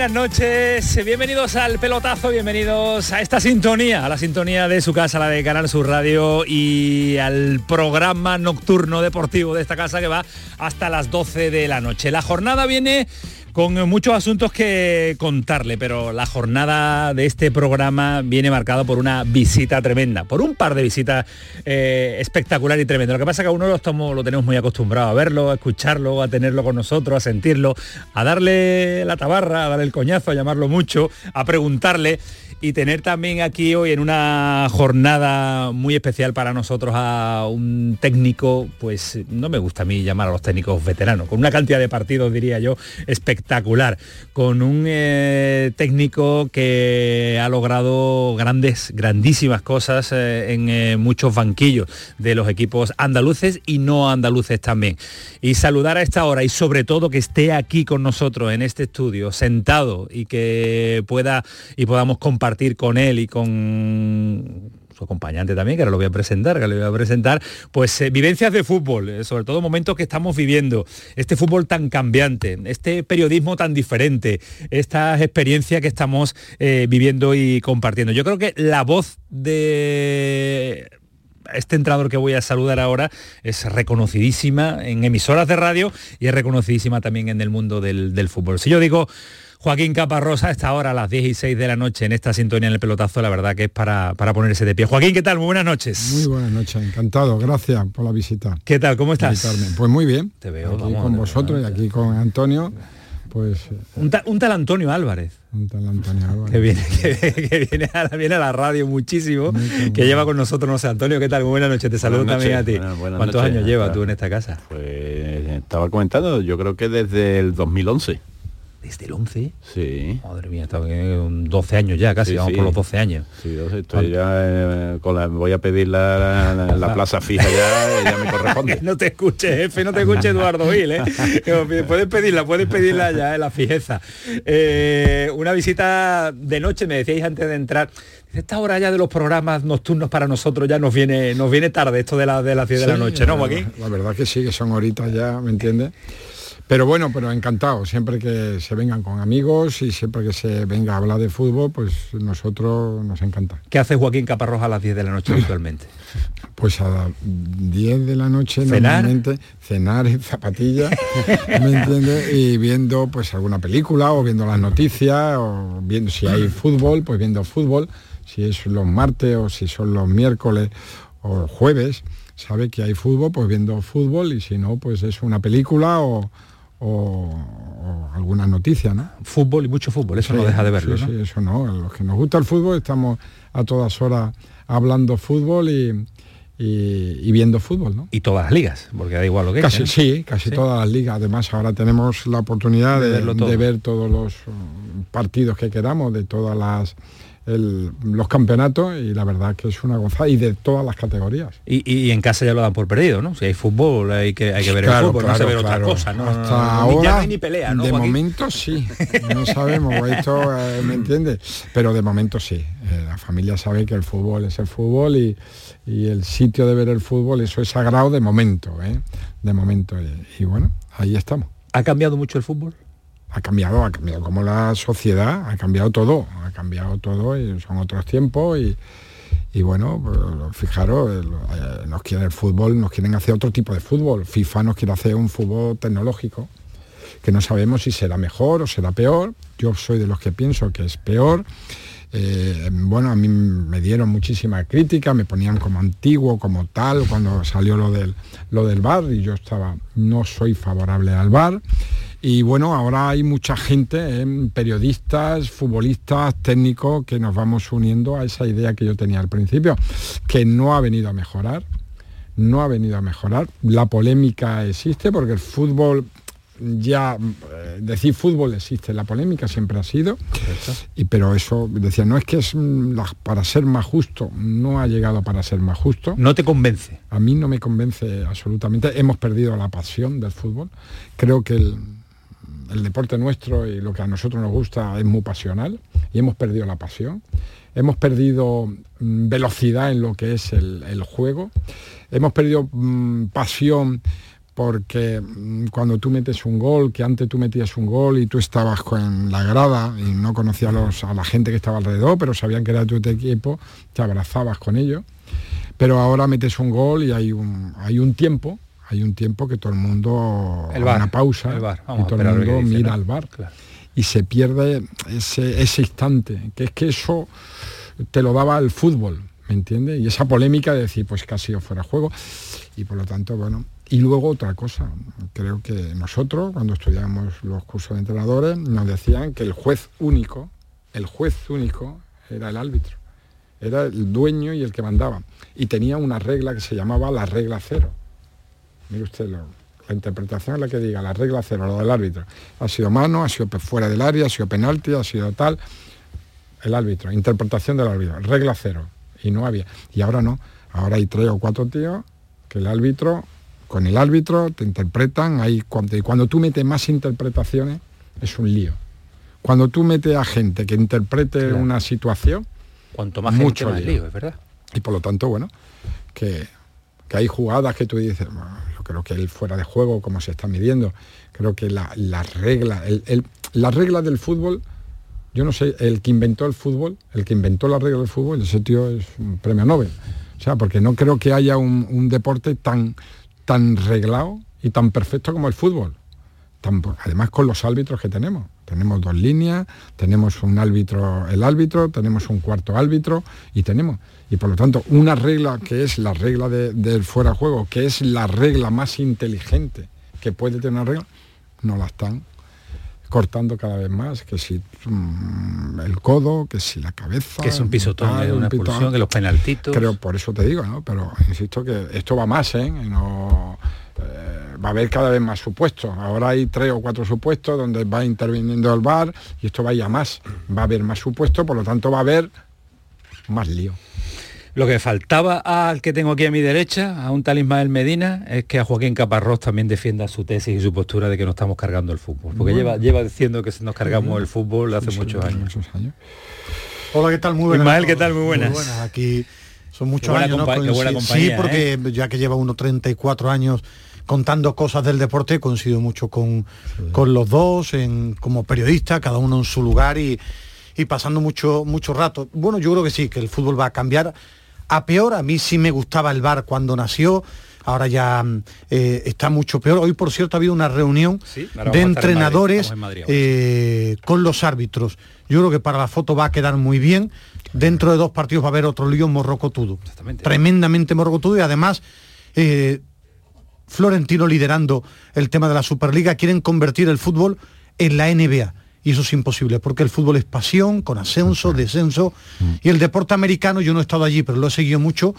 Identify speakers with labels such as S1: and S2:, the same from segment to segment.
S1: Buenas noches, bienvenidos al pelotazo, bienvenidos a esta sintonía, a la sintonía de su casa, la de Canal Sur Radio y al programa nocturno deportivo de esta casa que va hasta las 12 de la noche. La jornada viene con muchos asuntos que contarle, pero la jornada de este programa viene marcado por una visita tremenda, por un par de visitas eh, espectacular y tremendo. Lo que pasa es que a uno lo, estamos, lo tenemos muy acostumbrado a verlo, a escucharlo, a tenerlo con nosotros, a sentirlo, a darle la tabarra, a darle el coñazo, a llamarlo mucho, a preguntarle y tener también aquí hoy en una jornada muy especial para nosotros a un técnico, pues no me gusta a mí llamar a los técnicos veteranos, con una cantidad de partidos diría yo espectacular, con un eh, técnico que ha logrado grandes, grandísimas cosas eh, en eh, muchos banquillos de los equipos andaluces y no andaluces también. Y saludar a esta hora y sobre todo que esté aquí con nosotros en este estudio, sentado y que pueda y podamos compartir con él y con su acompañante también, que ahora lo voy a presentar, que le voy a presentar, pues eh, vivencias de fútbol, eh, sobre todo momentos que estamos viviendo, este fútbol tan cambiante, este periodismo tan diferente, estas experiencias que estamos eh, viviendo y compartiendo. Yo creo que la voz de este entrador que voy a saludar ahora es reconocidísima en emisoras de radio y es reconocidísima también en el mundo del fútbol. Si yo digo Joaquín Caparrosa está ahora a las 10 y 6 de la noche en esta sintonía en el pelotazo, la verdad que es para, para ponerse de pie. Joaquín, ¿qué tal? Muy buenas noches.
S2: Muy buenas noches, encantado, gracias por la visita.
S1: ¿Qué tal? ¿Cómo estás?
S2: Pues muy bien.
S1: Te veo,
S2: aquí con vosotros y aquí con Antonio. Pues,
S1: un, tal Antonio Álvarez.
S2: Un tal Antonio Álvarez.
S1: Que viene, que, viene, a, viene, a, la radio muchísimo, que lleva con nosotros, no sé, Antonio, ¿qué tal? Muy buenas noches, te saludo también a ti. ¿Cuántos años llevas tú en esta casa?
S3: Pues estaba comentando, yo creo que desde el 2011
S1: desde el 11.
S3: Sí.
S1: Madre mía, está 12 años ya, casi, vamos por los 12 años.
S3: Sí, estoy ya eh, con la, voy a pedir la, la, plaza fija ya, ya me corresponde.
S1: no te escuche, jefe, no te escuche Eduardo Gil, ¿eh? puedes pedirla, puedes pedirla ya, en la fijeza. Eh, una visita de noche, me decíais antes de entrar, esta hora ya de los programas nocturnos para nosotros ya nos viene nos viene tarde esto de la de las 10 de la noche, ¿no, Joaquín?
S2: La verdad que sí, que son horitas ya, ¿me entiendes? Pero bueno, pero encantado, siempre que se vengan con amigos y siempre que se venga a hablar de fútbol, pues nosotros nos encanta.
S1: ¿Qué hace Joaquín Caparrós a las 10 de la noche habitualmente?
S2: Pues a las 10 de la noche
S1: ¿Cenar?
S2: normalmente cenar en zapatillas, ¿me entiendes? Y viendo pues alguna película o viendo las noticias o viendo si hay fútbol, pues viendo fútbol, si es los martes o si son los miércoles o jueves, sabe que hay fútbol, pues viendo fútbol y si no, pues es una película o o, alguna noticia, ¿no?
S1: Fútbol y mucho fútbol, eso no deja de verlo,
S2: sí, Sí, eso no. Los que nos gusta el fútbol estamos a todas horas hablando fútbol y, viendo fútbol, ¿no?
S1: Y todas las ligas, porque da igual lo que
S2: casi, Sí, casi todas las ligas. Además, ahora tenemos la oportunidad de, de ver todos los partidos que queramos, de todas las los campeonatos y la verdad que es una gozada y de todas las categorías.
S1: Y, en casa ya lo dan por perdido, ¿no? Si hay fútbol hay que, hay que ver el fútbol, no se ve otra cosa. ¿no?
S2: Hasta ahora, ni pelea, ¿no, de momento sí, no sabemos, esto, eh, ¿me entiendes? Pero de momento sí, eh, la familia sabe que el fútbol es el fútbol y, el sitio de ver el fútbol, eso es sagrado de momento, ¿eh? de momento. y bueno, ahí estamos.
S1: ¿Ha cambiado mucho el fútbol?
S2: Ha cambiado, ha cambiado como la sociedad, ha cambiado todo, ha cambiado todo y son otros tiempos y, bueno, pues, fijaros, eh, nos quieren el fútbol, nos quieren hacer otro tipo de fútbol. FIFA nos quiere hacer un fútbol tecnológico. que no sabemos si será mejor o será peor. Yo soy de los que pienso que es peor. Eh, bueno, a mí me dieron muchísima crítica, me ponían como antiguo, como tal, cuando salió lo del, lo del bar y yo estaba, no soy favorable al bar. Y bueno, ahora hay mucha gente, eh, periodistas, futbolistas, técnicos, que nos vamos uniendo a esa idea que yo tenía al principio, que no ha venido a mejorar, no ha venido a mejorar. La polémica existe porque el fútbol ya eh, decir fútbol existe, la polémica siempre ha sido, y, pero eso decía, no es que es mm, para ser más justo, no ha llegado para ser más justo.
S1: ¿No te convence?
S2: A mí no me convence absolutamente. Hemos perdido la pasión del fútbol. Creo que el, deporte nuestro y lo que a nosotros nos gusta es muy pasional y hemos perdido la pasión. Hemos perdido mm, velocidad en lo que es el, juego. Hemos perdido mm, pasión porque mm, cuando tú metes un gol, que antes tú metías un gol y tú estabas con la grada y no conocías a, la gente que estaba alrededor, pero sabían que era tu equipo, te abrazabas con ellos. Pero ahora metes un gol y hay un, hay un tiempo, hay un tiempo que todo el mundo
S1: el
S2: una pausa y todo el mundo mira al bar. Y se pierde ese, ese instante, que es que eso te lo daba el fútbol, ¿me entiendes? Y esa polémica de decir, pues que ha sido fuera de juego. Y por lo tanto, bueno, y luego otra cosa, creo que nosotros cuando estudiamos los cursos de entrenadores nos decían que el juez único, el juez único era el árbitro, era el dueño y el que mandaba. Y tenía una regla que se llamaba la regla cero. Mire usted la interpretación es la que diga, la regla cero, lo del árbitro. Ha sido mano, ha sido fuera del área, ha sido penalti, ha sido tal. El árbitro, interpretación del árbitro, regla cero. Y no había. Y ahora no. Ahora hay tres o cuatro tíos que el árbitro con el árbitro, te interpretan, ahí, cuando, y cuando tú metes más interpretaciones es un lío. Cuando tú metes a gente que interprete una situación,
S1: cuanto más mucho gente, más lío, es verdad.
S2: Y por lo tanto, bueno, que, hay jugadas que tú dices, yo creo que él fuera de juego, como se está midiendo, creo que la, regla, la regla del fútbol, yo no sé, el que inventó el fútbol, el que inventó la regla del fútbol, ese tío es un premio Nobel. O sea, porque no creo que haya un deporte tan, tan reglado y tan perfecto como el fútbol. además con los árbitros que tenemos. Tenemos dos líneas, tenemos un árbitro, el árbitro, tenemos un cuarto árbitro y tenemos. Y por lo tanto, una regla que es la regla del fuera juego, que es la regla más inteligente que puede tener una regla, no la están cortando cada vez más, que si mm, el codo, que si la cabeza.
S1: Que es un pisotón, una expulsión, que los penaltitos.
S2: Creo, por eso te digo, ¿no? Pero insisto que esto va más, ¿eh? No, eh, va a haber cada vez más supuestos. Ahora hay tres o cuatro supuestos donde va interviniendo el bar y esto va a ir a más. Va a haber más supuestos, por lo tanto va a haber más lío.
S1: Lo que faltaba al que tengo aquí a mi derecha, a un tal Ismael Medina, es que a Joaquín Caparrós también defienda su tesis y su postura de que no estamos cargando el fútbol. Porque lleva, lleva diciendo que nos cargamos el fútbol hace muchos, años.
S4: Hola, ¿qué tal? Muy buenas.
S1: Ismael, ¿qué tal? Muy buenas.
S4: Aquí son muchos años. ¿no? sí, porque ¿eh? ya que lleva unos 34 años contando cosas del deporte, coincido mucho con, con los dos, en, como periodista, cada uno en su lugar y, y pasando mucho, mucho rato. Bueno, yo creo que sí, que el fútbol va a cambiar a peor. A mí sí me gustaba el bar cuando nació. Ahora ya eh, está mucho peor. Hoy, por cierto, ha habido una reunión de entrenadores eh, con los árbitros. Yo creo que para la foto va a quedar muy bien. Dentro de dos partidos va a haber otro lío morrocotudo. Tremendamente morrocotudo y además eh, Florentino liderando el tema de la Superliga. Quieren convertir el fútbol en la NBA y eso es imposible, porque el fútbol es pasión, con ascenso, descenso, mm. y el deporte americano, yo no he estado allí, pero lo he seguido mucho,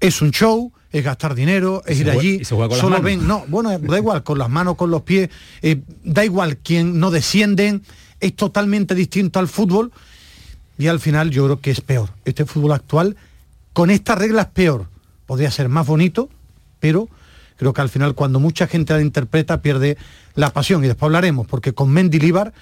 S4: es un show, es gastar dinero, es ir allí, solo ven, no, bueno, da igual, con las manos, con los pies, eh, da igual quien no descienden, es totalmente distinto al fútbol, y al final yo creo que es peor. Este fútbol actual, con estas reglas peor, podría ser más bonito, pero creo que al final cuando mucha gente la interpreta pierde la pasión, y después hablaremos, porque con Mendy Líbar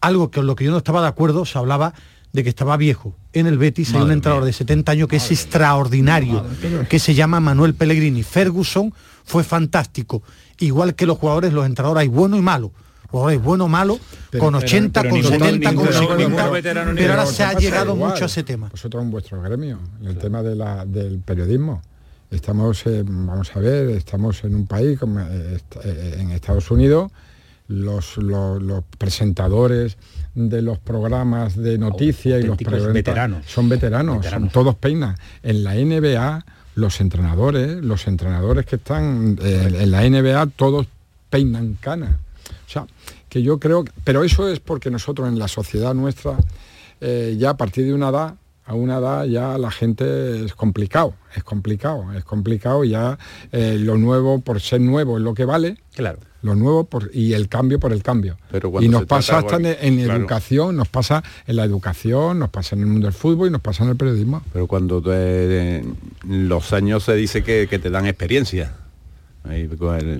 S4: algo que con lo que yo no estaba de acuerdo, se hablaba de que estaba viejo. En el Betis hay un entrenador de 70 años que es extraordinario, que se llama Manuel Pellegrini. Ferguson fue fantástico. Igual que los jugadores, los entrenadores hay bueno y malo. Jugadores bueno o malo, con 80, con 70, con 50, pero ahora se ha llegado mucho a ese tema.
S2: Vosotros en vuestro gremio, en el tema de la, del periodismo. Estamos, vamos a ver, estamos en un país como, eh, eh, en Estados Unidos los, los, presentadores de los programas de noticias y los
S1: veteranos.
S2: son veteranos, Son, todos peinan. En la NBA, los entrenadores, los entrenadores que están eh, en la NBA, todos peinan cana. O sea, que yo creo, pero eso es porque nosotros en la sociedad nuestra, eh, ya a partir de una edad, a una edad ya la gente es complicado, es complicado, es complicado ya eh, lo nuevo por ser nuevo es lo que vale.
S1: Claro.
S2: Lo nuevo por, y el cambio por el cambio. y nos pasa hasta en, educación, nos pasa en la educación, nos pasa en el mundo del fútbol y nos pasa en el periodismo.
S3: Pero cuando los años se dice que te dan experiencia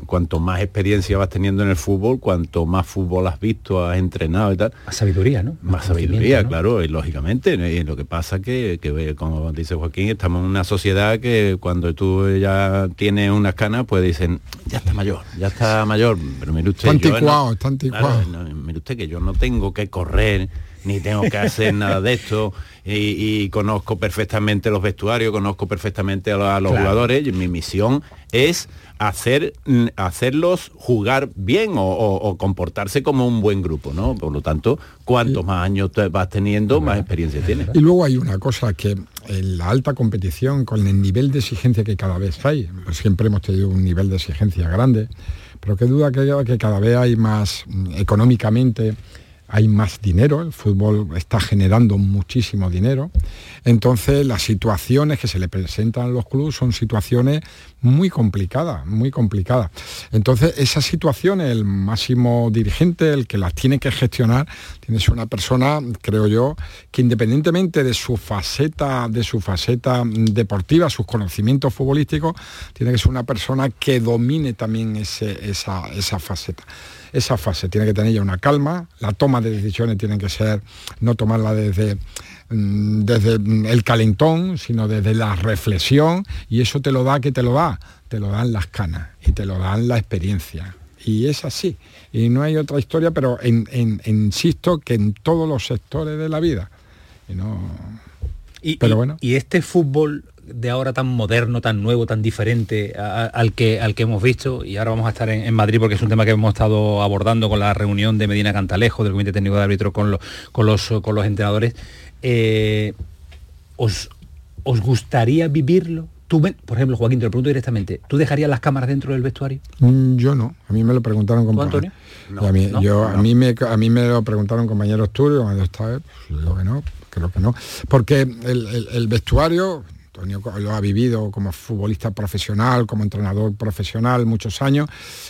S3: Cuanto más experiencia vas teniendo en el fútbol, cuanto más fútbol has visto, has entrenado y tal.
S1: Más sabiduría, ¿no?
S3: Más, sabiduría, claro, y lógicamente. Y lo que pasa que, que, como dice Joaquín, estamos en una sociedad que cuando tú ya tienes unas canas, pues dicen, ya está mayor, ya está mayor. Pero mire usted,
S2: está anticuado, está anticuado.
S3: mire usted que yo no tengo que correr ni tengo que hacer nada de esto y, conozco perfectamente los vestuarios, conozco perfectamente a los, jugadores mi misión es hacer, mm, hacerlos jugar bien o, comportarse como un buen grupo, ¿no? Por lo tanto, cuantos más años vas teniendo, más experiencia tienes.
S2: Y luego hay una cosa que en la alta competición, con el nivel de exigencia que cada vez hay, siempre hemos tenido un nivel de exigencia grande, pero qué duda que, que cada vez hay más mm, económicamente hay más dinero, el fútbol está generando muchísimo dinero, entonces las situaciones que se le presentan a los clubes son situaciones muy complicadas, muy complicadas. Entonces esas situaciones, el máximo dirigente, el que las tiene que gestionar, tiene ser una persona, creo yo, que independientemente de su faceta, de su faceta deportiva, sus conocimientos futbolísticos, tiene que ser una persona que domine también esa, esa faceta esa fase. Tiene que tener ya una calma, la toma de decisiones tiene que ser, no tomarla desde desde el calentón, sino desde la reflexión, y eso te lo da que te lo da, te lo dan las canas y te lo dan la experiencia. Y es así. Y no hay otra historia, pero insisto que en todos los sectores de la vida. Y no...
S1: pero bueno. y este fútbol de ahora tan moderno, tan nuevo, tan diferente al, que, al que hemos visto y ahora vamos a estar en, Madrid porque es un tema que hemos estado abordando con la reunión de Medina Cantalejo, del Comité Técnico de Árbitro con, con, los, con los entrenadores. Eh, ¿os, ¿Os gustaría vivirlo? Tú, por ejemplo, Joaquín, te lo pregunto directamente, ¿tú dejarías las cámaras dentro del vestuario?
S2: Mm, yo no, a mí me lo preguntaron compañeros. a, mí, yo, a, mí me, a mí me lo preguntaron compañeros tuyos cuando estaba, pues, que no, creo que no. Porque el vestuario, Antonio lo ha vivido como futbolista profesional, como entrenador profesional muchos años.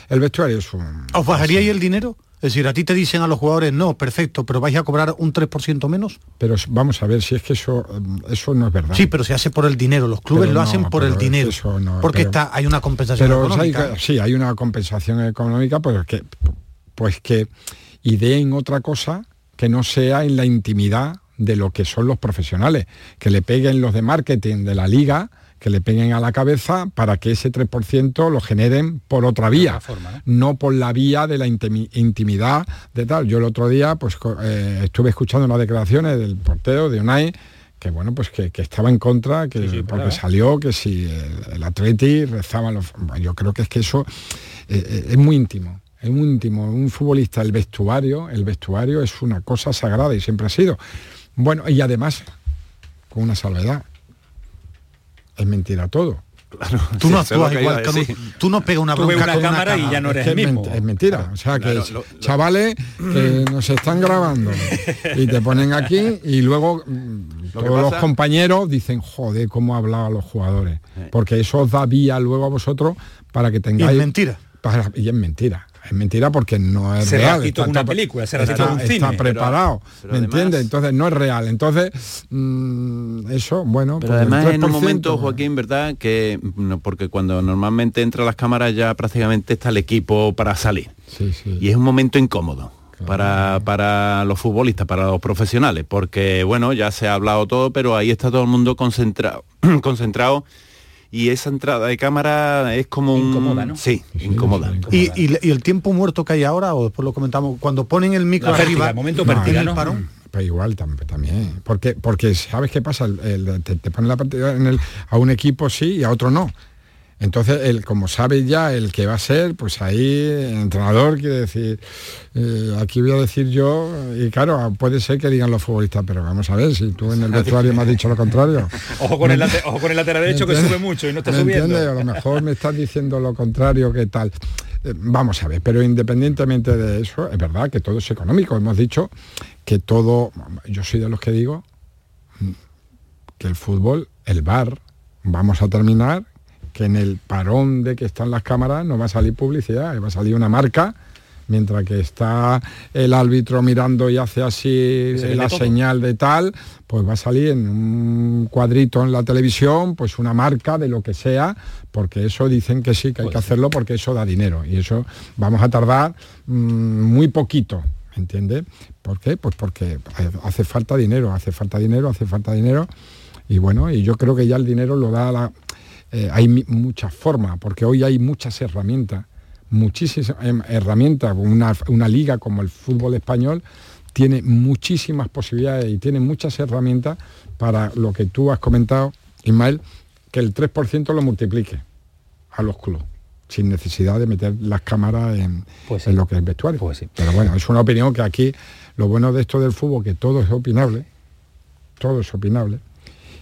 S2: El vestuario es un...
S4: ¿Os bajaría el dinero? Es decir, a ti te dicen a los jugadores, no, perfecto, pero vais a cobrar un 3% menos.
S2: Pero vamos a ver si es que eso, eh, eso no es verdad.
S4: Sí, pero se hace por el dinero, los clubes lo hacen por el dinero. porque está, hay una compensación económica.
S2: sí, hay una compensación económica, pues que, pues que ideen otra cosa que no sea en la intimidad de lo que son los profesionales, que le peguen los de marketing de la liga, que le peguen a la cabeza para que ese 3% lo generen por otra vía, ¿no? por la vía de la intimidad de tal. Yo el otro día pues eh, estuve escuchando las declaraciones del portero de Unai, que bueno, pues que, estaba en contra, que porque salió, que si el, Atleti rezaba los. yo creo que es que eso eh, eh, es muy íntimo. Es muy íntimo. Un futbolista, el vestuario, el vestuario es una cosa sagrada y siempre ha sido. Bueno, y además, con una salvedad, es mentira todo.
S4: tú no actúas igual, tú no pegas una bronca
S1: una cámara y ya no eres el mismo.
S2: Es, mentira, o sea que chavales que nos están grabando y te ponen aquí y luego mm, todos los compañeros dicen, joder, cómo hablado los jugadores. Eh. Porque eso os da vía luego a vosotros para que tengáis...
S4: Y es mentira.
S2: y es mentira es mentira porque no es real.
S1: Está, una película, se
S2: está, un cine, está preparado, ¿me entiendes? Entonces no es real. Entonces, mm, eso, bueno.
S3: Pero pues además en un momento, Joaquín, ¿verdad? Que porque cuando normalmente entra las cámaras ya prácticamente está el equipo para salir. Y es un momento incómodo. Para, para, los futbolistas, para los profesionales, porque bueno, ya se ha hablado todo, pero ahí está todo el mundo concentrado, concentrado y esa entrada de cámara es como
S1: un... Incómoda, ¿no?
S3: Sí, incómoda.
S4: ¿Y, el tiempo muerto que hay ahora, o después lo comentamos, cuando ponen el micro arriba...
S1: el momento pértiga, ¿no?
S2: Parón, pues igual también. Porque porque sabes qué pasa te, ponen la partida en el, a un equipo sí y a otro no Entonces, él, como sabe ya el que va a ser, pues ahí el entrenador quiere decir, eh, aquí voy a decir yo, y claro, puede ser que digan los futbolistas, pero vamos a ver, si tú en el vestuario me has dicho lo contrario.
S1: ojo, con el ojo con el lateral derecho que sube mucho y no está subiendo.
S2: A lo mejor me estás diciendo lo contrario que tal. Eh, vamos a ver, pero independientemente de eso, es verdad que todo es económico. Hemos dicho que todo, yo soy de los que digo que el fútbol, el bar, vamos a terminar que en el parón de que están las cámaras no va a salir publicidad, va a salir una marca, mientras que está el árbitro mirando y hace así la señal de tal, pues va a salir en un cuadrito en la televisión, pues una marca de lo que sea, porque eso dicen que sí, que hay que pues hacerlo porque eso da dinero. Y eso vamos a tardar mm, muy poquito, ¿entiende? ¿Por qué? Pues porque hace falta dinero, hace falta dinero, hace falta dinero. Y bueno, y yo creo que ya el dinero lo da la, eh, hay muchas formas, porque hoy hay muchas herramientas, muchísimas em, herramientas, una, una liga como el fútbol español tiene muchísimas posibilidades y tiene muchas herramientas para lo que tú has comentado, Ismael, que el 3% lo multiplique a los clubes sin necesidad de meter las cámaras en, pues lo que es vestuario. Pues Pero bueno, es una opinión que aquí, lo bueno de esto del fútbol, que todo es opinable, todo es opinable,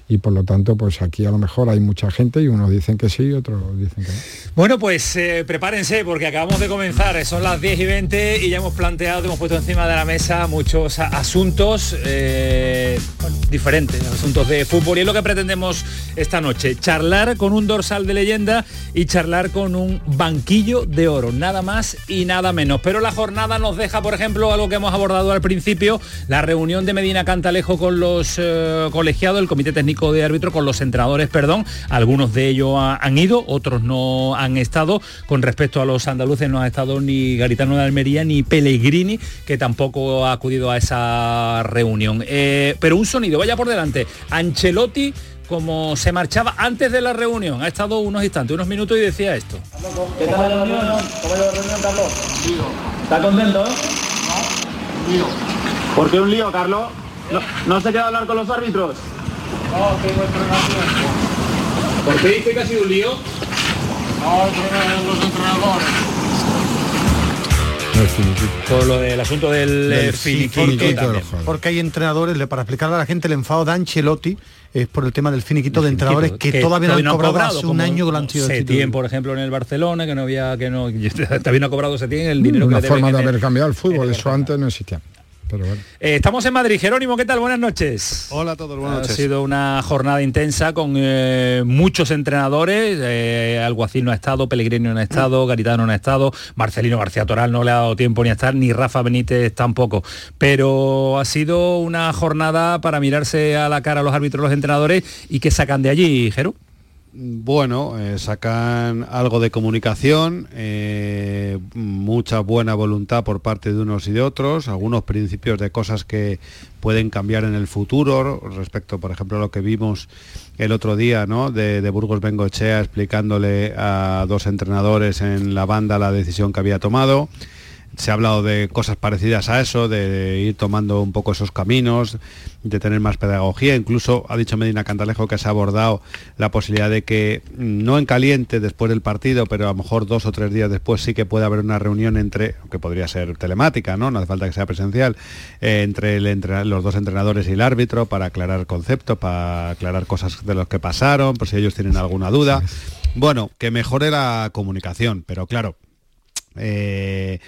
S2: y por lo tanto pues aquí a lo mejor hay mucha gente y unos dicen que sí y otros dicen que no.
S1: Bueno pues eh, prepárense porque acabamos de comenzar, son las 10 y 20 y ya hemos planteado, hemos puesto encima de la mesa muchos asuntos eh, diferentes, asuntos de fútbol y es lo que pretendemos esta noche, charlar con un dorsal de leyenda y charlar con un banquillo de oro, nada más y nada menos. Pero la jornada nos deja, por ejemplo, algo que hemos abordado al principio, la reunión de Medina Cantalejo con los eh, colegiados, el Comité Técnico de árbitro, con los entrenadores, perdón. Algunos de ellos han ido, otros no han estado. Con respecto a los andaluces no ha estado ni Garitano de Almería ni Pellegrini, que tampoco ha acudido a esa reunión. Eh, pero un sonido, vaya por delante. Ancelotti como se marchaba antes de la reunión. Ha estado unos instantes, unos minutos y decía esto.
S5: ¿Qué tal la reunión? ¿Cómo ha la reunión, Carlos? ¿Está contento? No. ¿Por qué un lío, Carlos? ¿No, ¿No se queda hablar con los árbitros? No, tengo
S1: entrenador. ¿Por qué dice que ha sido un lío? No, los entrenadores. Por lo del asunto del, del finiquito,
S4: porque hay entrenadores, para explicarle a la gente el enfado de Ancelotti es por el tema del finiquito de entrenadores que, todavía, no han cobrado, hace un año durante
S1: el Setién, por ejemplo, en el Barcelona, que no había, que no, también ha cobrado Setién el dinero
S2: Una
S1: que
S2: forma de haber cambiado el fútbol, eso antes no existía.
S1: Eh, estamos en Madrid. Jerónimo, ¿qué tal? Buenas noches.
S6: Hola a todos, buenas noches.
S1: Ha sido una jornada intensa con eh, muchos entrenadores. Eh, Alguacil no ha estado, Pellegrino no ha estado, Garitano no ha estado, Marcelino García Toral no le ha dado tiempo ni a estar, ni Rafa Benítez tampoco. Pero ha sido una jornada para mirarse a la cara a los árbitros, los entrenadores y que sacan de allí, Jero.
S6: Bueno, eh, sacan algo de comunicación, eh, mucha buena voluntad por parte de unos y de otros, algunos principios de cosas que pueden cambiar en el futuro, respecto, por ejemplo, a lo que vimos el otro día, ¿no? De, de Burgos Bengochea explicándole a dos entrenadores en la banda la decisión que había tomado se ha hablado de cosas parecidas a eso, de ir tomando un poco esos caminos, de tener más pedagogía. Incluso ha dicho Medina Cantalejo que se ha abordado la posibilidad de que, mm, no en caliente después del partido, pero a lo mejor dos o tres días después sí que puede haber una reunión entre, que podría ser telemática, no, no hace falta que sea presencial, eh, entre, los dos entrenadores y el árbitro para aclarar conceptos, para aclarar cosas de los que pasaron, por si ellos tienen alguna duda. Bueno, que mejore la comunicación, pero claro, eh,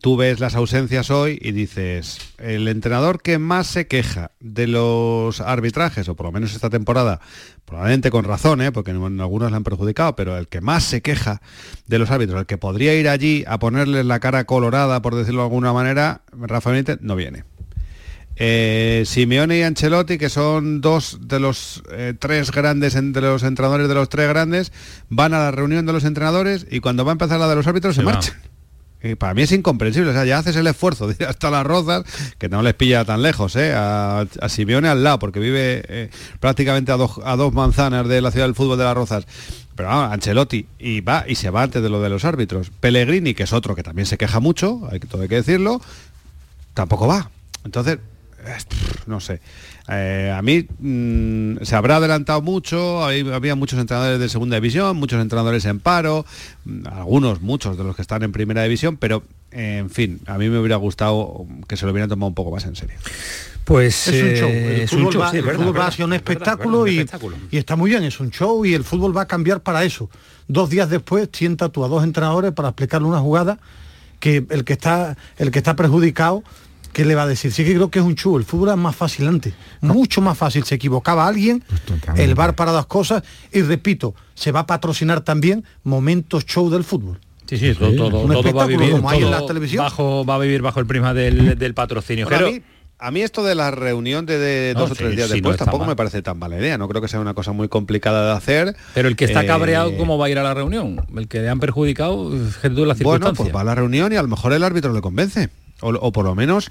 S6: tú ves las ausencias hoy y dices, el entrenador que más se queja de los arbitrajes, o por lo menos esta temporada, probablemente con razón, ¿eh? porque en algunos le han perjudicado, pero el que más se queja de los árbitros, el que podría ir allí a ponerles la cara colorada, por decirlo de alguna manera, Rafa Benítez no viene. Eh, Simeone y Ancelotti, que son dos de los tres grandes, entre los entrenadores de los tres grandes, van a la reunión de los entrenadores y cuando va a empezar la de los árbitros se, marchan. Y para mí es incomprensible, o sea, ya haces el esfuerzo de ir hasta las rozas, que no les pilla tan lejos, ¿eh? a, Simeone al lado, porque vive eh, prácticamente a, a, dos manzanas de la ciudad del fútbol de las rozas. Pero vamos, Ancelotti, y va y se va antes de lo de los árbitros. Pellegrini, que es otro que también se queja mucho, hay, todo hay que decirlo, tampoco va. Entonces, no sé. Eh, a mí mm, se habrá adelantado mucho, había muchos entrenadores de segunda división, muchos entrenadores en paro, mm, algunos, muchos de los que están en primera división, pero en fin, a mí me hubiera gustado que se lo hubieran tomado un poco más en serio.
S4: Pues es un show. El fútbol, va, a ser un espectáculo, y, está muy bien, es un show y el fútbol va a cambiar para eso. Dos días después sienta tú a dos entrenadores para explicarle una jugada que el que está, el que está perjudicado ¿qué le va a decir? Sí que creo que es un show, el fútbol es más fascinante, mucho más fácil. Se equivocaba alguien, pues el bar para dos cosas, y repito, se va a patrocinar también momentos show del fútbol.
S1: Sí, sí, todo, va a vivir como hay en la televisión. Bajo, va a vivir bajo el prisma del, patrocinio.
S6: Pero, a mí esto de la reunión de, dos o tres días después tampoco me parece tan mala idea. No creo que sea una cosa muy complicada de hacer.
S1: Pero el que está cabreado, eh, ¿cómo va a ir a la reunión? El que le han perjudicado, la
S6: Bueno, pues va a la reunión y a lo mejor el árbitro le convence. O, por lo menos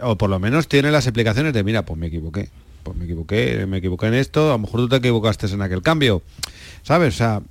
S6: o por lo menos tiene las explicaciones de mira pues me equivoqué pues me equivoqué me equivoqué en esto a lo mejor tú te equivocaste en aquel cambio sabes o sea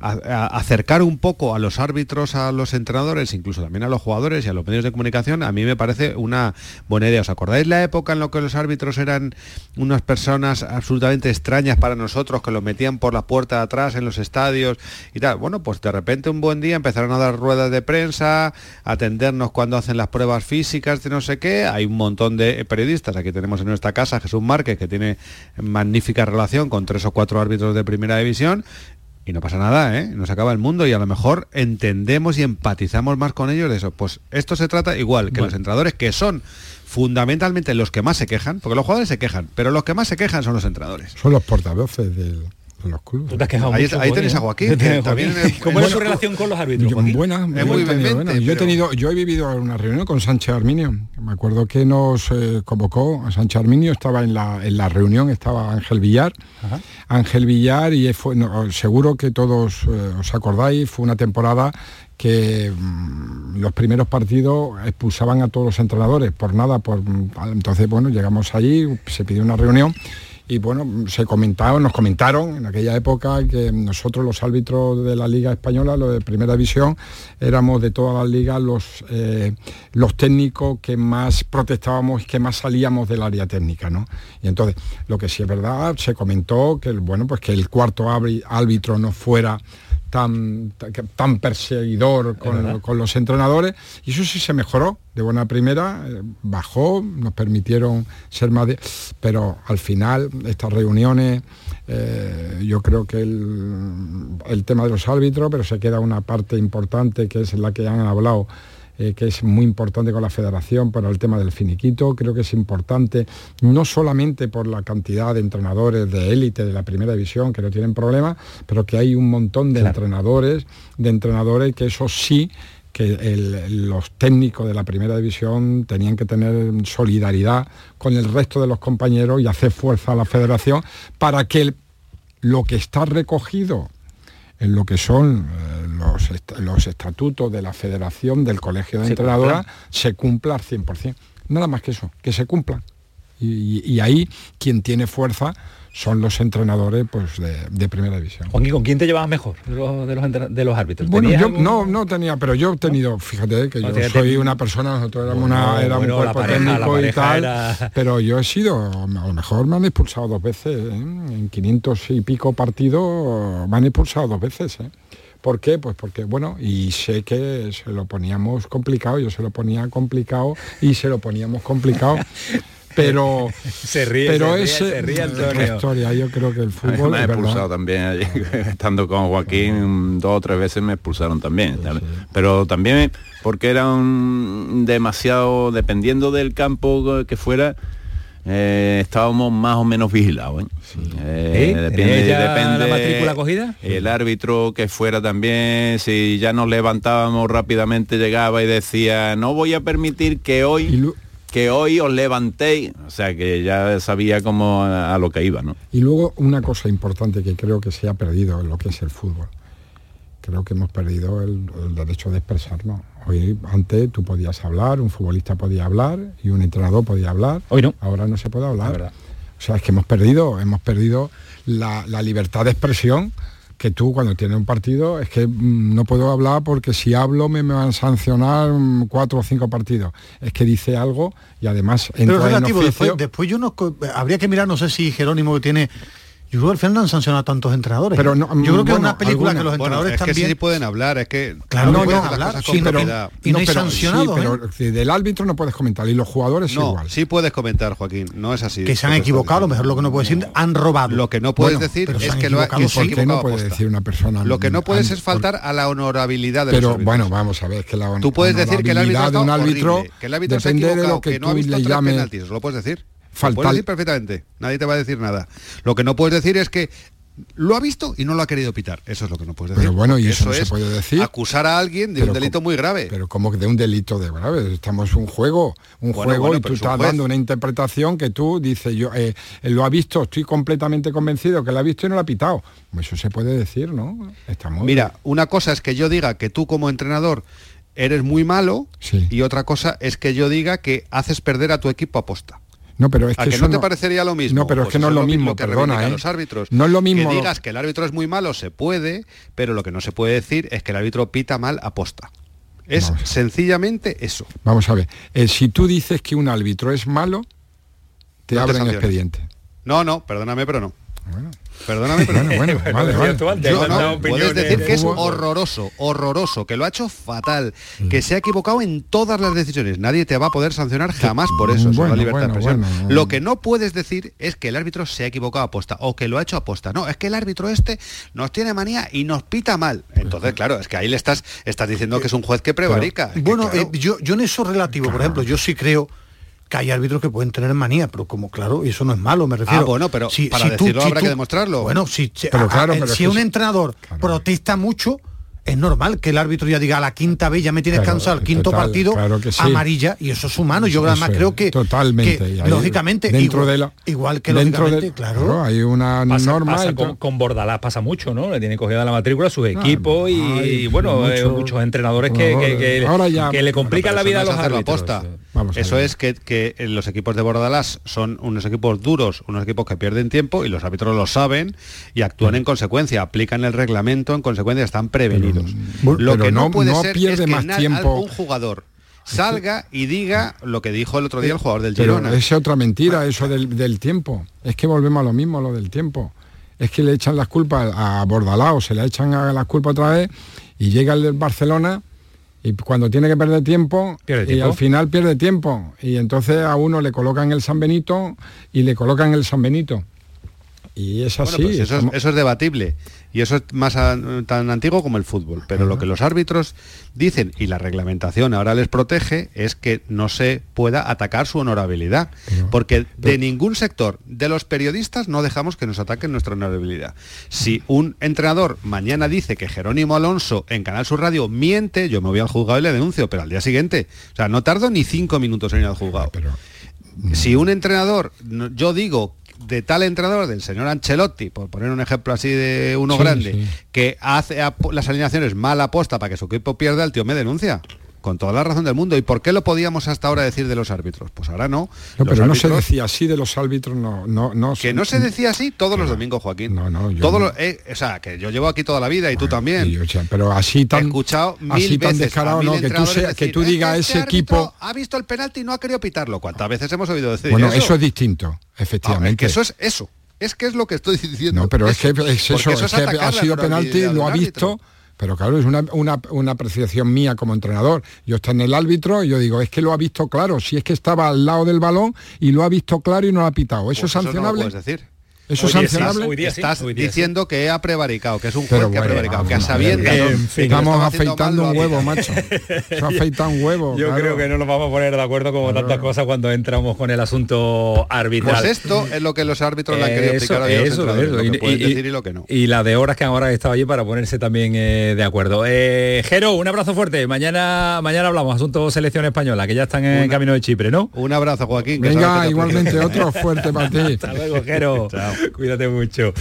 S6: acercar un poco a los árbitros, a los entrenadores, incluso también a los jugadores y a los medios de comunicación, a mí me parece una buena idea. ¿Os acordáis la época en la que los árbitros eran unas personas absolutamente extrañas para nosotros, que los metían por la puerta de atrás en los estadios y tal? Bueno, pues de repente un buen día empezaron a dar ruedas de prensa, atendernos cuando hacen las pruebas físicas de no sé qué. Hay un montón de periodistas, aquí tenemos en nuestra casa Jesús Márquez, que tiene magnífica relación con tres o cuatro árbitros de primera división y no pasa nada, ¿eh? Nos acaba el mundo y a lo mejor entendemos y empatizamos más con ellos de eso. Pues esto se trata igual que los entrenadores, que son fundamentalmente los que más se quejan, porque los jugadores se quejan, pero los que más se quejan son los entrenadores.
S2: Son los portavoces del, los clubes.
S6: ahí, tenéis a Joaquín.
S1: ¿Cómo es su relación con los árbitros?
S2: buena, muy buena. Yo he tenido, yo he vivido una reunión con Sánchez Arminio. Me acuerdo que nos eh, convocó a Sánchez Arminio, estaba en la, en la reunión, estaba Ángel Villar. Ángel Villar y fue, seguro que todos eh, os acordáis, fue una temporada que mm, los primeros partidos expulsaban a todos los entrenadores por nada, por entonces bueno, llegamos allí, se pidió una reunión y bueno, se comentaron, nos comentaron en aquella época que nosotros los árbitros de la Liga Española, los de Primera División, éramos de todas las ligas los, eh, los técnicos que más protestábamos y que más salíamos del área técnica, ¿no? Y entonces, lo que sí es verdad, se comentó que, bueno, pues que el cuarto árbitro no fuera tan, tan perseguidor con, los entrenadores. Y eso sí se mejoró de buena primera, eh, bajó, nos permitieron ser más de... Pero al final estas reuniones, eh, yo creo que el, el tema de los árbitros, pero se queda una parte importante que es la que han hablado eh, que es muy importante con la federación para el tema del finiquito. Creo que es importante no solamente por la cantidad de entrenadores de élite de la primera división que no tienen problema, pero que hay un montón de entrenadores, de entrenadores que eso sí que los técnicos de la primera división tenían que tener solidaridad con el resto de los compañeros y hacer fuerza a la federación para que lo que está recogido en lo que son eh, los, estatutos de la Federación del Colegio de Entrenadoras se cumpla al 100%. Nada más que eso, que se cumplan. Y, ahí quien tiene fuerza son los entrenadores pues, de, primera división.
S1: ¿con quién te llevabas mejor de los, árbitros?
S2: Bueno, yo no, no tenía, pero yo he tenido, fíjate que yo soy una persona, nosotros éramos una, era un cuerpo técnico y tal, pero yo he sido, a lo mejor me han expulsado dos veces, ¿eh? en 500 y pico partidos me han expulsado dos veces. ¿eh? ¿Por qué? Pues porque, bueno, y sé que se lo poníamos complicado, yo se lo ponía complicado y se lo poníamos complicado. pero
S1: se ríe,
S2: pero
S1: se,
S2: ese,
S1: ríe,
S2: historia. Yo creo que el fútbol
S3: me ha expulsado también estando con Joaquín dos o tres veces me expulsaron también pero también porque era un demasiado dependiendo del campo que fuera eh, estábamos más o menos vigilados. ¿eh?
S1: Eh, depende, depende la matrícula cogida.
S3: El árbitro que fuera también, si ya nos levantábamos rápidamente, llegaba y decía, no voy a permitir que hoy que hoy os levantéis, o sea que ya sabía cómo a, lo que iba, ¿no?
S2: Y luego una cosa importante que creo que se ha perdido en lo que es el fútbol. Creo que hemos perdido el derecho de expresarnos. Hoy antes tú podías hablar, un futbolista podía hablar y un entrenador podía hablar.
S1: Hoy no.
S2: Ahora no se puede hablar. O sea, es que hemos perdido, hemos perdido la, libertad de expresión que tú cuando tienes un partido es que mm, no puedo hablar porque si hablo me, van a sancionar mm, cuatro o cinco partidos. Es que dice algo y además
S4: entra Pero relativo, después, después yo no habría que mirar, no sé si Jerónimo tiene yo creo que al final no han sancionado a tantos entrenadores. Pero no, yo creo que es una película que los entrenadores
S6: bueno,
S4: es
S6: que sí pueden hablar, es que
S2: claro, no, pueden hablar, sí, pero, y no, hay sancionado, pero ¿eh? del árbitro no puedes comentar y los jugadores
S6: no,
S2: igual.
S6: Sí puedes comentar, Joaquín, no es así.
S4: Que se han equivocado, mejor lo que no puedes decir, han robado.
S6: Lo que no puedes decir es que lo ha
S2: que no puede decir una persona.
S6: Lo que no puedes es faltar a la honorabilidad de
S2: Pero bueno, vamos a ver, que la
S6: Tú puedes decir que el árbitro depende de lo que tú le llames lo puedes decir. Lo puedes decir perfectamente, nadie te va a decir nada. Lo que no puedes decir es que lo ha visto y no lo ha querido pitar. Eso es lo que no puedes decir.
S2: Pero bueno, y eso, no se puede decir.
S6: Acusar a alguien de un delito muy grave.
S2: Pero como que de un delito de grave. Estamos un juego, un juego y tú estás dando una interpretación que tú dices, yo eh, lo ha visto, estoy completamente convencido que lo ha visto y no lo ha pitado. Eso se puede decir, ¿no?
S6: Estamos Mira, una cosa es que yo diga que tú como entrenador eres muy malo y otra cosa es que yo diga que haces perder a tu equipo aposta.
S2: No, pero es
S6: que, no te parecería lo mismo.
S2: No, pero es
S6: pues
S2: que no es lo mismo, que perdona, ¿eh?
S6: los árbitros.
S2: No es lo mismo.
S6: Que digas que el árbitro es muy malo se puede, pero lo que no se puede decir es que el árbitro pita mal aposta. Es sencillamente eso.
S2: Vamos a ver. Eh, si tú dices que un árbitro es malo, te abren el expediente.
S6: No, no, perdóname, pero no. Bueno. Perdóname, pero bueno, vale, vale. puedes decir que es horroroso, horroroso, que lo ha hecho fatal, que se ha equivocado en todas las decisiones. Nadie te va a poder sancionar jamás por eso, la libertad de expresión. Lo que no puedes decir es que el árbitro se ha equivocado a aposta o que lo ha hecho a aposta. No, es que el árbitro este nos tiene manía y nos pita mal. Entonces, claro, es que ahí le estás, estás diciendo que es un juez que prevarica.
S4: bueno, eh, yo, yo en eso relativo, por ejemplo, yo sí creo que hay árbitros que pueden tener manía, pero como claro, y eso no es malo, me refiero.
S6: Ah, bueno, pero si, para decirlo habrá que demostrarlo.
S4: Bueno, si, pero claro, si un entrenador protesta mucho, es normal que el árbitro ya diga a la quinta vez ya me tienes cansado el quinto partido amarilla y eso es humano. Yo además creo que
S2: totalmente.
S4: lógicamente
S2: dentro de la
S4: igual que dentro lógicamente, claro,
S2: hay una norma
S1: con, Bordalás pasa mucho no le tiene cogida la matrícula sus ah, equipos y, bueno eh, muchos entrenadores que, que, le complican la vida a los árbitros.
S6: eso es que, los equipos de Bordalás son unos equipos duros unos equipos que pierden tiempo y los árbitros lo saben y actúan en consecuencia aplican el reglamento en consecuencia están prevenidos lo que no, puede ser pierde es que más tiempo. un jugador salga y diga lo que dijo el otro día el jugador del Girona.
S2: es otra mentira, eso del, tiempo. Es que volvemos a lo mismo, lo del tiempo. Es que le echan las culpas a Bordalao, se le echan las culpas otra vez y llega el del Barcelona y cuando tiene que perder tiempo, y al final pierde tiempo y entonces a uno le colocan el San Benito y le colocan el San Benito y es así
S6: pues eso, es, debatible y eso es más tan antiguo como el fútbol. Pero lo que los árbitros dicen y la reglamentación ahora les protege es que no se pueda atacar su honorabilidad. porque de ningún sector de los periodistas no dejamos que nos ataquen nuestra honorabilidad. Si un entrenador mañana dice que Jerónimo Alonso en Canal Sur Radio miente, yo me voy al juzgado y le denuncio, pero al día siguiente. O sea, no tardo ni cinco minutos en ir al juzgado. Pero, si un entrenador, yo digo de tal entrenador, del señor Ancelotti, por poner un ejemplo así de uno grande, que hace las alineaciones mal aposta para que su equipo pierda, el tío me denuncia con toda la razón del mundo. ¿Y por qué lo podíamos hasta ahora decir de los árbitros? Pues ahora no.
S2: No, pero no se decía así de los árbitros, no, no, no.
S6: Que no se decía así todos los domingos, Joaquín. No, no. Yo no. Eh, o sea, que yo llevo aquí toda la vida y tú también.
S2: pero así tan,
S6: He escuchado mil
S2: así
S6: tan
S2: descarado, no, que tú, que tú digas ese equipo.
S6: Ha visto el penalti y no ha querido pitarlo. ¿Cuántas veces hemos oído decir
S2: bueno, eso? es distinto, efectivamente.
S6: que eso es eso. Es que es lo que estoy diciendo.
S2: No, pero es, que es eso, es que ha sido penalti, lo ha visto. Pero claro, es una, una, apreciación mía como entrenador. Yo estoy en el árbitro y yo digo, es que lo ha visto claro, si es que estaba al lado del balón y lo ha visto claro y no lo ha pitado. ¿Eso pues es sancionable?
S6: Eso decir.
S2: ¿Eso es sancionable?
S6: Estás diciendo que ha prevaricado, que es un juez que ha prevaricado, que a sabiendas...
S2: estamos afeitando un huevo, macho. Se afeita un huevo.
S1: Yo creo que no nos vamos a poner de acuerdo como tantas cosas cuando entramos con el asunto arbitral.
S6: Pues esto es lo que los árbitros le han querido explicar a eso, lo que y, decir y lo que no.
S1: Y la de horas que ahora estado allí para ponerse también eh, de acuerdo. Eh, Jero, un abrazo fuerte. Mañana mañana hablamos, asunto selección española, que ya están en camino de Chipre, ¿no?
S6: Un abrazo, Joaquín.
S2: Venga, igualmente, otro fuerte para ti.
S1: Hasta luego, Jero. Cuídate mucho.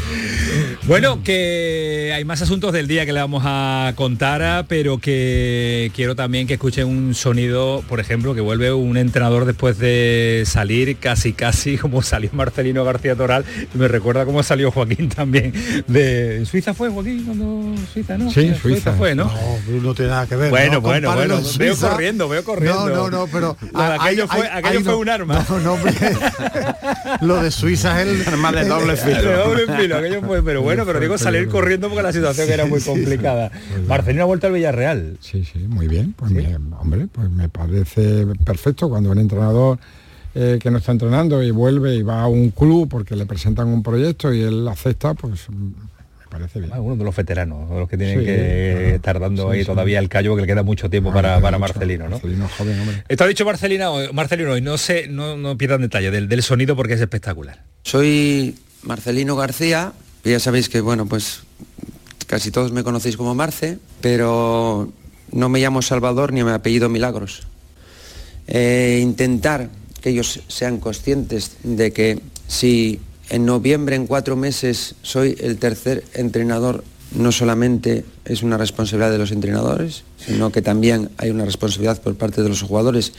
S1: Bueno, que hay más asuntos del día que le vamos a contar, pero que quiero también que escuchen un sonido, por ejemplo, que vuelve un entrenador después de salir casi casi como salió Marcelino García Toral. Me recuerda cómo salió Joaquín también. De Suiza fue Joaquín cuando Suiza, ¿no?
S2: Sí, Suiza.
S1: fue, ¿no?
S4: No, no tiene nada que ver.
S1: Bueno, bueno, bueno. Veo corriendo, veo corriendo.
S4: No, no, no, pero
S1: aquello fue, aquello fue un arma.
S4: No, no, lo de Suiza es el
S3: arma de doble filo.
S1: de doble filo, aquello fue, pero bueno pero digo salir corriendo porque la situación era muy complicada. Marcelino ha vuelto al Villarreal.
S2: Sí, sí, muy bien. Pues me, hombre, pues me parece perfecto cuando un entrenador eh, que no está entrenando y vuelve y va a un club porque le presentan un proyecto y él acepta, pues me parece bien.
S1: Ah, uno de los veteranos, de los que tienen que estar dando ahí todavía el callo, que le queda mucho tiempo para, para Marcelino, ¿no?
S2: Marcelino joven, hombre.
S1: Esto ha dicho Marcelino, Marcelino y no sé, no, no pierdan detalle del, del sonido porque es espectacular.
S7: Soy Marcelino García, ya sabéis que, bueno, pues casi todos me conocéis como Marce, pero no me llamo Salvador ni me apellido Milagros. Eh, intentar que ellos sean conscientes de que si en noviembre, en cuatro meses, soy el tercer entrenador, no solamente es una responsabilidad de los entrenadores, sino que también hay una responsabilidad por parte de los jugadores.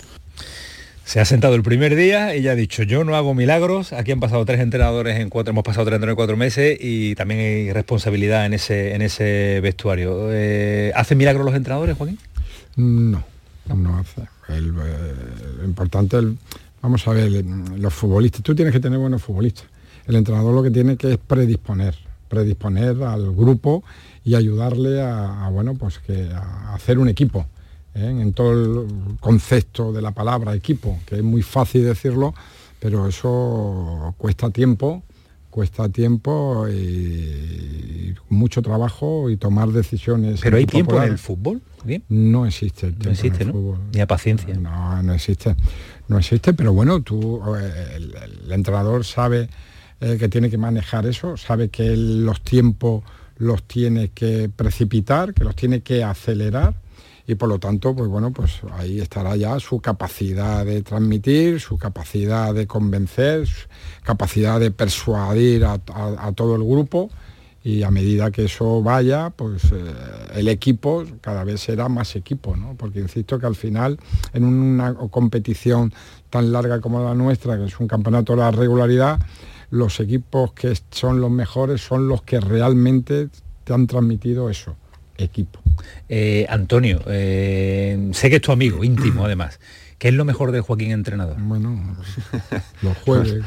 S1: Se ha sentado el primer día y ya ha dicho, yo no hago milagros, aquí han pasado tres entrenadores en cuatro, hemos pasado tres entrenadores en cuatro meses y también hay responsabilidad en ese, en ese vestuario. Eh, ¿Hacen milagros los entrenadores, Joaquín?
S2: No, no, hace. El, eh, importante, vamos a ver, los futbolistas, tú tienes que tener buenos futbolistas. El entrenador lo que tiene que es predisponer, predisponer al grupo y ayudarle a, bueno, pues que a hacer un equipo ¿eh? en todo el concepto de la palabra equipo, que es muy fácil decirlo, pero eso cuesta tiempo, cuesta tiempo y mucho trabajo y tomar decisiones.
S1: ¿Pero hay tiempo en el fútbol?
S2: No existe el
S1: tiempo existe, en fútbol. Ni a paciencia.
S2: No, no existe. No existe, pero bueno, tú, el, entrenador sabe eh, que tiene que manejar eso, sabe que los tiempos los tiene que precipitar, que los tiene que acelerar y por lo tanto, pues bueno, pues ahí estará ya su capacidad de transmitir, su capacidad de convencer, su capacidad de persuadir a, todo el grupo y a medida que eso vaya, pues eh, el equipo cada vez será más equipo, ¿no? Porque insisto que al final, en una competición tan larga como la nuestra, que es un campeonato de la regularidad, los equipos que son los mejores son los que realmente te han transmitido eso equipo.
S1: Eh, Antonio, eh, sé que es tu amigo íntimo además. ¿Qué es lo mejor de Joaquín entrenador?
S2: Bueno, los jueves.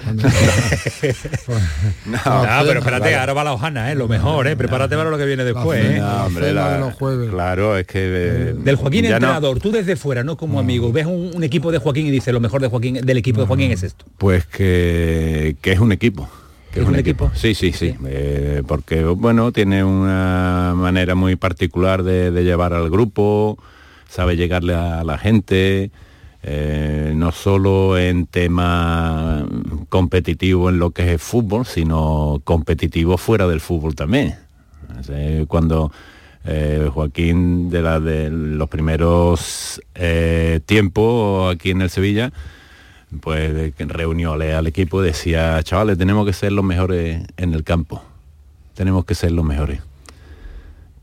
S1: no, pero espérate, ahora va la hojana, ¿eh? lo mejor, ¿eh? prepárate para lo que viene después. ¿eh?
S3: los jueves. Claro, es que...
S1: Del Joaquín entrenador, tú desde fuera, no como amigo, ves un, equipo de Joaquín y dices lo mejor de Joaquín, del equipo de Joaquín es esto.
S3: Pues que, que es un equipo
S1: ¿Es un, equipo?
S3: Sí, sí, sí. Eh, porque, bueno, tiene una manera muy particular de, llevar al grupo, sabe llegarle a la gente, eh, no solo en tema competitivo en lo que es el fútbol, sino competitivo fuera del fútbol también. cuando eh, Joaquín de, la, de los primeros tiempos aquí en el Sevilla, pues reunió al equipo y decía, chavales, tenemos que ser los mejores en el campo, tenemos que ser los mejores.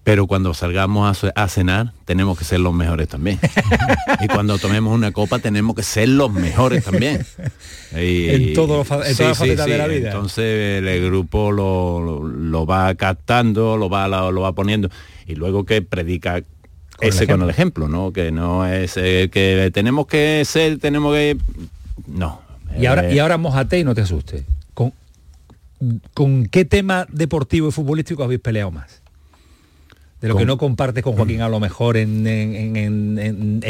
S3: Pero cuando salgamos a, cenar, tenemos que ser los mejores también. y cuando tomemos una copa, tenemos que ser los mejores también.
S1: en, todo, en todas de la vida.
S3: Entonces el grupo lo, va captando, lo va, lo, va poniendo. Y luego que predica ese con el ejemplo, ¿no? Que no es eh, que tenemos que ser, tenemos que no.
S1: Y ahora, y ahora mojate y no te asustes. ¿Con, ¿Con qué tema deportivo y futbolístico habéis peleado más? De lo que no compartes con Joaquín a lo mejor en,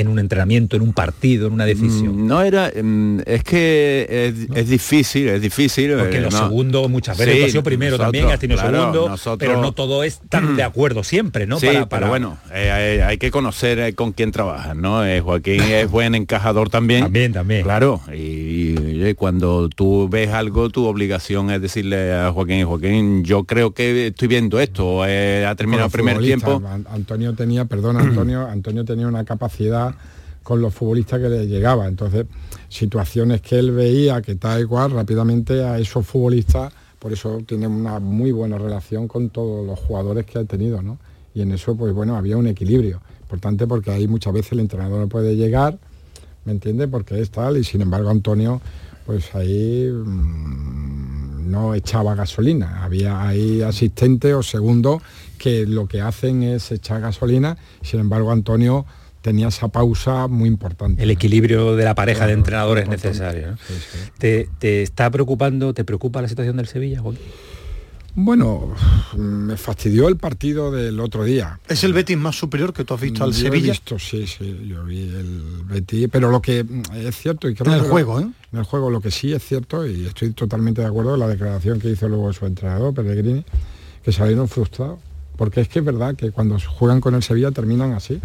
S1: un entrenamiento, en un partido, en una decisión.
S3: Mm, no era, mm, es que es, difícil, es difícil.
S1: Porque eh, los segundos muchas veces, ha sido primero también, has tenido segundo, pero no todo es tan de acuerdo siempre, ¿no?
S3: Sí, para, bueno, eh, hay, que conocer eh, con quién trabajas, ¿no? Joaquín es buen encajador también.
S1: También, también.
S3: Claro, y, cuando tú ves algo, tu obligación es decirle a Joaquín, Joaquín, yo creo que estoy viendo esto, ha terminado el primer tiempo
S2: Antonio tenía, perdón, Antonio, Antonio tenía una capacidad con los futbolistas que le llegaba. Entonces, situaciones que él veía que tal igual, rápidamente a esos futbolistas por eso tiene una muy buena relación con todos los jugadores que ha tenido, ¿no? Y en eso, pues bueno, había un equilibrio. Importante porque ahí muchas veces el entrenador no puede llegar, ¿me entiende? Porque es tal, y sin embargo Antonio, pues ahí mm, no echaba gasolina. Había ahí asistente o segundo que lo que hacen es echar gasolina, sin embargo Antonio tenía esa pausa muy importante.
S1: El equilibrio de la pareja de entrenadores necesario. ¿Te, está preocupando, te preocupa la situación del Sevilla,
S2: Bueno, me fastidió el partido del otro día.
S4: ¿Es el Betis más superior que tú has visto al Sevilla?
S2: He visto, sí, sí, yo vi el Betis, pero lo que es cierto y
S4: creo en el juego, ¿eh?
S2: En el juego lo que sí es cierto y estoy totalmente de acuerdo con la declaración que hizo luego su entrenador Pellegrini, que salieron frustrados, porque es que es verdad que cuando juegan con el Sevilla terminan así.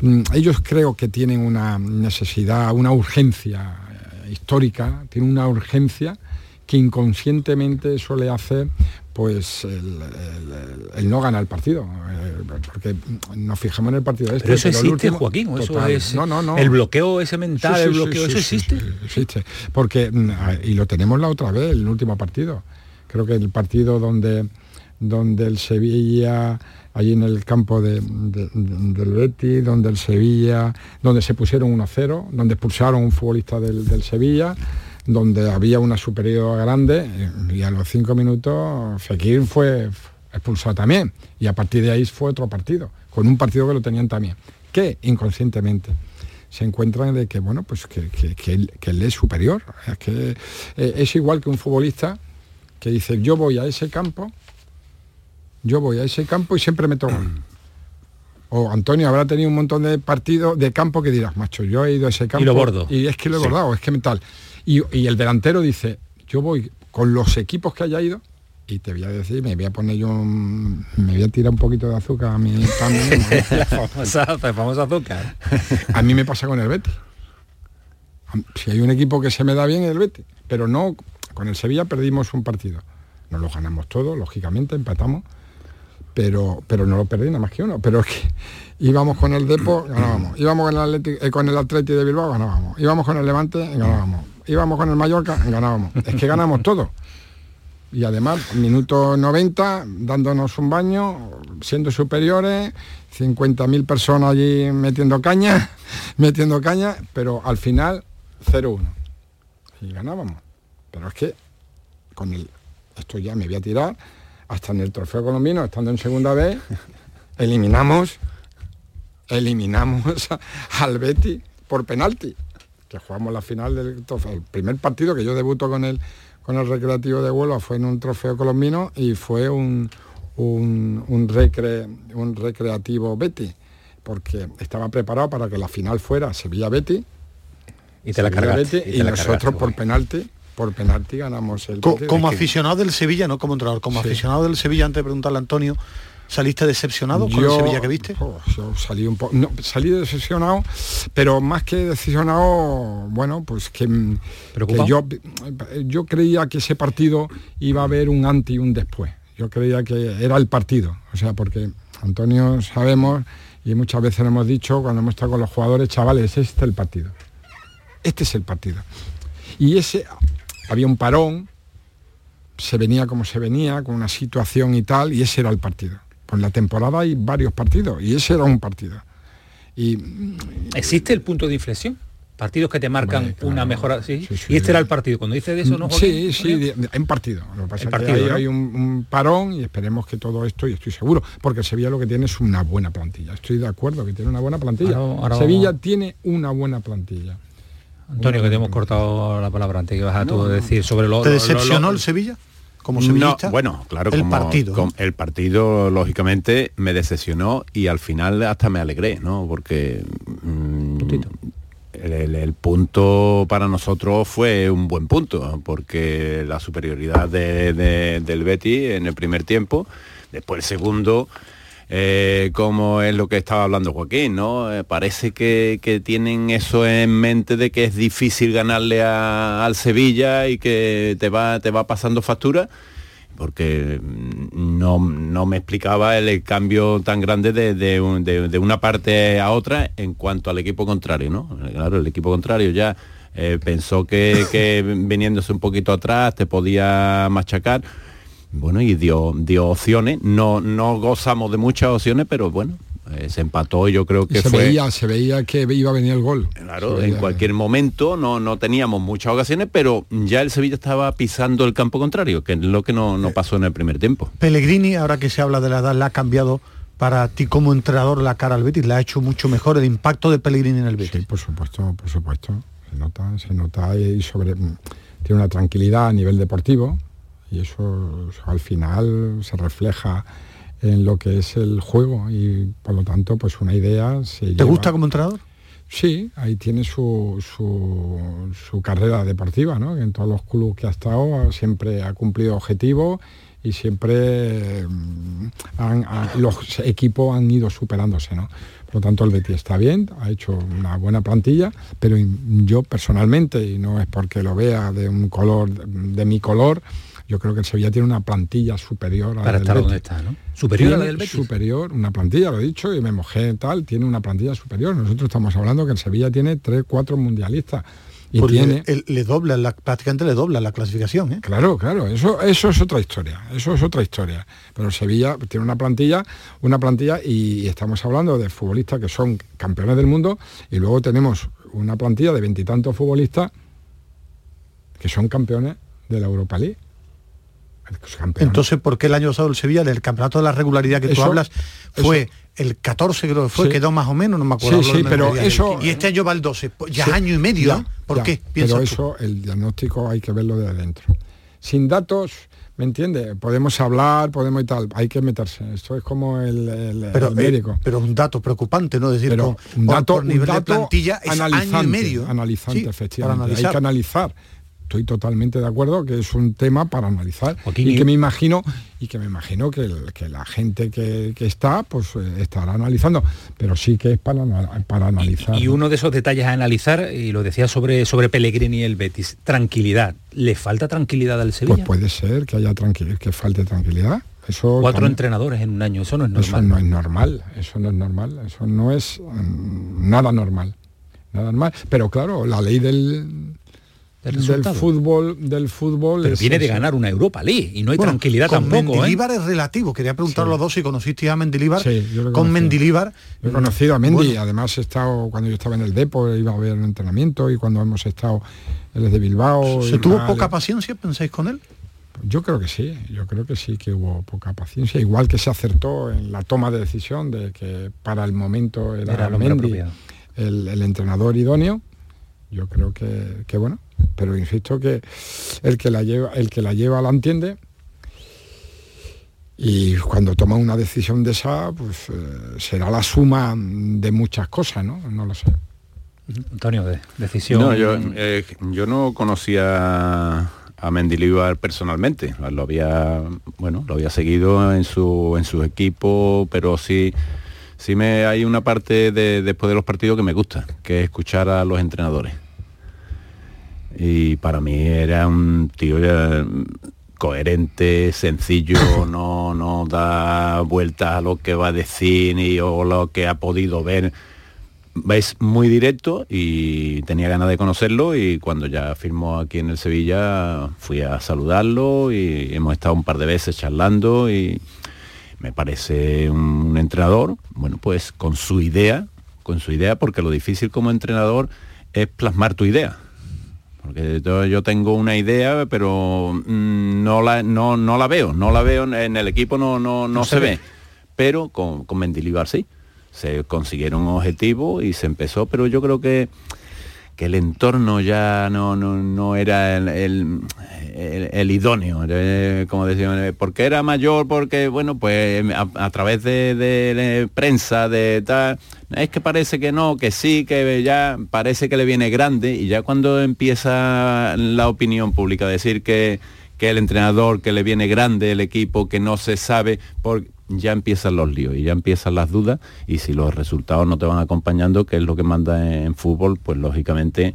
S2: Mm, ellos creo que tienen una necesidad, una urgencia eh, histórica, tienen una urgencia que inconscientemente suele hacer pues el, no ganar el partido. Eh, porque nos fijamos en el partido este
S1: pero eso existe Joaquín eso es no, no, no. el bloqueo ese mental el bloqueo eso existe
S2: existe. Porque mm, y lo tenemos la otra vez el último partido. Creo que el partido donde donde el Sevilla allí en el campo del Betis, donde el Sevilla, donde se pusieron 1-0, donde expulsaron un futbolista del, Sevilla, donde había una superioridad grande y a los cinco minutos Fekir fue expulsado también y a partir de ahí fue otro partido, con un partido que lo tenían también, que inconscientemente se encuentran de que bueno pues que, él, es superior, es que eh, es igual que un futbolista que dice yo voy a ese campo yo voy a ese campo y siempre me toco. O Antonio habrá tenido un montón de partidos de campo que dirás, macho, yo he ido a ese campo.
S1: Y lo bordo.
S2: Y es que lo he bordado, es que tal. Y, y, el delantero dice, yo voy con los equipos que haya ido, y te voy a decir, me voy a poner yo me voy a tirar un poquito de azúcar a mi
S1: también. famosa, azúcar.
S2: a mí me pasa con el Betis. Si hay un equipo que se me da bien es el Betis, pero no, con el Sevilla perdimos un partido. Nos lo ganamos todo, lógicamente, empatamos pero, pero no lo perdí nada más que uno. Pero es que íbamos con el Depo, ganábamos. Íbamos con el, Atlético, eh, con el Atleti de Bilbao, ganábamos. Íbamos con el Levante, ganábamos. Íbamos con el Mallorca, ganábamos. Es que ganamos todo. Y además, minuto 90, dándonos un baño, siendo superiores, 50.000 personas allí metiendo caña, metiendo caña, pero al final 0-1. Y ganábamos. Pero es que con el, esto ya me voy a tirar, hasta en el trofeo colombino, estando en segunda vez, eliminamos, eliminamos al Betty por penalti, que jugamos la final del trofeo. El primer partido que yo debuto con el, con el Recreativo de Huelva fue en un trofeo colombino y fue un, un, recre, un recreativo Betty, porque estaba preparado para que la final fuera Sevilla-Betty.
S1: Y te la cargaste.
S2: y, nosotros por penalti por penalti ganamos el
S4: como aficionado del Sevilla no como entrenador como aficionado del Sevilla antes de preguntarle a Antonio ¿Saliste decepcionado con el Sevilla que viste?
S2: Oh, yo salí un poco. No, salí decepcionado, pero más que decepcionado, bueno, pues que, que, yo, yo creía que ese partido iba a haber un antes y un después. Yo creía que era el partido. O sea, porque Antonio sabemos, y muchas veces lo hemos dicho cuando hemos estado con los jugadores, chavales, este es el partido. Este es el partido. Y ese había un parón, se venía como se venía, con una situación y tal, y ese era el partido. Pues en la temporada hay varios partidos, y ese era un partido. Y,
S1: ¿Existe el punto de inflexión? partidos que te marcan una mejora ¿sí? y este era el partido. Cuando dice de eso no
S2: sí sí en partido. Lo que pasa es que hay, un, parón y esperemos que todo esto y estoy seguro porque Sevilla lo que tiene es una buena plantilla. Estoy de acuerdo que tiene una buena plantilla. Sevilla tiene una buena plantilla
S1: Antonio, que te hemos cortado la palabra antes que vas a decir sobre lo...
S4: ¿Te decepcionó el Sevilla? Como sevillista,
S3: bueno, claro, el partido. el partido, lógicamente, me decepcionó y al final hasta me alegré, ¿no? Porque mm, el, punto para nosotros fue un buen punto, porque la superioridad del Betty en el primer tiempo, después el segundo eh, como es lo que estaba hablando Joaquín, ¿no? Eh, parece que, tienen eso en mente de que es difícil ganarle al Sevilla y que te va, te va pasando factura porque no, me explicaba el, cambio tan grande de, una parte a otra en cuanto al equipo contrario, ¿no? Claro, el equipo contrario ya Eh, pensó que, que viniéndose un poquito atrás te podía machacar. Bueno, y dio, dio opciones. No, no gozamos de muchas opciones, pero bueno, eh, se empató yo creo que
S2: se
S3: fue...
S2: veía se veía que iba a venir el gol.
S3: Claro en cualquier momento no no teníamos muchas ocasiones pero ya el Sevilla estaba pisando el campo contrario que es lo que no, no pasó en el primer tiempo.
S4: Pellegrini ahora que se habla de la edad la ha cambiado para ti como entrenador la cara al Betis. La ha hecho mucho mejor el impacto de Pellegrini en el Betis
S2: sí por supuesto por supuesto. Se nota se nota y sobre tiene una tranquilidad a nivel deportivo y eso, al final se refleja en lo que es el juego y por lo tanto pues una idea se
S4: ¿Te gusta como entrenador?
S2: Sí, ahí tiene su, su, su, carrera deportiva, ¿no? En todos los clubes que ha estado siempre ha cumplido objetivos y siempre mm, han, han, los equipos han ido superándose, ¿no? Por lo tanto el Betis está bien, ha hecho una buena plantilla, pero yo personalmente, y no es porque lo vea de un color, de mi color, yo creo que el Sevilla tiene una plantilla superior a
S1: Para
S2: la
S1: estar
S2: del
S1: donde
S2: Betis.
S1: está, ¿no? Superior a la del Betis.
S2: Superior, una plantilla, lo he dicho, y me mojé tal, tiene una plantilla superior. Nosotros estamos hablando que el Sevilla tiene tres, cuatro mundialistas. Y
S4: Porque
S2: tiene.
S4: el- le dobla la, prácticamente le dobla la clasificación ¿eh?
S2: Claro, claro, eso, eso es otra historia, eso es otra historia. Pero Sevilla tiene una plantilla, una plantilla y estamos hablando de futbolistas que son campeones del mundo y luego tenemos una plantilla de veintitantos futbolistas que son campeones de la Europa League.
S4: Entonces ¿por qué el año pasado el Sevilla del campeonato de la regularidad que tú hablas fue el 14 creo que fue
S2: Sí.
S4: quedó más o menos no me acuerdo
S2: Sí, pero
S4: memoria.
S2: eso-
S4: y este año va el 12 pues ya año y medio
S2: ya,
S4: ¿eh? ¿por
S2: ya,
S4: qué
S2: Pero
S4: tú?
S2: eso, el diagnóstico hay que verlo de adentro. Sin datos, ¿me entiende? Podemos hablar, podemos y tal, hay que meterse. Esto es como el, el-
S4: pero,
S2: el
S4: eh,
S2: médico.
S4: pero un dato preocupante no Es decir
S2: Pero
S4: con-
S2: un dato,
S4: por nivel de
S2: dato
S4: plantilla es año y medio
S2: analizante,
S4: para
S2: efectivamente.
S4: analizar.
S2: Hay que analizar. Estoy totalmente de acuerdo que es un tema para analizar
S1: Joaquín,
S2: y que me imagino y que me imagino que, el- que la gente que, que está pues eh, estará analizando, pero sí que es para, para analizar.
S1: Y
S2: ¿no?
S1: uno de esos detalles a analizar, y lo decía sobre, sobre Pellegrini y el Betis, tranquilidad. ¿Le falta tranquilidad al
S2: Pues
S1: Sevilla?
S2: puede ser que haya tranquilidad, que falte tranquilidad. Eso
S1: Cuatro
S2: también-
S1: entrenadores en un año, eso no es
S2: Eso
S1: normal.
S2: no es normal, eso no es normal, eso no es mm, nada normal. Nada normal. Pero claro, la ley del,
S1: ¿El
S2: del fútbol, del fútbol.
S1: Pero
S2: es
S1: viene de ganar una Europa League y no hay
S4: Bueno,
S1: tranquilidad
S4: con
S1: tampoco, ¿eh?
S4: Mendilíbar es relativo quería preguntar a los dos si conociste a Mendilíbar
S2: Sí, yo lo he
S4: con. Mendilíbar
S2: Yo he conocido a Mendy,
S4: Bueno,
S2: además he estado, cuando yo estaba en el Depo, iba a ver un entrenamiento y cuando hemos estado, él es de Bilbao.
S4: ¿Se tuvo poca paciencia, pensáis con él?
S2: Yo creo que sí, yo creo que sí que hubo poca paciencia, igual que se acertó en la toma de decisión de que para el momento era,
S1: Era el
S2: Mendy el, el entrenador idóneo. Yo creo que, que bueno, pero insisto que el que la lleva, el que la lleva la entiende. Y cuando toma una decisión de esa, pues eh, será la suma de muchas cosas, ¿no? No lo sé.
S1: Antonio, de, decisión.
S3: No, yo, eh, yo no conocía a Mendilibar personalmente. Lo había, bueno, lo había seguido en su en su equipo, pero sí, sí me hay una parte de, después de los partidos que me gusta, que es escuchar a los entrenadores. Y para mí era un tío coherente, sencillo, no, no da vueltas a lo que va a decir ni o lo que ha podido ver es muy directo y tenía ganas de conocerlo y cuando ya firmó aquí en el Sevilla fui a saludarlo y hemos estado un par de veces charlando y me parece un entrenador, bueno, pues con su idea, con su idea, porque lo difícil como entrenador es plasmar tu idea. Porque yo, yo tengo una idea, pero mm, no, la, no, no la veo, no la veo en el equipo, no, no, no, se, ve. Pero con, con Mendilibar sí se consiguieron un objetivo y se empezó, pero yo creo que, que el entorno ya no, no, no era el, el, idóneo, eh, como decían, eh, porque era mayor, porque, bueno, pues a, a través de, de, de, prensa, de tal, es que parece que no, que sí, que ya parece que le viene grande y ya cuando empieza la opinión pública a decir que, que el entrenador, que le viene grande el equipo, que no se sabe, por, ya empiezan los líos y ya empiezan las dudas y si los resultados no te van acompañando, que es lo que manda en fútbol, pues lógicamente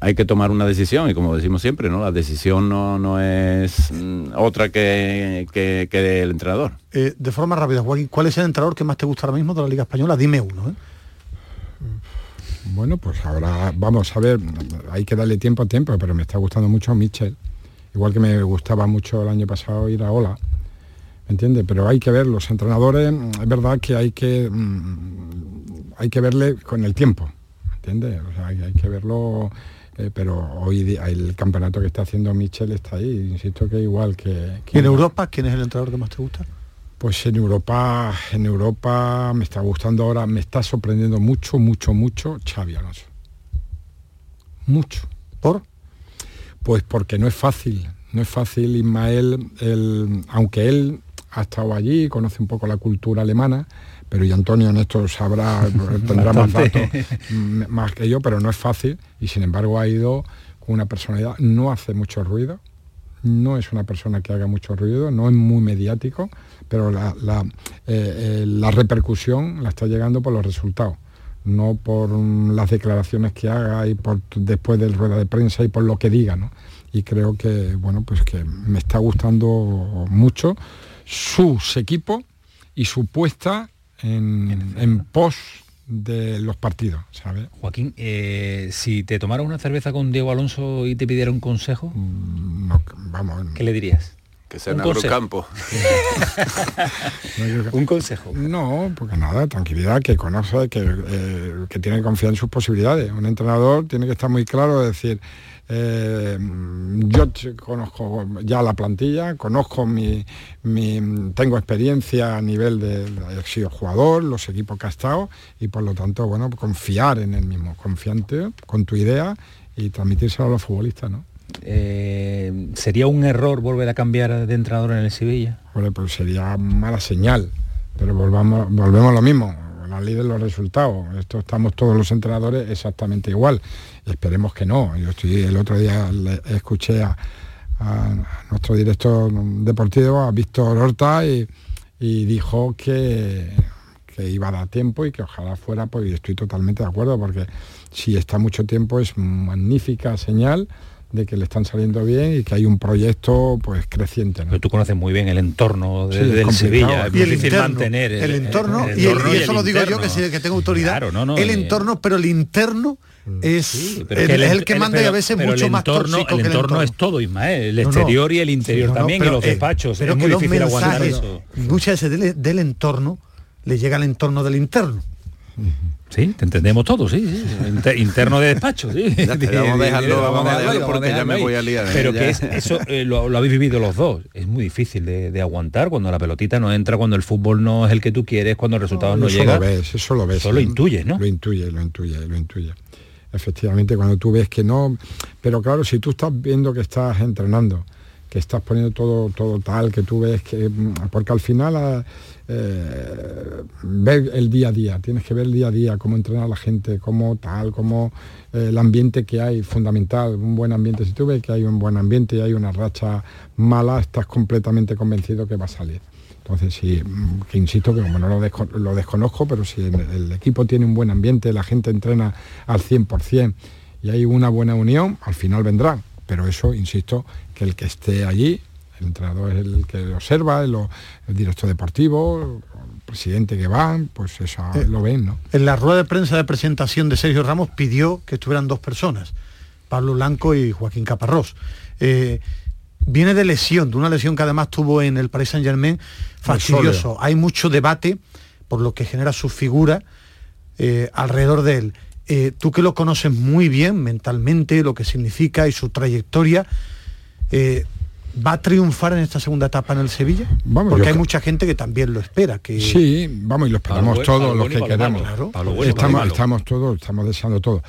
S3: hay que tomar una decisión y como decimos siempre, ¿no? La decisión no, no es mm, otra que, que, que, el entrenador.
S4: Eh, de forma rápida, Joaquín, ¿cuál es el entrenador que más te gusta ahora mismo de la Liga Española? Dime uno. ¿eh?
S2: Bueno, pues ahora vamos a ver, hay que darle tiempo a tiempo, pero me está gustando mucho Mitchell. Igual que me gustaba mucho el año pasado ir a Ola. ¿Me entiendes? Pero hay que ver, los entrenadores, es verdad que hay que mm, hay que verle con el tiempo. ¿Entiendes? O sea, hay, que verlo. Eh, pero hoy el campeonato que está haciendo Mitchell está ahí, insisto que igual que,
S4: ¿Y en Europa quién es el entrenador que más te gusta?
S2: Pues en Europa, en Europa me está gustando ahora, me está sorprendiendo mucho, mucho, mucho Xavi Alonso. Mucho.
S4: ¿Por?
S2: Pues porque no es fácil, no es fácil Ismael, el, aunque él ha estado allí, conoce un poco la cultura alemana, pero y Antonio en esto sabrá, tendrá más datos más que yo, pero no es fácil y sin embargo ha ido con una personalidad, no hace mucho ruido, no es una persona que haga mucho ruido, no es muy mediático, pero la, la, eh, eh, repercusión la está llegando por los resultados, no por las declaraciones que haga y por después del rueda de prensa y por lo que diga, ¿no? Y creo que, bueno, pues que me está gustando mucho sus equipos y su puesta en, en pos de los partidos, ¿sabes?
S1: Joaquín, eh, si te tomara una cerveza con Diego Alonso y te pidiera un consejo,
S2: mm, vamos,
S1: ¿qué le dirías?
S3: Que sea en campo.
S1: un consejo.
S2: No, porque nada, tranquilidad, que conoce, que, eh, que tiene confianza en sus posibilidades. Un entrenador tiene que estar muy claro de decir, eh, yo conozco ya la plantilla, conozco mi, tengo experiencia a nivel de, he sido jugador, los equipos que ha estado y por lo tanto, bueno, confiar en el mismo, confiante con tu idea y transmitírselo a los futbolistas, ¿no?
S1: Eh, ¿Sería un error volver a cambiar de entrenador en el Sevilla?
S2: Bueno, pues sería mala señal, pero volvamos, volvemos lo mismo la ley de los resultados. Esto estamos todos los entrenadores exactamente igual. Esperemos que no. Yo estoy el otro día escuché a, nuestro director deportivo, a Víctor Horta, y, dijo que, que, iba a dar tiempo y que ojalá fuera, pues estoy totalmente de acuerdo, porque si está mucho tiempo es magnífica señal de que le están saliendo bien y que hay un proyecto pues creciente.
S1: Pero tú conoces muy bien el entorno de, del Sevilla,
S4: es y el difícil mantener el, entorno, y, eso lo digo yo que, que tengo autoridad. el eh. entorno, pero el interno mm. es, el, que manda y a veces mucho más tóxico
S1: el, entorno es todo Ismael el exterior y el interior también y los eh, despachos
S4: pero
S1: es muy difícil aguantar eso
S4: muchas veces del, entorno le llega al entorno del interno
S1: Sí, te entendemos todos, sí, interno de despacho, sí.
S3: vamos a dejarlo, vamos dejarlo porque ya me voy a liar. ¿eh?
S1: Pero que es, eso eh, lo, habéis vivido los dos. Es muy difícil de, aguantar cuando la pelotita no entra, cuando el fútbol no es el que tú quieres, cuando el resultado no, llega.
S2: Eso lo ves, eso lo ves.
S1: Eso lo intuyes, ¿no?
S2: Lo intuye, lo intuye, lo intuye. Efectivamente, cuando tú ves que no... Pero claro, si tú estás viendo que estás entrenando, que estás poniendo todo, todo tal, que tú ves que... Porque al final eh, ver el día a día, tienes que ver el día a día, cómo entrenar a la gente, cómo tal, cómo eh, el ambiente que hay, fundamental, un buen ambiente. Si tú ves que hay un buen ambiente y hay una racha mala, estás completamente convencido que va a salir. Entonces, sí, mm, que insisto que como no lo, desconozco, pero si el equipo tiene un buen ambiente, la gente entrena al 100% y hay una buena unión, al final vendrán. Pero eso, insisto, que el que esté allí el entrenador es el que observa, el, director deportivo, el presidente que va, pues eso eh, lo ven, ¿no?
S4: En la rueda de prensa de presentación de Sergio Ramos pidió que estuvieran dos personas, Pablo Blanco y Joaquín Caparrós. Eh, viene de lesión, de una lesión que además tuvo en el Paris Saint Germain, fastidioso. Hay mucho debate por lo que genera su figura eh, alrededor de él. Tú que lo conoces muy bien mentalmente, lo que significa y su trayectoria, ¿Va a triunfar en esta segunda etapa en el Sevilla? Vamos, Porque hay mucha gente que también lo espera. Que...
S2: Sí, vamos, y lo esperamos todos los que queremos. estamos, estamos todos, estamos deseando todo.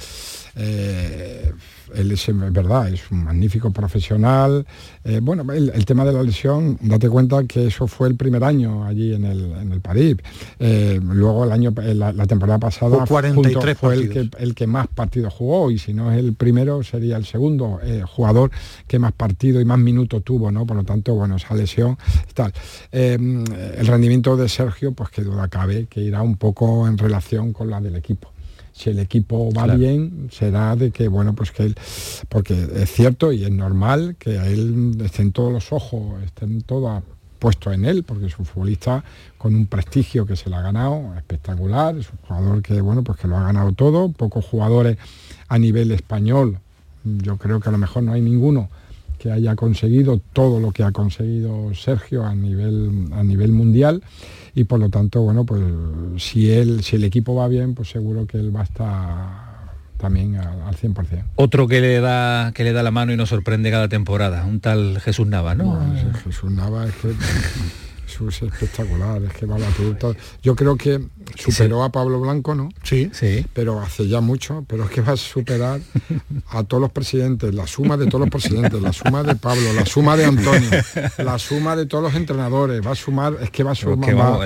S2: Eh, él es, verdad, es un magnífico profesional. Eh, bueno, el, tema de la lesión, date cuenta que eso fue el primer año allí en el, en París. Eh, luego el año, la, temporada pasada
S4: 43
S2: fue el que, el que, más partidos jugó y si no es el primero sería el segundo jugador que más partido y más minutos tuvo, ¿no? Por lo tanto, bueno, esa lesión tal. el rendimiento de Sergio, pues que duda cabe que irá un poco en relación con la del equipo si el equipo va bien, será de que, bueno, pues que él, porque es cierto y es normal que a él estén todos los ojos, estén todas puesto en él, porque es un futbolista con un prestigio que se le ha ganado, espectacular, es un jugador que, bueno, pues que lo ha ganado todo, pocos jugadores a nivel español, yo creo que a lo mejor no hay ninguno que haya conseguido todo lo que ha conseguido Sergio a nivel, a nivel mundial y por lo tanto, bueno, pues si él, si el equipo va bien, pues seguro que él va a estar también al, 100%.
S1: Otro que le da que le da la mano y nos sorprende cada temporada, un tal Jesús Nava, ¿no?
S2: Jesús Nava es que es espectacular, es que va a batir todo. Yo creo que superó a Pablo Blanco, ¿no?
S1: Sí, sí.
S2: Pero hace ya mucho, pero es que va a superar a todos los presidentes, la suma de todos los presidentes, la suma de Pablo, la suma de Antonio, la suma de todos los entrenadores, va a sumar, es que va a sumar,
S1: va,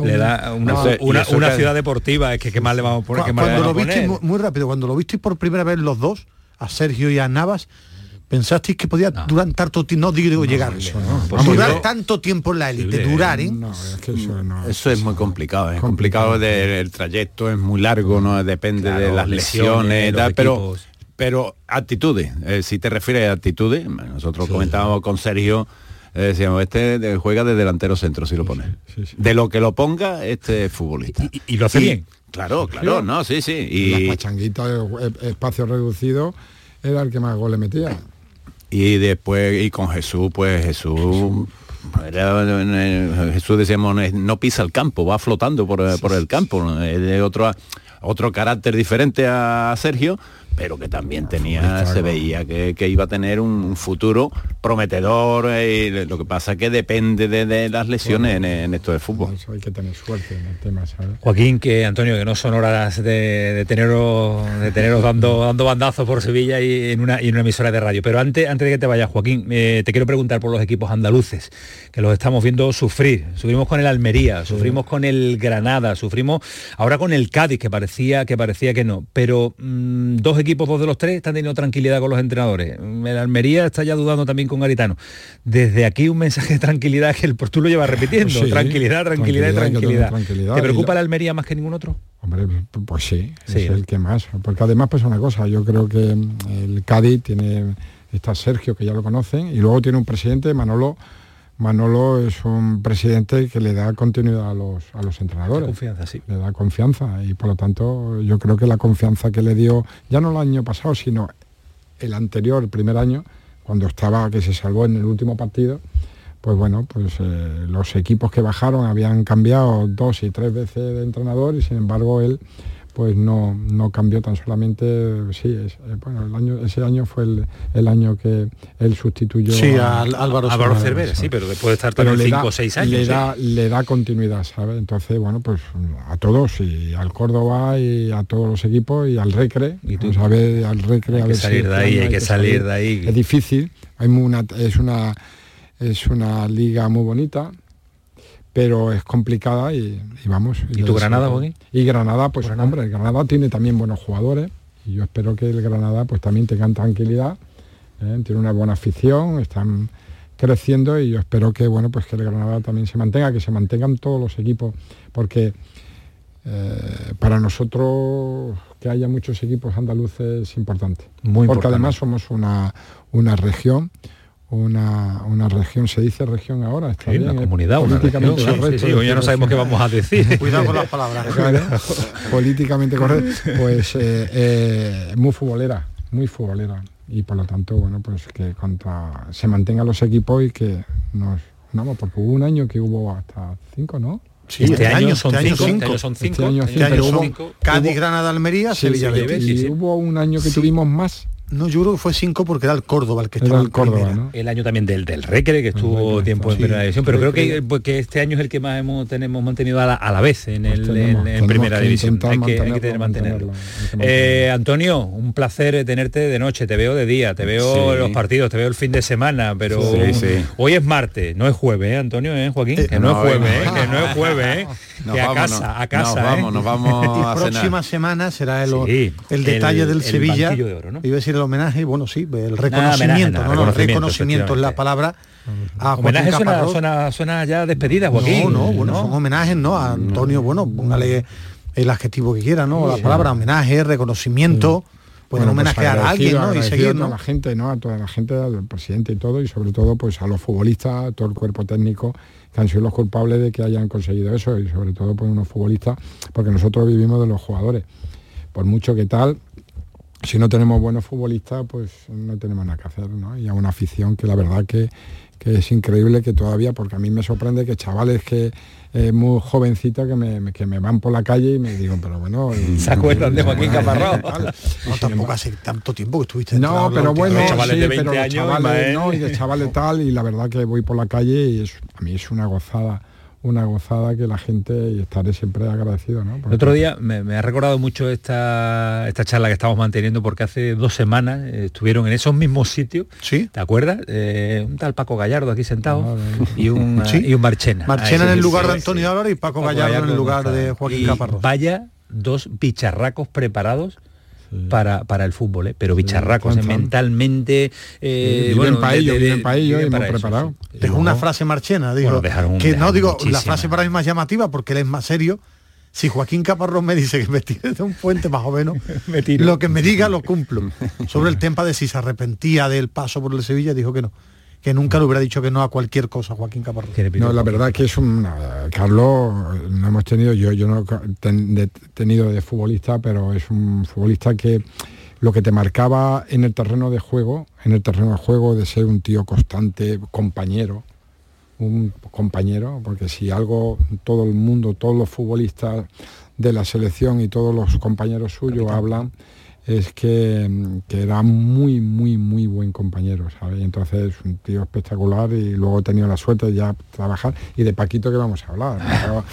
S1: le, da una, ciudad deportiva, es que qué más le vamos a poner.
S4: Cuando, lo viste muy rápido, cuando lo viste por primera vez los dos, a Sergio y a Navas, ¿Pensasteis que podía durar tanto tiempo? No digo llegar. Eso, no. durar tanto tiempo en la élite, durar, ¿eh?
S3: es que eso, es muy complicado, es complicado, el trayecto es muy largo, no depende de las lesiones, pero pero actitudes, eh, si te refieres a actitudes, nosotros comentábamos con Sergio, eh, decíamos, este juega de delantero centro si lo pone. de lo que lo ponga, este futbolista.
S1: Y, lo hace bien.
S3: Claro, claro, no, sí, sí. Y
S2: la pachanguita, espacio reducido, era el que más goles metía
S3: y después y con Jesús pues Jesús Jesús decíamos no pisa el campo va flotando por, por el campo es de otro otro carácter diferente a Sergio pero que también tenía, se veía que, iba a tener un futuro prometedor y eh, lo que pasa que depende de, las lesiones en, esto de fútbol.
S2: hay que tener suerte en el tema,
S1: Joaquín, que Antonio, que no son horas de, teneros, de teneros dando, dando bandazos por Sevilla y en una, y en una emisora de radio. Pero antes, antes de que te vayas, Joaquín, eh, te quiero preguntar por los equipos andaluces, que los estamos viendo sufrir. Sufrimos con el Almería, sufrimos con el Granada, sufrimos ahora con el Cádiz, que parecía que parecía que no. Pero mm, dos equipos, dos de los tres, están teniendo tranquilidad con los entrenadores. El Almería está ya dudando también con Garitano. Desde aquí un mensaje de tranquilidad que el tú lo llevas repitiendo. tranquilidad, tranquilidad, y tranquilidad. ¿Te preocupa la Almería más que ningún otro?
S2: Hombre, pues sí, es el que más. Porque además pues una cosa, yo creo que mm, el Cádiz tiene, está Sergio, que ya lo conocen, y luego tiene un presidente, Manolo, Manolo es un presidente que le da continuidad a los, a los entrenadores.
S1: confianza, sí.
S2: Le da confianza y por lo tanto yo creo que la confianza que le dio, ya no el año pasado, sino el anterior, el primer año, cuando estaba, que se salvó en el último partido, pues bueno, pues eh, los equipos que bajaron habían cambiado dos y tres veces de entrenador y sin embargo él pues no, no cambió tan solamente, sí, es, eh, bueno, el año, ese año fue el, año que él sustituyó
S1: sí, a, Álvaro, Álvaro Cervera, sí, pero después de estar también cinco o seis años.
S2: Le da, le da continuidad, ¿sabes? Entonces, bueno, pues a todos, y al Córdoba y a todos los equipos y al Recre, y tú, sabes, al Recre
S1: hay que salir de ahí, hay que salir de ahí.
S2: Es difícil, hay una, es una es una liga muy bonita, pero es complicada y, vamos.
S1: ¿Y, tu Granada, Boni?
S2: Y Granada, pues hombre, el Granada tiene también buenos jugadores y yo espero que el Granada pues también tenga tranquilidad, ¿eh? tiene una buena afición, están creciendo y yo espero que bueno pues que el Granada también se mantenga, que se mantengan todos los equipos, porque eh, para nosotros que haya muchos equipos andaluces es importante. Muy porque además somos una, una región una, una región, se dice región ahora, está
S1: bien, una comunidad, políticamente correcto. ya no sabemos qué vamos a decir.
S4: Cuidado con las palabras.
S2: políticamente correcto, pues eh, eh, muy futbolera, muy futbolera. Y por lo tanto, bueno, pues que contra, se mantengan los equipos y que nos vamos, porque hubo un año que hubo hasta cinco, ¿no?
S1: Sí, este, año, son cinco, este son cinco.
S4: Este año, son Cádiz, Granada, Almería, Sevilla,
S2: Y hubo un año que tuvimos más
S4: no, yo creo que fue cinco porque era el Córdoba el que estaba
S2: el Córdoba,
S1: El año también del, del Recre, que estuvo tiempo en primera división, pero creo que, pues, que, este año es el que más hemos tenemos mantenido a la, vez en, pues el, en, primera división. Hay que, hay que tener, mantenerlo. Eh, Antonio, un placer tenerte de noche, te veo de día, te veo los partidos, te veo el fin de semana, pero hoy es martes, no es jueves, ¿eh, Antonio, ¿eh, Joaquín? Eh, que no, es jueves, ¿eh? que no es jueves, ¿eh? que a casa, a casa.
S3: Nos vamos, nos vamos
S4: próxima semana será el, el detalle del Sevilla. Iba a decir homenaje, bueno, sí, el reconocimiento, no, no, reconocimiento es la palabra.
S1: A homenaje suena, suena, ya despedida, Joaquín.
S4: No, no, bueno, son homenajes, ¿no? A Antonio, bueno, póngale el adjetivo que quiera, ¿no? La palabra homenaje, reconocimiento. pueden pues homenajear a alguien, ¿no? Y seguir,
S2: ¿no? a la gente, ¿no? A toda la gente, al presidente y todo, y sobre todo pues a los futbolistas, a todo el cuerpo técnico que han sido los culpables de que hayan conseguido eso y sobre todo pues unos futbolistas, porque nosotros vivimos de los jugadores. Por mucho que tal, si no tenemos buenos futbolistas, pues no tenemos nada que hacer, ¿no? Y a una afición que la verdad que, que es increíble que todavía, porque a mí me sorprende que chavales que muy jovencita que me, que me van por la calle y me digo, pero bueno...
S1: ¿Se acuerdan de Joaquín Caparrós?
S4: No, tampoco hace tanto tiempo que estuviste
S2: No, pero bueno, chavales de 20 años, chavales, ¿no? y de chavales tal, y la verdad que voy por la calle y es, a mí es una gozada una gozada que la gente y estaré siempre agradecido. ¿no?
S1: el otro día me, ha recordado mucho esta, esta charla que estamos manteniendo porque hace dos semanas eh, estuvieron en esos mismos sitios,
S4: ¿Sí?
S1: ¿te acuerdas? Eh, un tal Paco Gallardo aquí sentado y, un, y un Marchena.
S4: Marchena en el lugar de Antonio Álvarez y Paco, Gallardo, en el lugar de Joaquín Caparrós.
S1: Vaya dos bicharracos preparados para, para el fútbol, ¿eh? pero bicharracos, mentalmente...
S2: Eh, bueno, para ello, bien para ello, hemos preparado.
S4: Dejó una frase marchena, digo, que no digo, la frase para mí más llamativa porque él es más serio, si Joaquín Caparrós me dice que me tire de un puente más o menos, lo que me diga lo cumplo. Sobre el tema de si se arrepentía del paso por el Sevilla, dijo que no que nunca le hubiera dicho que no a cualquier cosa, Joaquín Caparrós.
S2: No, la verdad que es un... Carlos, no hemos tenido, yo, yo no he tenido de futbolista, pero es un futbolista que lo que te marcaba en el terreno de juego, en el terreno de juego de ser un tío constante, compañero, un compañero, porque si algo todo el mundo, todos los futbolistas de la selección y todos los compañeros suyos hablan es que, era muy, muy, muy buen compañero, ¿sabes? entonces un tío espectacular y luego he tenido la suerte de ya trabajar y de Paquito que vamos a hablar.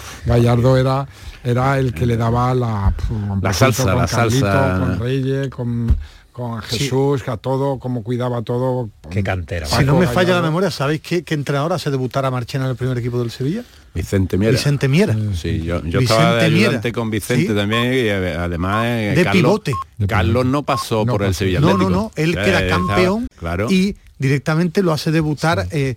S2: Gallardo era, era el que le daba la,
S3: la salsa, la salsa.
S2: Con Reyes, con con Jesús, a todo, como cuidaba todo.
S1: Qué cantera.
S4: si no me falla la memoria, ¿sabéis qué, qué entrenador hace debutar a Marchena en el primer equipo del Sevilla?
S3: Vicente Miera.
S4: Vicente Miera.
S3: Sí, yo, estaba de ayudante con Vicente también y eh, además
S4: eh, de pivote.
S3: Carlos no pasó por el Sevilla
S4: No, no, no, él queda campeón claro. y directamente lo hace debutar eh,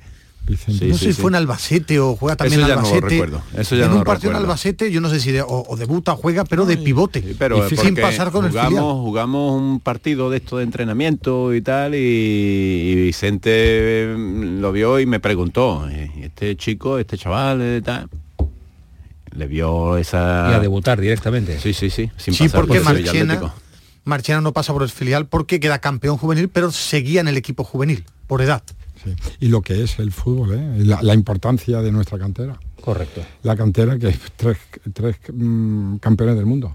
S4: no sé si fue en Albacete o juega también en Albacete.
S3: Eso ya
S4: en
S3: un
S4: partido en Albacete, yo no sé si o, debuta o juega, pero de pivote.
S3: pero sin pasar con jugamos, el filial. Jugamos un partido de esto de entrenamiento y tal, y, Vicente mm, lo vio y me preguntó, eh, este chico, este chaval, eh, tal, le vio esa...
S1: Y a debutar directamente.
S3: Sí, sí, sí.
S4: Sin sí, porque Marchena, Marchena no pasa por el filial porque queda campeón juvenil, pero seguía en el equipo juvenil, por edad.
S2: Y lo que es el fútbol, ¿eh? la, importancia de nuestra cantera.
S1: Correcto.
S2: La cantera que es tres, tres mm, campeones del mundo.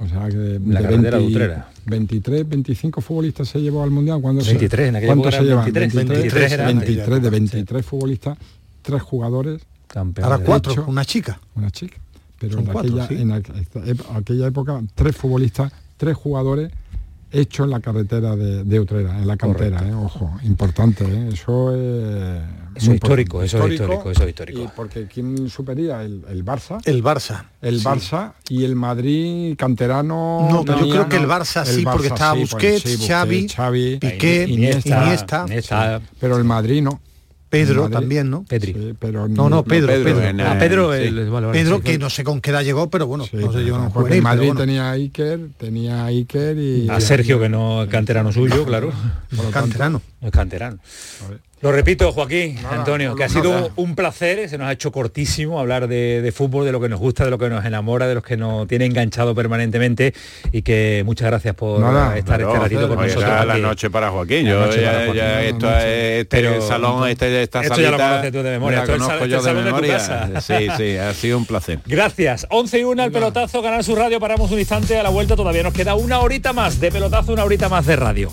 S2: O sea que
S1: la de 20,
S2: 23, 25 futbolistas se llevó al mundial cuando
S1: 23,
S2: se, ¿cuántos se llevan?
S1: 23,
S2: 23, 23, de 23 futbolistas, tres jugadores.
S4: Campeones. Ahora cuatro, una chica.
S2: Una chica. Pero en, aquella, en aquella época, tres futbolistas, tres jugadores hecho en la carretera de, de Utrera, en la cantera, eh, ojo, importante, eh, eso es...
S1: Eso histórico, eso es histórico, eso es histórico.
S2: Y porque ¿quién supería? El, el, Barça.
S4: El Barça.
S2: El Barça y el Madrid canterano...
S4: No, yo creo que el Barça sí, porque estaba Busquets, Xavi, Xavi, Piqué, Iniesta,
S2: pero el Madrid no.
S4: Pedro también, ¿no?
S1: Pedri.
S2: pero
S4: no, no, Pedro, Pedro. Pedro,
S1: ah, Pedro,
S4: Pedro que no sé con qué edad llegó, pero bueno, no sé, yo
S2: no Porque Madrid tenía a Iker, tenía a Iker y...
S1: A Sergio, que no canterano suyo, claro.
S4: canterano.
S1: No es canterano. Lo repito, Joaquín, Antonio, que ha sido un placer, se nos ha hecho cortísimo hablar de, fútbol, de lo que nos gusta, de lo que nos enamora, de los que nos tiene enganchado permanentemente y que muchas gracias por estar este ratito con nosotros.
S3: la noche para Joaquín, yo ya, esto es este salón, este, esta
S1: esto ya lo conoces tú de memoria,
S3: esto conozco yo de memoria. sí, sí, ha sido un placer.
S1: Gracias. 11 y 1 al pelotazo, ganar su radio, paramos un instante a la vuelta, todavía nos queda una horita más de pelotazo, una horita más de radio.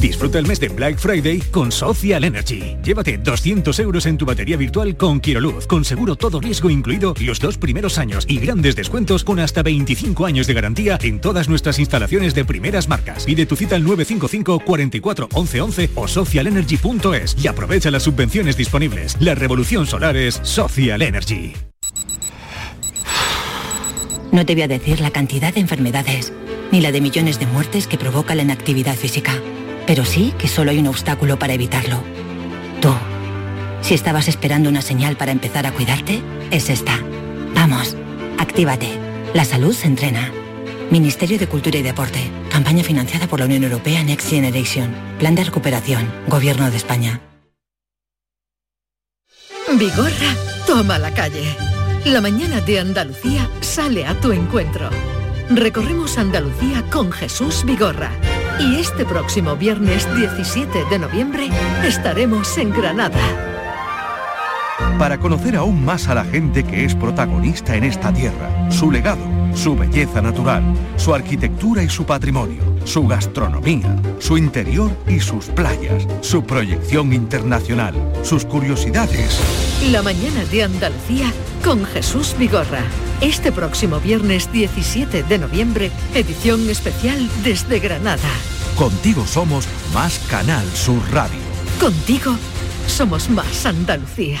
S8: Disfruta el mes de Black Friday con Social Energy. Llévate 200 euros en tu batería virtual con Quiroluz, con seguro todo riesgo incluido los dos primeros años y grandes descuentos con hasta 25 años de garantía en todas nuestras instalaciones de primeras marcas. Pide tu cita al 955 44 11 11 o socialenergy.es y aprovecha las subvenciones disponibles. La revolución solar es Social Energy.
S9: No te voy a decir la cantidad de enfermedades, ni la de millones de muertes que provoca la inactividad física, pero sí que solo hay un obstáculo para evitarlo. Tú. Si estabas esperando una señal para empezar a cuidarte, es esta. Vamos, actívate. La salud se entrena. Ministerio de Cultura y Deporte. Campaña financiada por la Unión Europea Next Generation. Plan de recuperación. Gobierno de España.
S10: Vigorra, toma la calle. La mañana de Andalucía sale a tu encuentro. Recorremos Andalucía con Jesús Vigorra. Y este próximo viernes 17 de noviembre estaremos en Granada.
S11: Para conocer aún más a la gente que es protagonista en esta tierra, su legado, su belleza natural, su arquitectura y su patrimonio, su gastronomía, su interior y sus playas, su proyección internacional, sus curiosidades.
S10: La mañana de Andalucía con Jesús Vigorra. Este próximo viernes 17 de noviembre, edición especial desde Granada.
S11: Contigo somos más Canal Sur Radio.
S10: Contigo somos más Andalucía.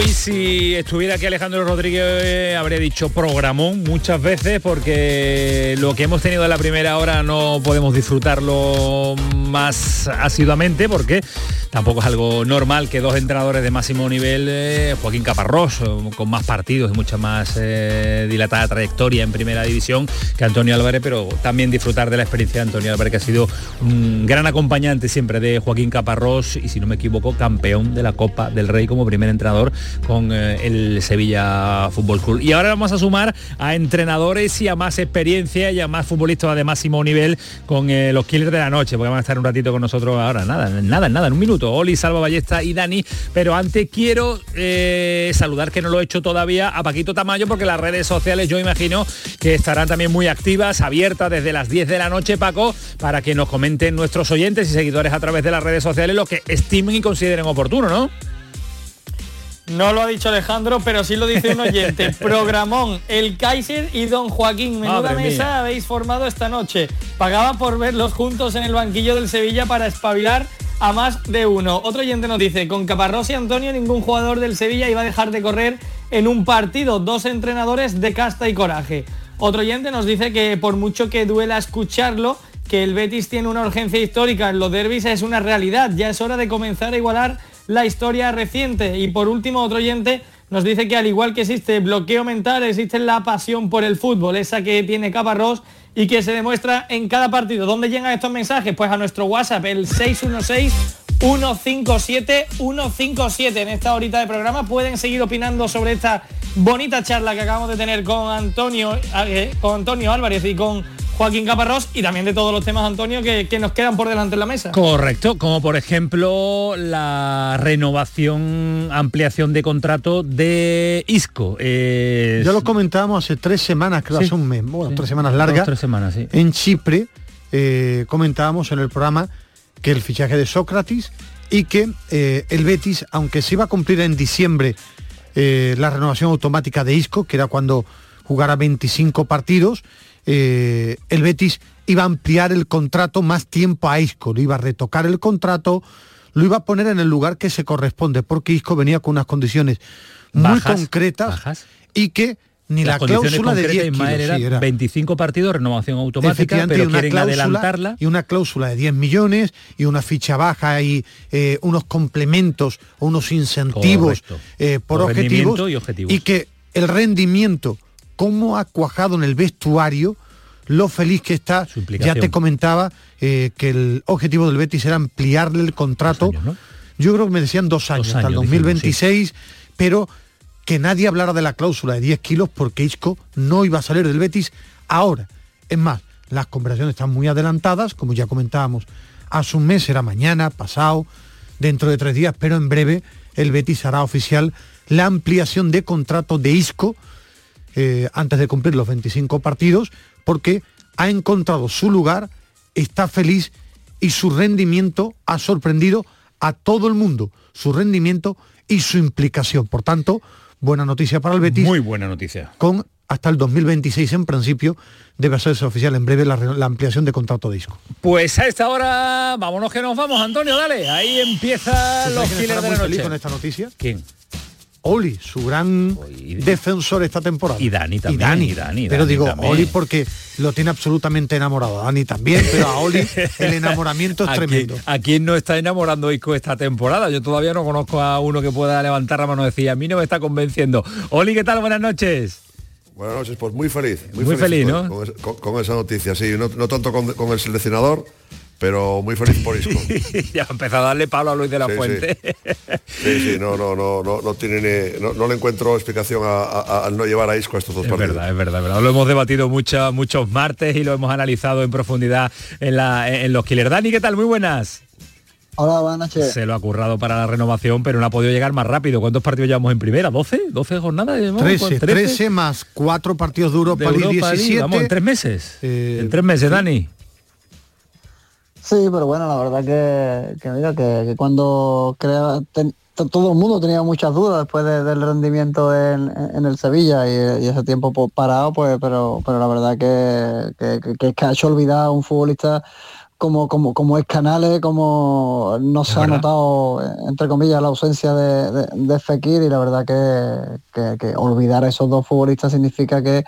S1: Hoy si estuviera aquí Alejandro Rodríguez habría dicho programón muchas veces porque lo que hemos tenido en la primera hora no podemos disfrutarlo más asiduamente porque tampoco es algo normal que dos entrenadores de máximo nivel, eh, Joaquín Caparrós, con más partidos y mucha más eh, dilatada trayectoria en primera división que Antonio Álvarez, pero también disfrutar de la experiencia de Antonio Álvarez, que ha sido un gran acompañante siempre de Joaquín Caparrós y si no me equivoco, campeón de la Copa del Rey como primer entrenador con el Sevilla Fútbol Club. Y ahora vamos a sumar a entrenadores y a más experiencia y a más futbolistas de máximo nivel con los killers de la noche, porque van a estar un ratito con nosotros ahora, nada, nada, nada, en un minuto. Oli, Salva Ballesta y Dani, pero antes quiero eh, saludar, que no lo he hecho todavía, a Paquito Tamayo, porque las redes sociales yo imagino que estarán también muy activas, abiertas desde las 10 de la noche, Paco, para que nos comenten nuestros oyentes y seguidores a través de las redes sociales lo que estimen y consideren oportuno, ¿no?
S12: No lo ha dicho Alejandro, pero sí lo dice un oyente. Programón, el Kaiser y Don Joaquín. Menuda
S1: Madre
S12: mesa
S1: mía.
S12: habéis formado esta noche. Pagaba por verlos juntos en el banquillo del Sevilla para espabilar a más de uno. Otro oyente nos dice, con Caparrós y Antonio ningún jugador del Sevilla iba a dejar de correr en un partido. Dos entrenadores de casta y coraje. Otro oyente nos dice que por mucho que duela escucharlo, que el Betis tiene una urgencia histórica en los derbis es una realidad. Ya es hora de comenzar a igualar la historia reciente. Y por último, otro oyente nos dice que al igual que existe bloqueo mental, existe la pasión por el fútbol, esa que tiene Caparrós y que se demuestra en cada partido. ¿Dónde llegan estos mensajes? Pues a nuestro WhatsApp, el 616 157 157 en esta horita de programa pueden seguir opinando sobre esta bonita charla que acabamos de tener con Antonio eh, con Antonio Álvarez y con Joaquín Caparrós y también de todos los temas, Antonio, que, nos quedan por delante en la mesa.
S1: Correcto, como por ejemplo la renovación, ampliación de contrato de Isco.
S4: Ya lo comentábamos hace tres semanas, creo hace un mes, bueno, tres semanas largas.
S1: tres semanas, sí.
S4: En Chipre eh, comentábamos en el programa que el fichaje de Sócrates y que eh, el Betis, aunque se iba a cumplir en diciembre eh, la renovación automática de Isco, que era cuando jugara 25 partidos, eh, el Betis iba a ampliar el contrato más tiempo a Isco, lo iba a retocar el contrato, lo iba a poner en el lugar que se corresponde, porque Isco venía con unas condiciones muy concretas y que ni la cláusula de 10 kilos,
S1: 25 partidos, renovación automática, pero una quieren adelantarla.
S4: Y una cláusula de 10 millones y una ficha baja y eh, unos complementos o unos incentivos eh, por objetivos
S1: y, objetivos.
S4: y que el rendimiento cómo ha cuajado en el vestuario, lo feliz que está. Ya te comentaba eh, que el objetivo del Betis era ampliarle el contrato. Yo creo que me decían dos años, hasta el 2026, pero que nadie hablara de la cláusula de 10 kilos porque Isco no iba a salir del Betis ahora. Es más, las conversaciones están muy adelantadas, como ya comentábamos, hace un mes era mañana, pasado, dentro de tres días, pero en breve el Betis hará oficial la ampliación de contrato de Isco eh, antes de cumplir los 25 partidos, porque ha encontrado su lugar, está feliz y su rendimiento ha sorprendido a todo el mundo, su rendimiento y su implicación. Por tanto, buena noticia para el Betis.
S1: Muy buena noticia.
S4: Con hasta el 2026 en principio debe hacerse oficial en breve la, ampliación de contrato de disco.
S1: Pues a esta hora, vámonos que nos vamos, Antonio, dale. Ahí empieza los killers de la noche.
S4: con esta noticia?
S1: ¿Quién?
S4: Oli, su gran defensor esta temporada.
S1: Y Dani también. Y Dani,
S4: pero digo Oli porque lo tiene absolutamente enamorado. Dani también, pero a Oli el enamoramiento es tremendo.
S1: ¿A quién no está enamorando Isco esta temporada? Yo todavía no conozco a uno que pueda levantar la mano y decir, a mí no me está convenciendo. Oli, ¿qué tal? Buenas noches.
S13: Buenas noches, pues muy feliz.
S1: Muy, feliz, ¿no?
S13: Con, esa noticia, sí. No, tanto con el seleccionador, pero muy feliz por Isco.
S1: ya ha empezado a darle palo a Luis de la Fuente.
S13: Sí. sí, no, no, no, no, no tiene no, le encuentro explicación al no llevar a Isco a estos dos
S1: es
S13: partidos.
S1: Verdad, es verdad, es verdad. Lo hemos debatido mucho, muchos martes y lo hemos analizado en profundidad en, la, en los Killer. Dani, ¿qué tal? Muy buenas.
S14: Hola, buenas noches.
S1: Se lo ha currado para la renovación, pero no ha podido llegar más rápido. ¿Cuántos partidos llevamos en primera? ¿12? ¿12 jornadas?
S4: 13, 13, más cuatro partidos de Europa, League 17.
S1: Vamos, en tres meses. Eh, en tres meses, Dani.
S14: Sí, pero bueno, la verdad que, que mira, que, cuando crea, todo el mundo tenía muchas dudas después del rendimiento en, el Sevilla y, ese tiempo parado, pues, pero, pero la verdad que, que, ha hecho olvidar a un futbolista como, como, como es Canales, como no se ha notado, entre comillas, la ausencia de, de, Fekir y la verdad que, que, olvidar a esos dos futbolistas significa que,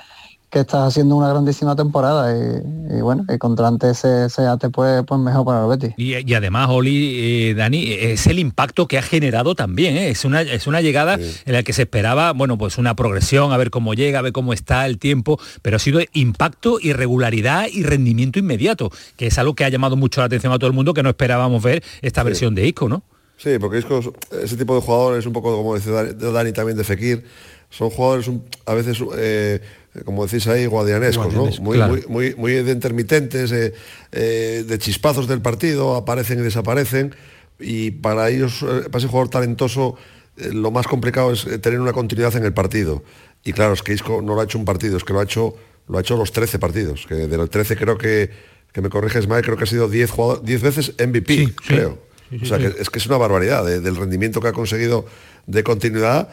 S14: que estás haciendo una grandísima temporada y, bueno, y contra antes se, se pues, pues mejor para el Betis.
S1: Y, además, Oli, eh, Dani, es el impacto que ha generado también, ¿eh? es, una, es una llegada en la que se esperaba, bueno, pues una progresión, a ver cómo llega, a ver cómo está el tiempo, pero ha sido impacto, irregularidad y rendimiento inmediato, que es algo que ha llamado mucho la atención a todo el mundo, que no esperábamos ver esta versión de Isco, ¿no?
S13: Sí, porque Isco, ese tipo de jugadores, un poco como dice Dani, también de Fekir, son jugadores a veces... Eh, como decís ahí, guadianescos, ¿no? Muy, muy, muy, de intermitentes, eh, eh, de chispazos del partido, aparecen y desaparecen. Y para ellos, eh, para ese jugador talentoso, lo más complicado es tener una continuidad en el partido. Y claro, es que Isco no lo ha hecho un partido, es que lo ha hecho, lo ha hecho los 13 partidos. Que de los 13 creo que, que me corriges mal, creo que ha sido 10, 10 veces MVP, creo. o sea, que es que es una barbaridad del rendimiento que ha conseguido de continuidad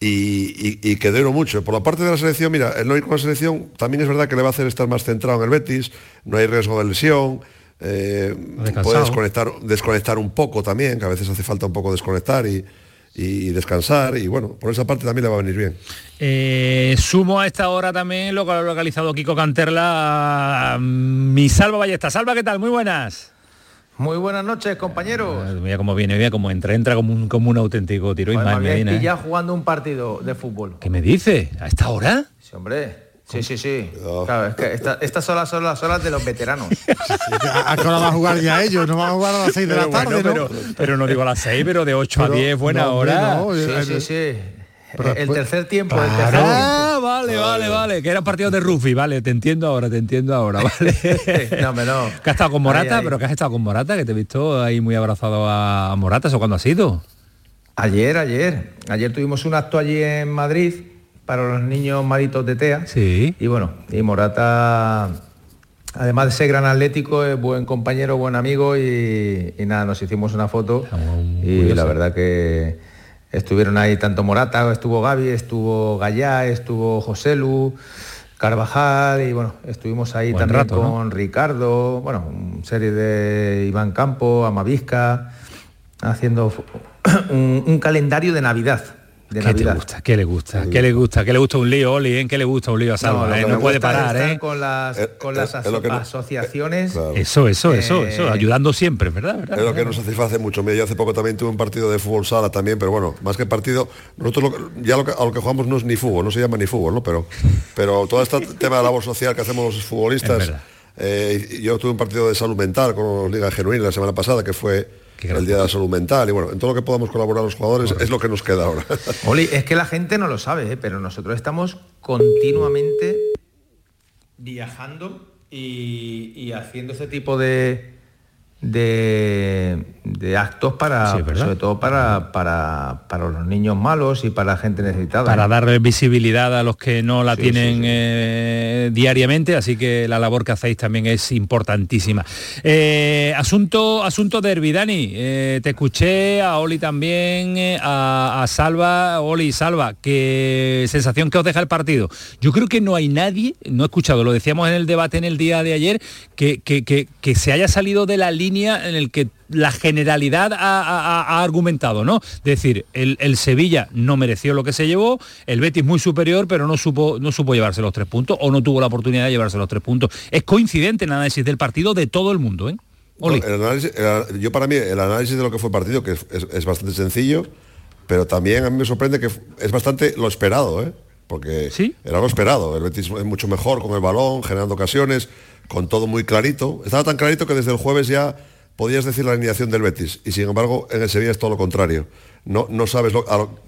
S13: y, que dieron mucho. Por la parte de la selección, mira, el no ir con la selección también es verdad que le va a hacer estar más centrado en el Betis, no hay riesgo de lesión, eh, puede desconectar, desconectar un poco también, que a veces hace falta un poco desconectar y, y descansar y bueno, por esa parte también le va a venir bien.
S1: Eh, sumo a esta hora también lo que ha localizado Kiko Canterla, mi Salva Ballesta. Salva, ¿qué tal? Muy buenas.
S15: Muy buenas noches, compañeros.
S1: mira cómo viene, mira cómo entra, entra como un, como un auténtico tiro.
S15: y ya jugando un partido de fútbol.
S1: ¿Qué me dice? ¿A esta hora?
S15: Sí, hombre. Sí, sí, sí. Claro, es que estas son las horas de los veteranos.
S4: ¿A qué hora va a jugar ya ellos? No van a jugar a las 6 de la tarde,
S1: ¿no? Pero, no digo a las 6, pero de 8 a 10, buena hora.
S15: sí, sí, sí. El tercer tiempo, el
S1: tercer Ah, vale, vale, vale. Que eran partidos de rugby, vale, te entiendo ahora, te entiendo ahora, vale.
S15: no, no.
S1: Que has estado con Morata, pero que has estado con Morata, que te he visto ahí muy abrazado a Morata, ¿eso cuándo ha sido?
S15: Ayer, ayer. Ayer tuvimos un acto allí en Madrid para los niños malitos de TEA.
S1: Sí.
S15: Y bueno, y Morata, además de ser gran atlético, es buen compañero, buen amigo y, nada, nos hicimos una foto y la verdad que estuvieron ahí tanto Morata, estuvo Gaby, estuvo Gallá, estuvo José Lu, Carvajal y bueno, estuvimos ahí también con Ricardo, bueno, una serie de Iván Campo, Amavisca, haciendo un calendario de Navidad
S1: ¿Qué le gusta? ¿Qué le gusta? ¿Qué le gusta? ¿Qué le gusta un lío, Oli? ¿En ¿eh? qué le gusta un lío a Salva? No, eh? no puede parar, ¿eh?
S15: Con las, eh, con las asociaciones.
S1: Eso, eso, eso, eso, ayudando siempre, ¿verdad?
S13: Es lo que nos satisface mucho. Mira, yo hace poco también tuve un partido de fútbol sala también, pero bueno, más que partido, nosotros ya lo que, a lo que jugamos no es ni fútbol, no se llama ni fútbol, ¿no? Pero, pero todo este tema de labor social que hacemos los futbolistas, yo tuve un partido de salud mental con Liga Genuina la semana pasada, que fue el Día de la Salud Mental y bueno, en todo lo que podamos colaborar los jugadores es lo que nos queda ahora.
S15: Oli, es que la gente no lo sabe, ¿eh? pero nosotros estamos continuamente viajando y haciendo ese tipo de, de, actos para sobre todo para, para, los niños malos y para la gente necesitada.
S1: Para dar visibilidad a los que no la tienen eh, diariamente, así que la labor que hacéis también es importantísima. Eh, asunto, asunto de Dani, eh, te escuché a Oli también, a, Salva, Oli Salva, qué sensación que os deja el partido. Yo creo que no hay nadie, no he escuchado, lo decíamos en el debate en el día de ayer, que, que, que se haya salido de la línea en el que la generalidad ha, argumentado, ¿no? Es decir, el, Sevilla no mereció lo que se llevó, el Betis muy superior, pero no supo, no supo llevarse los tres puntos o no tuvo la oportunidad de llevarse los tres puntos. Es coincidente el análisis del partido de todo el mundo, ¿eh?
S13: yo para mí el análisis de lo que fue el partido, que es, bastante sencillo, pero también a mí me sorprende que es bastante lo esperado, ¿eh? porque
S1: ¿Sí?
S13: era lo esperado. El Betis es mucho mejor con el balón, generando ocasiones, con todo muy clarito. Estaba tan clarito que desde el jueves ya podías decir la alineación del Betis y sin embargo en el Sevilla es todo lo contrario. No, no sabes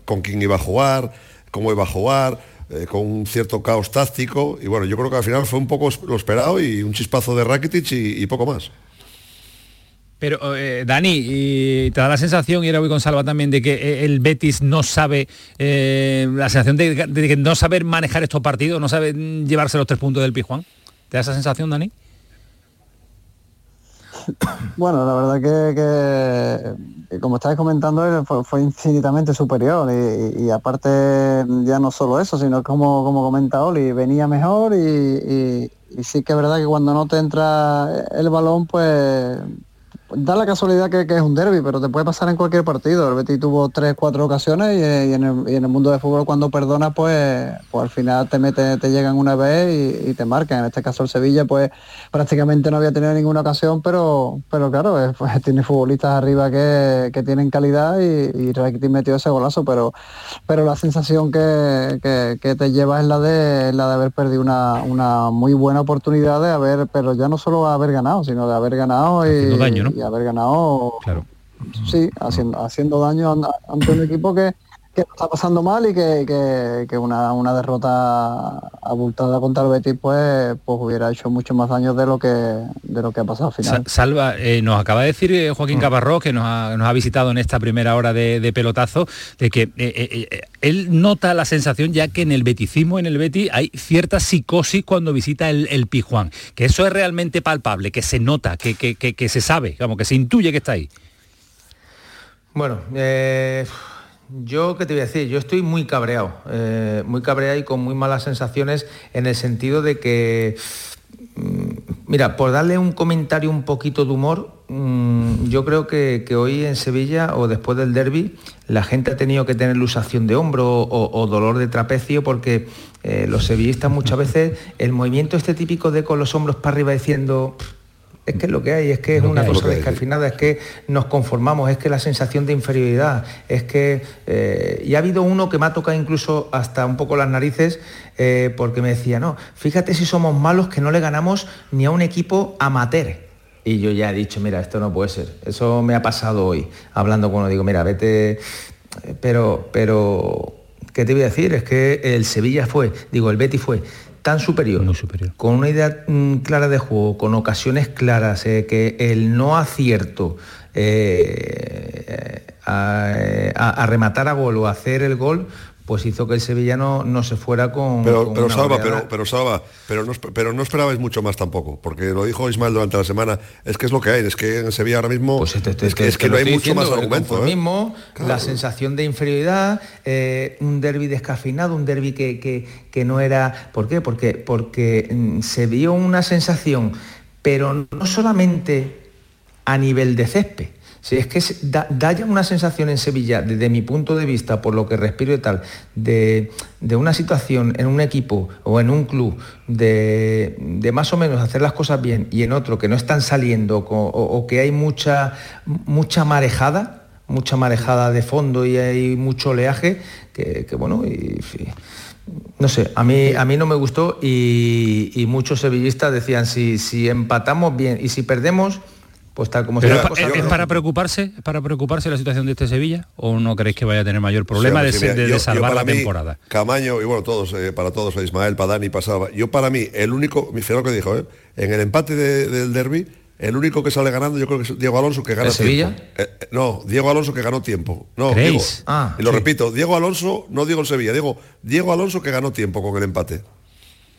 S13: con quién iba a jugar, cómo iba a jugar, eh, con un cierto caos táctico y bueno, yo creo que al final fue un poco lo esperado y un chispazo de Rakitic y, poco más.
S1: Pero eh, Dani, y te da la sensación, y era voy con Salva también, de que eh, el Betis no sabe, la sensación de, que no saber manejar estos partidos, no sabe llevarse los tres puntos del Pijuán. ¿Te da esa sensación, Dani?
S14: Bueno, la verdad que, como estáis comentando, fue, infinitamente superior y, aparte ya no solo eso, sino como, como comenta Oli, venía mejor y, y sí que es verdad que cuando no te entra el balón, pues da la casualidad que, es un derby, pero te puede pasar en cualquier partido. El Betis tuvo tres, cuatro ocasiones y, en, el, mundo de fútbol cuando perdona, pues, pues al final te mete, te llegan una vez y, te marcan. En este caso el Sevilla, pues prácticamente no había tenido ninguna ocasión, pero, pero claro, pues, tiene futbolistas arriba que, tienen calidad y, y metió ese golazo, pero, pero la sensación que, te lleva es la de la de haber perdido una, una muy buena oportunidad de haber, pero ya no solo haber ganado, sino de haber ganado y, haber ganado,
S1: claro.
S14: sí, haciendo, haciendo daño ante un equipo que, que está pasando mal y que, que, una, una, derrota abultada contra el Betis pues, pues hubiera hecho mucho más daño de lo que de lo que ha pasado al final.
S1: Salva, eh, nos acaba de decir eh, Joaquín mm. Caparrós, que nos ha, nos ha, visitado en esta primera hora de, pelotazo, de que eh, él nota la sensación ya que en el beticismo, en el Betis, hay cierta psicosis cuando visita el, el Pijuán, que eso es realmente palpable, que se nota, que, que, que se sabe, como que se intuye que está ahí.
S15: Bueno, eh yo, ¿qué te voy a decir? Yo estoy muy cabreado, eh, muy cabreado y con muy malas sensaciones en el sentido de que, mm, mira, por darle un comentario un poquito de humor, mm, yo creo que, hoy en Sevilla o después del derby, la gente ha tenido que tener lusación de hombro o, dolor de trapecio porque eh, los sevillistas muchas veces el movimiento este típico de con los hombros para arriba diciendo es que es lo que hay, es que es una cosa descalfinada, es que nos conformamos, es que la sensación de inferioridad, es que... Eh, y ha habido uno que me ha tocado incluso hasta un poco las narices, eh, porque me decía, no, fíjate si somos malos que no le ganamos ni a un equipo amateur. Y yo ya he dicho, mira, esto no puede ser. Eso me ha pasado hoy, hablando con uno, digo, mira, vete... Pero, pero, ¿qué te voy a decir? Es que el Sevilla fue, digo, el Betty fue tan superior, con una idea mm, clara de juego, con ocasiones claras, eh, que el no acierto eh, a, rematar a gol o hacer el gol, pues hizo que el sevillano no se fuera con.
S13: Pero, pero Salva, pero, pero Salva, pero no, pero no esperabais mucho más tampoco, porque lo dijo Ismael durante la semana, es que es lo que hay, es que en Sevilla ahora mismo
S15: pues este, este,
S13: es, que,
S15: este
S13: no hay mucho más argumento.
S15: mismo La sensación de inferioridad, eh, un derby descafeinado, un derby que, que, no era. ¿Por qué? Porque, porque mm, se vio una sensación, pero no solamente a nivel de césped si es que da, ya una sensación en Sevilla, desde mi punto de vista, por lo que respiro y tal, de, una situación en un equipo o en un club de, más o menos hacer las cosas bien y en otro que no están saliendo o, que hay mucha, mucha marejada, mucha marejada de fondo y hay mucho oleaje, que, bueno, y, no sé, a mí, a mí no me gustó y, muchos sevillistas decían, si, si empatamos bien y si perdemos pues como
S1: ¿Es, para preocuparse para preocuparse la situación de este Sevilla o no creéis que vaya a tener mayor problema de, salvar la temporada
S13: Camaño y bueno todos eh, para todos Ismael para Dani pasaba yo para mí el único mi que dijo eh, en el empate del derby el único que sale ganando yo creo que es Diego Alonso que gana
S15: Sevilla?
S13: Eh, no, Diego Alonso que ganó tiempo. No, Diego. Ah, y lo repito, Diego Alonso, no digo el Sevilla, digo Diego Alonso que ganó tiempo con el empate.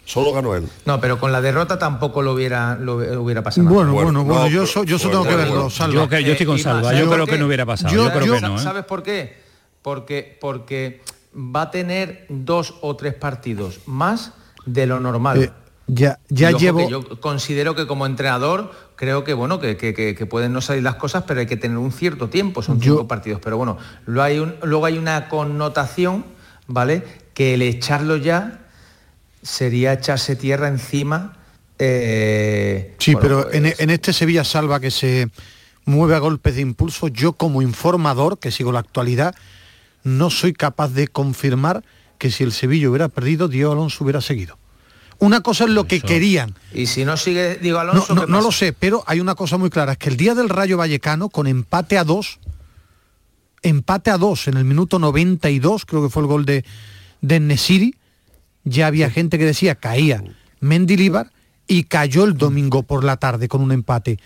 S13: Solo ganó él.
S15: No, pero con la derrota tampoco lo hubiera, lo, hubiera pasado.
S4: Bueno, bueno, bueno, yo, yo tengo que verlo,
S1: Salva. Yo, yo estoy con Salva, yo, creo que no hubiera pasado. Yo, creo que no,
S15: ¿eh? ¿Sabes por qué? Porque, porque va a tener dos o tres partidos más de lo normal. Eh,
S4: ya, ya llevo.
S15: Yo considero que como entrenador creo que bueno que, que, pueden no salir las cosas, pero hay que tener un cierto tiempo, son cinco partidos. Pero bueno, luego hay, un, luego hay una connotación, ¿vale? Que el echarlo ya sería echarse tierra encima.
S4: Eh, sí, pero pues en, este Sevilla Salva que se mueve a golpes de impulso, yo como informador, que sigo la actualidad, no soy capaz de confirmar que si el Sevilla hubiera perdido, Diego Alonso hubiera seguido. Una cosa es lo que querían.
S15: Y si no sigue Diego Alonso.
S4: No, no, lo sé, pero hay una cosa muy clara, es que el día del Rayo Vallecano, con empate a dos, empate a dos en el minuto 92, creo que fue el gol de, de Nesiri, ya había gente que decía caía Mendilibar y cayó el domingo por la tarde con un empate.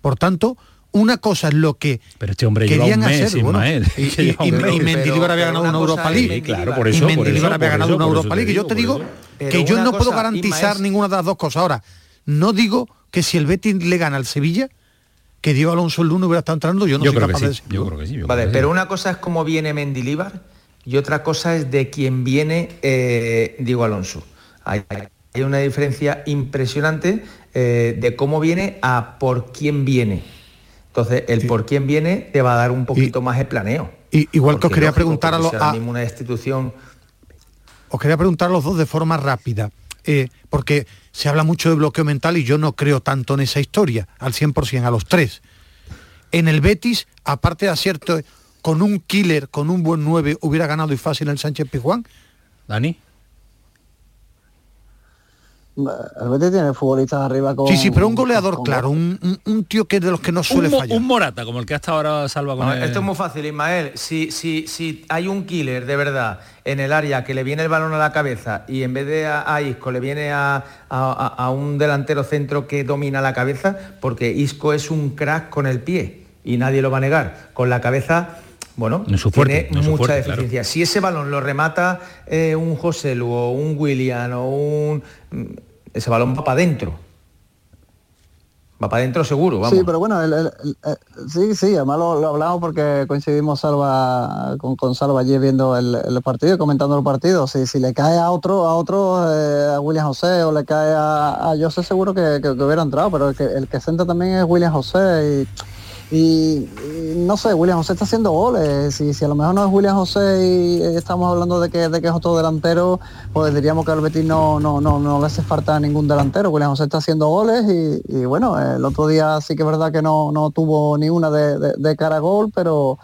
S4: Por tanto, una cosa es lo que
S1: pero este hombre querían hacer
S4: bueno, y, Mendilibar había ganado una Europa League.
S1: Claro por eso
S4: y Mendilibar había ganado una Europa League. Yo te digo que yo no puedo garantizar ninguna de las dos cosas. Ahora no digo que si el Betis le gana al Sevilla que Diego Alonso el lunes hubiera estado entrando yo no soy capaz de decirlo.
S1: yo creo que sí
S15: vale pero una cosa es cómo viene Mendilibar y otra cosa es de quién viene eh, Diego Alonso. Hay, una diferencia impresionante eh, de cómo viene a por quién viene. Entonces, el por quién viene te va a dar un poquito más de planeo.
S4: Y, igual que os quería preguntar a los...
S15: A, una institución...
S4: Os quería preguntar a los dos de forma rápida, eh, porque se habla mucho de bloqueo mental y yo no creo tanto en esa historia, al 100%, a los tres. En el Betis, aparte de acierto con un killer, con un buen 9, hubiera ganado y fácil el Sánchez Pizjuán?
S1: Dani.
S14: El Betis tiene futbolistas arriba con...
S4: Sí, sí, pero un goleador, claro, un, tío que es de los que no suele fallar.
S1: Un Morata, como el que hasta ahora salva con
S15: Esto es muy fácil, Ismael. Si, si, si hay un killer de verdad en el área que le viene el balón a la cabeza y en vez de a, Isco le viene a, a, un delantero centro que domina la cabeza, porque Isco es un crack con el pie y nadie lo va a negar. Con la cabeza bueno, tiene mucha deficiencia. Si ese balón lo remata eh, un José Lu o un William o un... Mm, ese balón va para adentro. Va para adentro seguro, vamos.
S14: Sí, pero bueno, sí, sí, además lo, hablamos porque coincidimos Salva, con, Salva allí viendo el, partido y comentando el partido. Si, si le cae a otro, a otro, eh, a William José o le cae a, a José seguro que, hubiera entrado, pero el que, el que también es William José y y, no sé, William José está haciendo goles. Si, si a lo mejor no es William José y estamos hablando de que, de que es otro delantero, pues diríamos que al Betis no, no, no, no le hace falta ningún delantero. William José está haciendo goles y, bueno, el otro día sí que es verdad que no, no tuvo ni una de, de, cara a gol, pero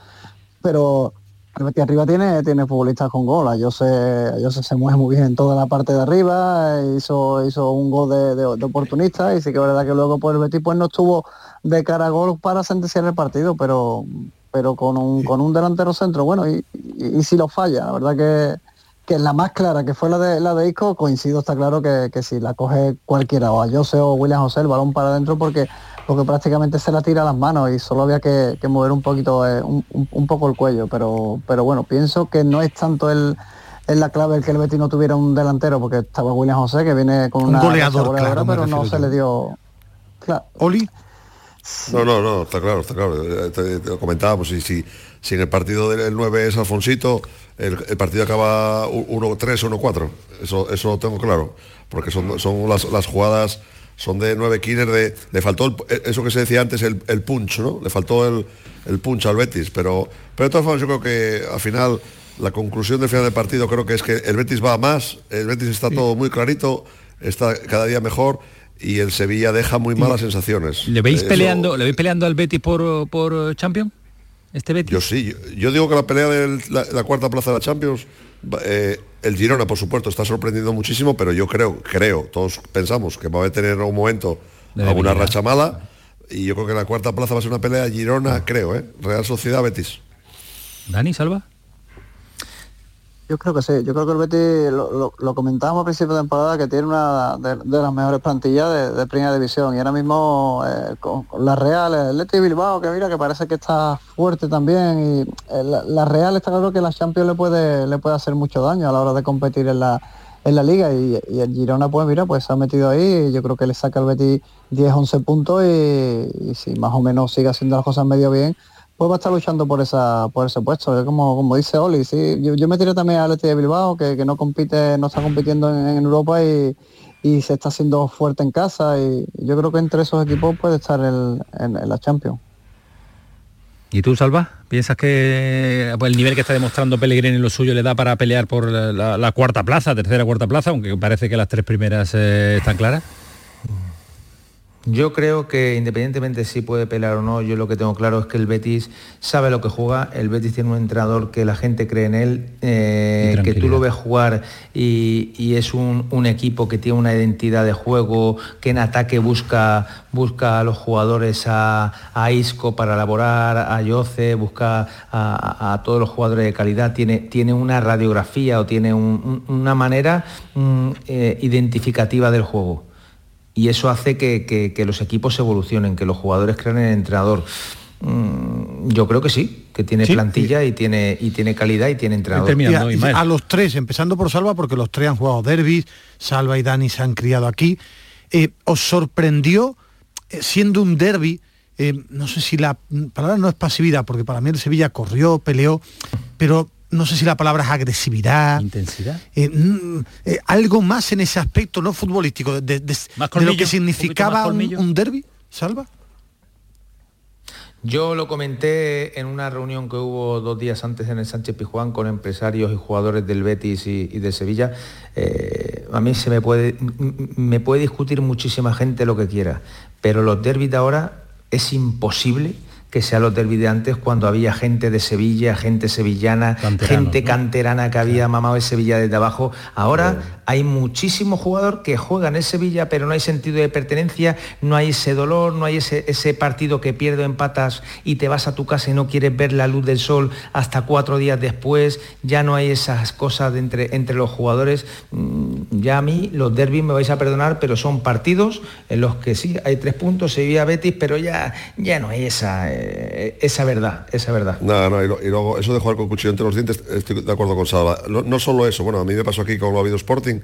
S14: pero arriba tiene, tiene futbolistas con gol. Yo sé, yo sé se mueve muy bien en toda la parte de arriba, hizo, hizo un gol de, de, oportunista y sí que es verdad que luego pues, el Betis pues no estuvo de cara a gol para sentenciar el partido, pero pero con un, con un delantero centro, bueno, y, si lo falla, la verdad que, que la más clara que fue la de la de Isco, coincido, está claro que, si la coge cualquiera, o a Jose o William José, el balón para adentro porque porque prácticamente se la tira a las manos y solo había que, mover un poquito eh, un, poco el cuello, pero pero bueno, pienso que no es tanto el en la clave el que el Betis no tuviera un delantero, porque estaba William José que viene con una
S4: goleador,
S14: pero no se le dio.
S4: Claro. Oli.
S13: No, no, no, está claro, está claro. Eh, te, lo comentábamos, y si, si en el partido del 9 es Alfonsito, el, partido acaba 1-3, 1-4. Eso, eso lo tengo claro. Porque son, son las, las jugadas, son de 9 killers, de, le faltó eh, eso que se decía antes, el, el, punch, ¿no? Le faltó el, el punch al Betis. Pero, pero de todas formas yo creo que al final, la conclusión del final del partido creo que es que el Betis va a más, el Betis está todo muy clarito, está cada día mejor y el Sevilla deja muy malas sensaciones.
S1: ¿Le veis peleando, ¿le veis peleando al Betis por, por Champions? Este Betis.
S13: Yo sí, yo, digo que la pelea de la, cuarta plaza de la Champions, eh, el Girona, por supuesto, está sorprendiendo muchísimo, pero yo creo, creo, todos pensamos que va a tener un momento alguna racha mala. Y yo creo que la cuarta plaza va a ser una pelea Girona, creo, ¿eh? Real Sociedad Betis.
S1: Dani, Salva.
S14: Yo creo que sí, yo creo que el Betis, lo, comentábamos a principio de temporada, que tiene una de, las mejores plantillas de, primera división. Y ahora mismo eh, con, la Real, el Leti Bilbao, que mira que parece que está fuerte también. Y eh, la, Real está claro que la Champions le puede, le puede hacer mucho daño a la hora de competir en la, en la liga. Y, el Girona pues mira pues se ha metido ahí y yo creo que le saca al Betis 10-11 puntos y, y si más o menos sigue haciendo las cosas medio bien pues va a estar luchando por esa por ese puesto. Como, como dice Oli, sí, yo, me tiré también al Leti de Bilbao, que, no compite, no está compitiendo en, Europa y, se está haciendo fuerte en casa y yo creo que entre esos equipos puede estar en, la Champions.
S1: ¿Y tú, Salva? ¿Piensas que pues, el nivel que está demostrando Pellegrini en lo suyo le da para pelear por la, cuarta plaza, tercera cuarta plaza, aunque parece que las tres primeras eh, están claras?
S15: Yo creo que independientemente si puede pelear o no, yo lo que tengo claro es que el Betis sabe lo que juega, el Betis tiene un entrenador que la gente cree en él, eh, que tú lo ves jugar y, es un, equipo que tiene una identidad de juego, que en ataque busca, busca a los jugadores a, Isco para elaborar, a Yoce, busca a, todos los jugadores de calidad, tiene, tiene una radiografía o tiene una manera mm, eh, identificativa del juego y eso hace que, los equipos evolucionen, que los jugadores crean en el entrenador. Mm, yo creo que sí, que tiene plantilla y tiene y tiene calidad y tiene entrenador.
S4: a, los tres, empezando por Salva, porque los tres han jugado derbis, Salva y Dani se han criado aquí. Eh, ¿Os sorprendió, eh, siendo un derby, eh, no sé si la palabra no es pasividad, porque para mí el Sevilla corrió, peleó, pero no sé si la palabra es agresividad.
S1: Intensidad.
S4: Eh, eh, algo más en ese aspecto no futbolístico, de, lo que significaba un, derby, Salva.
S15: Yo lo comenté en una reunión que hubo dos días antes en el Sánchez Pijuán con empresarios y jugadores del Betis y, de Sevilla. Eh, a mí se me puede, me puede discutir muchísima gente lo que quiera, pero los derbis de ahora es imposible que sea los derbis de antes cuando había gente de Sevilla, gente sevillana, gente canterana que había mamado de Sevilla desde abajo. Ahora hay muchísimos jugadores que juegan en Sevilla, pero no hay sentido de pertenencia, no hay ese dolor, no hay ese, partido que pierdo en patas y te vas a tu casa y no quieres ver la luz del sol hasta cuatro días después, ya no hay esas cosas entre, entre los jugadores. Mm, ya a mí los derbis me vais a perdonar, pero son partidos en los que sí, hay tres puntos, Sevilla Betis, pero ya, ya no hay esa, eh, esa verdad, esa verdad.
S13: No, no, y, luego eso de jugar con cuchillo entre los dientes, estoy de acuerdo con Salva. No, no solo eso, bueno, a mí me pasó aquí con lo habido Sporting,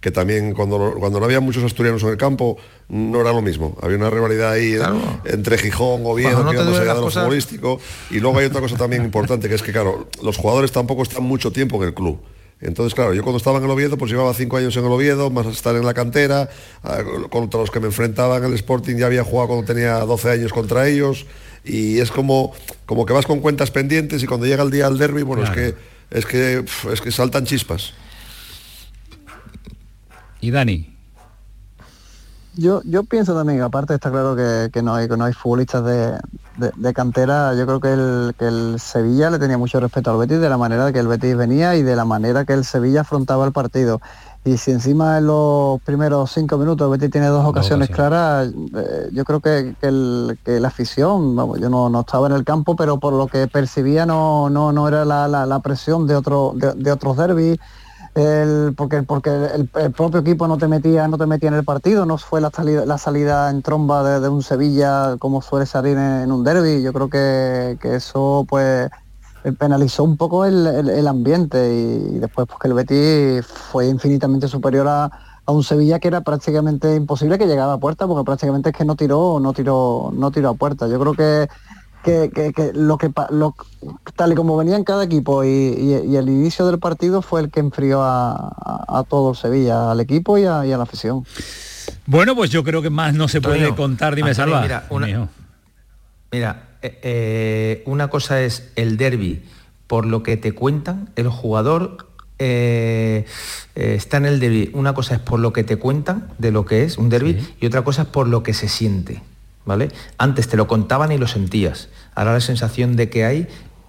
S13: que también cuando, cuando no había muchos asturianos en el campo no era lo mismo. Había una rivalidad ahí entre Gijón, Oviedo, no quedándose de lo futbolístico. Y luego hay otra cosa también importante, que es que, claro, los jugadores tampoco están mucho tiempo en el club. Entonces, claro, yo cuando estaba en el Oviedo, pues llevaba cinco años en el Oviedo, más estar en la cantera, ah, contra los que me enfrentaba en el Sporting ya había jugado cuando tenía 12 años contra ellos, y es como, como que vas con cuentas pendientes y cuando llega el día del derby, bueno, es que es que es que saltan chispas.
S1: Y Dani.
S14: Yo, yo pienso también, aparte está claro que, no, hay, que no hay futbolistas de, cantera, yo creo que el, que el Sevilla le tenía mucho respeto al Betis de la manera que el Betis venía y de la manera que el Sevilla afrontaba el partido. Y si encima en los primeros cinco minutos el Betis tiene dos ocasiones claras, eh, yo creo que, que, la afición, vamos, yo no, estaba en el campo, pero por lo que percibía no, no, no era la, presión de, otro, de otros derbis porque porque el, propio equipo no te metía no te metía en el partido no fue la salida la salida en tromba de, un Sevilla como suele salir en, un derby. Yo creo que, eso pues penalizó un poco el, ambiente y, después porque el Betis fue infinitamente superior a, un Sevilla que era prácticamente imposible que llegara a puerta porque prácticamente es que no tiró no tiró no tiró a puerta. Yo creo que que, lo que tal y como venían cada equipo y, el inicio del partido fue el que enfrió a, todo Sevilla, al equipo y a, la afición.
S1: Bueno, pues yo creo que más no se puede contar, dime Salva.
S15: Mira, una, mira eh, eh, una cosa es el derby por lo que te cuentan, el jugador eh, está en el derby. Una cosa es por lo que te cuentan de lo que es un derby y otra cosa es por lo que se siente. ¿Vale? Antes te lo contaban y lo sentías. Ahora la sensación de que hay,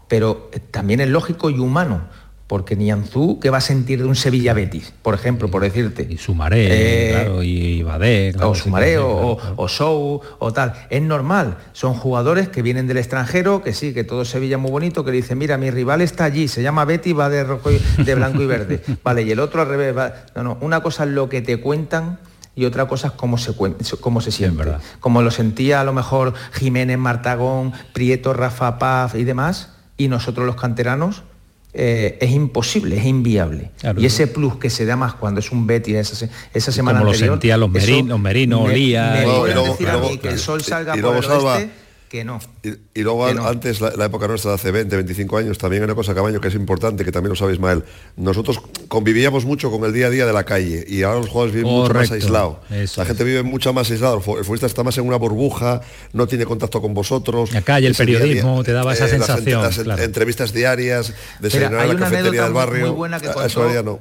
S15: pero también es lógico y humano, porque Nianzú, ¿qué va a sentir de un Sevilla Betis? Por ejemplo, por decirte.
S1: Y Sumaré, eh, claro, y Badé,
S15: o Sumaré, o, o, Sou, o tal. Es normal. Son jugadores que vienen del extranjero, que sí, que todo Sevilla muy bonito, que dicen, mira, mi rival está allí, se llama Betty, va de rojo de blanco y verde. Vale, y el otro al revés. Va... No, no, una cosa es lo que te cuentan y otra cosa es cómo se, cómo se siente. como lo sentía a lo mejor Jiménez, Martagón, Prieto, Rafa Paz y demás, y nosotros los canteranos, eh, es imposible, es inviable. y ese plus que se da más cuando es un Betty esa, esa semana
S1: como
S15: anterior,
S1: lo sentía los Merinos, Merino, Olía...
S15: que el sol salga por el oeste, que no.
S13: Y, luego antes, la, época nuestra de hace 20, 25 años, también hay una cosa, Cabaño, que es importante, que también lo sabe Ismael. Nosotros convivíamos mucho con el día a día de la calle y ahora los jugadores viven mucho más aislados. La gente vive mucho más aislado. El futbolista está más en una burbuja, no tiene contacto con vosotros.
S1: La calle, el periodismo, te daba esa eh, sensación.
S13: Las, entrevistas diarias, desayunar en la cafetería del barrio. Muy
S15: buena que contó, no.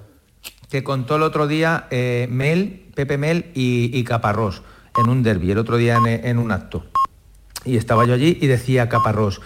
S15: que contó el otro día eh, Mel, Pepe Mel y, Caparrós en un derby, el otro día en un acto y estaba yo allí y decía Caparrós,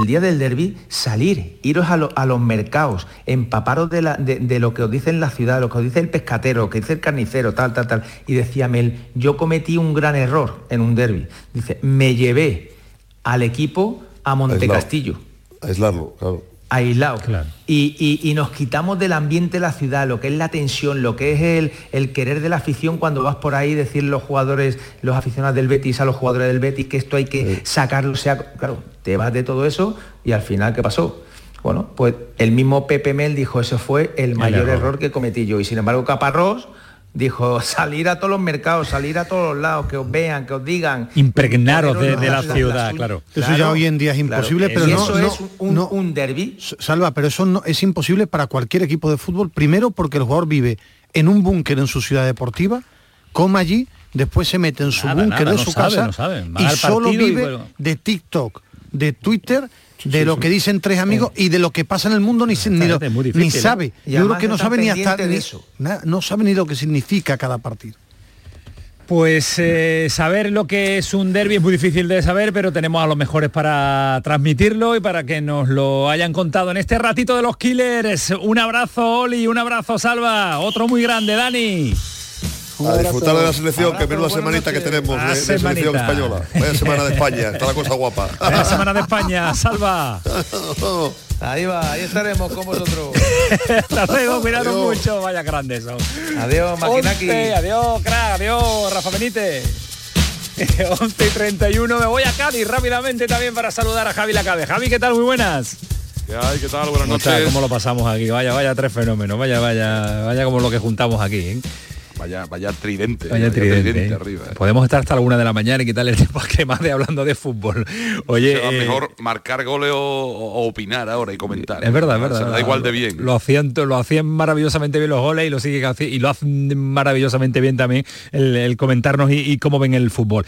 S15: el día del derby, salir, iros a, los mercados, empaparos de, lo que os dice en la ciudad, lo que os dice el pescatero, lo que dice el carnicero, tal, tal, tal. Y decía Mel, yo cometí un gran error en un derby. Dice, me llevé al equipo a Montecastillo.
S13: Aislarlo, claro
S15: aislado. Y, nos quitamos del ambiente de la ciudad, lo que es la tensión, lo que es el, el, querer de la afición cuando vas por ahí decir los jugadores, los aficionados del Betis a los jugadores del Betis que esto hay que sacarlo, sea, claro, te vas de todo eso y al final, ¿qué pasó? Bueno, pues el mismo Pepe Mel dijo, eso fue el mayor error. que cometí yo. Y sin embargo, Caparrós dijo salir a todos los mercados, salir a todos los lados, que os vean, que os digan.
S1: Impregnaros de, la, ciudad, claro.
S4: Eso ya hoy en día es imposible, pero no,
S15: eso es un, un derby.
S4: Salva, pero eso no es imposible para cualquier equipo de fútbol. Primero porque el jugador vive en un búnker en su ciudad deportiva, come allí, después se mete en su búnker en su casa y solo vive de TikTok, de Twitter de lo que dicen tres amigos y de lo que pasa en el mundo ni, ni, sabe. Yo creo que no sabe ni hasta eso. no sabe ni lo que significa cada partido.
S1: Pues eh, saber lo que es un derby es muy difícil de saber, pero tenemos a los mejores para transmitirlo y para que nos lo hayan contado en este ratito de los Killers. Un abrazo, Oli, un abrazo, Salva, otro muy grande, Dani.
S13: A disfrutar de la selección, que menuda semanita que tenemos de, selección española. Vaya semana de España, está la cosa guapa.
S1: Vaya semana de España, salva.
S15: Ahí va, ahí estaremos con vosotros.
S1: Hasta luego, cuidado mucho, vaya grandes son.
S15: Adiós, Maquinaki.
S1: Adiós, crack, adiós, Rafa Benítez. 11 y 31, me voy a Cádiz rápidamente también para saludar a Javi Lacabe. Javi, ¿qué tal? Muy buenas.
S16: ¿Qué hay? ¿Qué tal? Buenas noches.
S1: ¿Cómo lo pasamos aquí? Vaya, vaya, tres fenómenos. Vaya, vaya, vaya como lo que juntamos aquí. ¿eh?
S17: Vaya, vaya tridente.
S1: Vaya, tridente, ¿eh? arriba. ¿eh? Podemos estar hasta la una de la mañana y quitarle el tiempo a más de hablando de fútbol. Oye,
S17: eh, mejor marcar goles o, opinar ahora y comentar.
S1: Es verdad, es verdad.
S17: da igual de bien.
S1: Lo hacían, lo hacían maravillosamente bien los goles y lo sigue y lo hacen maravillosamente bien también el, comentarnos y, cómo ven el fútbol.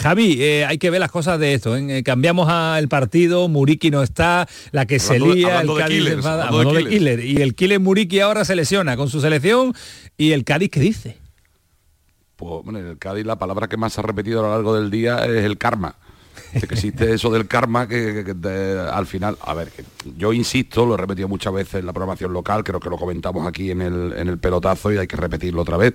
S1: Javi, hay que ver las cosas de esto. cambiamos al partido, Muriki no está, la que se lía, el Cádiz de, Killer. Y el Killer Muriki ahora se lesiona con su selección y el Cádiz, ¿qué dice?
S17: Pues bueno, en el Cádiz la palabra que más se ha repetido a lo largo del día es el karma. que existe eso del karma que, al final, a ver, yo insisto, lo he repetido muchas veces en la programación local, creo que lo comentamos aquí en el, en el pelotazo y hay que repetirlo otra vez,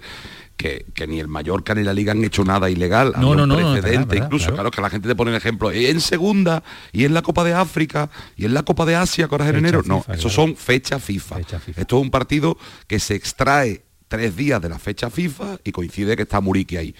S17: que, ni el Mallorca ni la Liga han hecho nada ilegal.
S1: No, no, no,
S17: precedente, incluso, claro. que la gente te pone el ejemplo, en segunda, y en la Copa de África, y en la Copa de Asia, que es en enero. no, esos son fechas FIFA. Esto es un partido que se extrae tres días de la fecha FIFA y coincide que está Muriqui ahí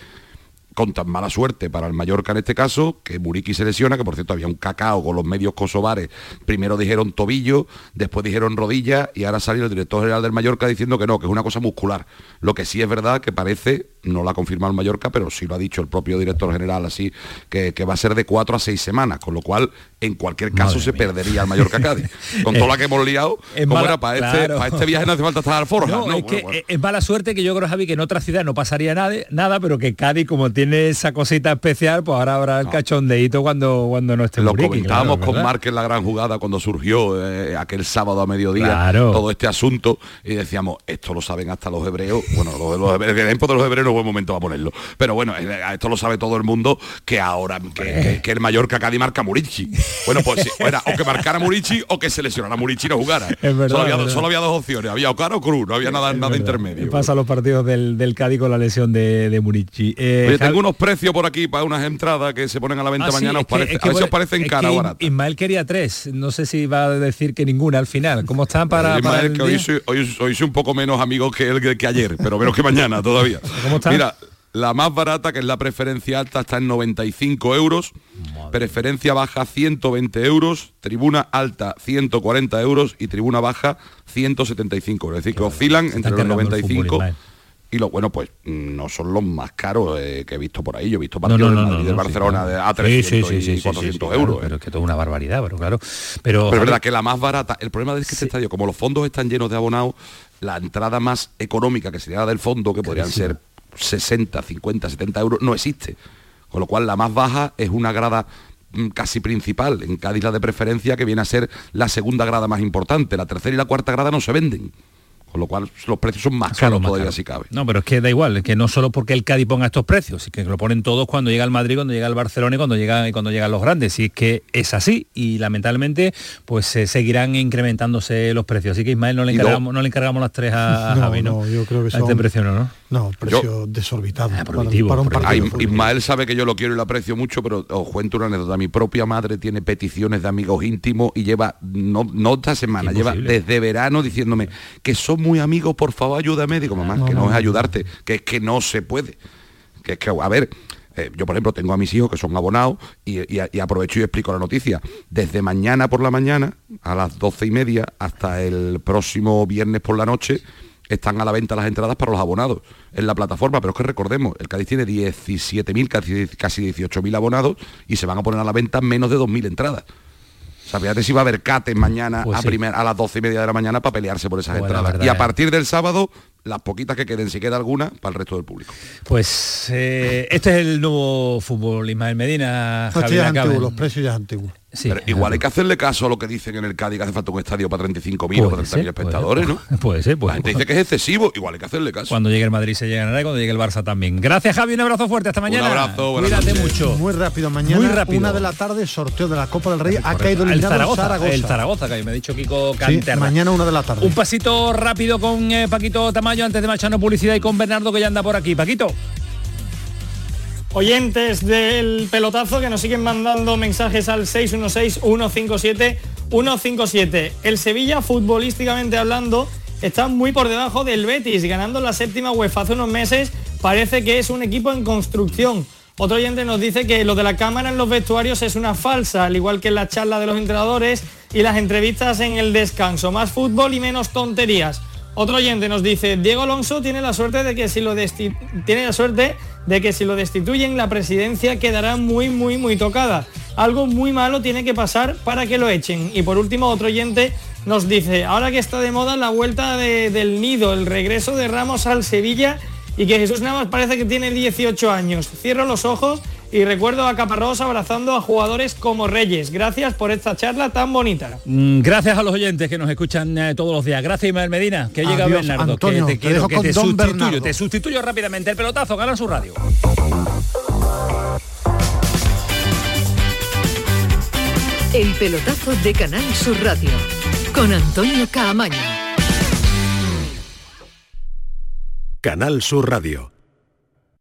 S17: con tan mala suerte para el Mallorca en este caso, que Muriqui se lesiona, que por cierto había un cacao con los medios kosovares, primero dijeron tobillo, después dijeron rodilla y ahora salió el director general del Mallorca diciendo que no, que es una cosa muscular. Lo que sí es verdad que parece, no lo ha confirmado el Mallorca, pero sí lo ha dicho el propio director general así, que, va a ser de cuatro a seis semanas, con lo cual en cualquier caso se perdería el Mallorca Cádiz. Con toda la que hemos liado, como era para, este, para, este, viaje no hace falta estar al forja.
S1: No, es, que es mala suerte que yo creo, Javi, que en otra ciudad no pasaría nada, nada pero que Cádiz, como tiene esa cosita especial, pues ahora habrá el cachondeito cuando, cuando no esté
S17: Lo comentábamos con Márquez la gran jugada cuando surgió eh, aquel sábado a mediodía todo este asunto y decíamos, esto lo saben hasta los hebreos, bueno, los, los hebreos, el tiempo de los hebreos no es buen momento para ponerlo, pero bueno, eh, esto lo sabe todo el mundo que ahora que, el Mallorca Cádiz marca Murici. Bueno, pues era o que marcara Murici o que se lesionara Murici no jugara. solo, había, dos opciones, había Ocar o Cruz, no había nada, nada intermedio.
S1: Pasa los partidos del, del Cádiz con la lesión de, de Murici.
S17: Eh, unos precios por aquí para unas entradas que se ponen a la venta ah, mañana. Os parece, a ver si os parecen cara barata.
S1: Ismael quería tres. No sé si va a decir que ninguna al final. ¿Cómo están para,
S17: Ismael, que hoy soy, hoy, un poco menos amigo que él que, ayer, pero menos que mañana todavía. ¿Cómo está? Mira, la más barata, que es la preferencia alta, está en 95 euros. Preferencia baja 120 euros. Tribuna alta 140 euros. Y tribuna baja 175 euros. Es decir, que oscilan entre los 95 y lo bueno pues no son los más caros eh, que he visto por ahí yo he visto partidos no, no, del Barcelona de a 300 y 400 euros
S1: pero es que todo una barbaridad pero claro pero
S17: pero es verdad que la más barata el problema es que este estadio como los fondos están llenos de abonados la entrada más económica que sería la del fondo que podrían ser 60 50 70 euros no existe con lo cual la más baja es una grada mm, casi principal en Cádiz la de preferencia que viene a ser la segunda grada más importante la tercera y la cuarta grada no se venden con lo cual los precios son más caros todavía si cabe.
S1: No, pero es que da igual, es que no solo porque el Cádiz ponga estos precios, es que lo ponen todos cuando llega el Madrid, cuando llega el Barcelona y cuando, llega, y cuando llegan los grandes. Y es que es así y lamentablemente pues se seguirán incrementándose los precios. Así que Ismael no le encargamos, no le encargamos las tres a, Javi, ¿no?
S4: yo creo que
S1: son... este precio
S4: no, ¿no? precio desorbitado.
S17: Ah, Ismael sabe que yo lo quiero y lo aprecio mucho, pero os cuento una anécdota. Mi propia madre tiene peticiones de amigos íntimos y lleva, no, no esta semana, lleva desde verano diciéndome que son muy amigos, por favor ayúdame. Digo, mamá, que no, es ayudarte, que es que no se puede. Que es que, a ver, eh, yo por ejemplo tengo a mis hijos que son abonados y, aprovecho y explico la noticia. Desde mañana por la mañana, a las doce y media, hasta el próximo viernes por la noche, están a la venta las entradas para los abonados en la plataforma, pero es que recordemos, el Cádiz tiene 17.000, casi, casi 18.000 abonados y se van a poner a la venta menos de 2.000 entradas. O sea, si va a haber cates mañana pues a, a las doce y media de la mañana para pelearse por esas entradas. Y a partir del sábado, las poquitas que queden, si queda alguna, para el resto del público.
S1: Pues eh, este es el nuevo fútbol, Ismael Medina.
S4: los precios ya antiguos
S17: igual hay que hacerle caso a lo que dicen en el Cádiz que hace falta un estadio para 35.000 o 30.000 espectadores, ¿no?
S1: Puede ser, puede
S17: La gente dice que es excesivo, igual hay que hacerle caso.
S1: Cuando llegue el Madrid se llegará y cuando llegue el Barça también. Gracias Javi, un abrazo fuerte, hasta mañana.
S17: Un abrazo,
S1: Cuídate mucho.
S4: Muy rápido, mañana, Muy rápido. una de la tarde, sorteo de la Copa del Rey, ha caído el Zaragoza,
S1: El Zaragoza, que me ha dicho Kiko Canterra.
S4: mañana una de la tarde.
S1: Un pasito rápido con eh, Paquito Tamayo antes de marcharnos publicidad y con Bernardo que ya anda por aquí. Paquito
S12: oyentes del pelotazo que nos siguen mandando mensajes al 616-157-157. El Sevilla, futbolísticamente hablando, está muy por debajo del Betis, ganando la séptima UEFA hace unos meses. Parece que es un equipo en construcción. Otro oyente nos dice que lo de la cámara en los vestuarios es una falsa, al igual que la charla de los entrenadores y las entrevistas en el descanso. Más fútbol y menos tonterías. Otro oyente nos dice, Diego Alonso tiene la suerte de que si lo tiene la suerte de que si lo destituyen la presidencia quedará muy muy muy tocada. Algo muy malo tiene que pasar para que lo echen. Y por último otro oyente nos dice, ahora que está de moda la vuelta del nido, el regreso de Ramos al Sevilla y que Jesús Navas parece que tiene 18 años. Cierro los ojos y recuerdo a Caparrós abrazando a jugadores como Reyes. Gracias por esta charla tan bonita.
S1: Mm, gracias a los oyentes que nos escuchan eh, todos los días. Gracias Ismael Medina, que llega Bernardo, que te, quiero, que te sustituyo, te sustituyo rápidamente. El pelotazo, gana su radio.
S10: El pelotazo de Canal Sur Radio con Antonio Caamaño.
S11: Canal Sur Radio.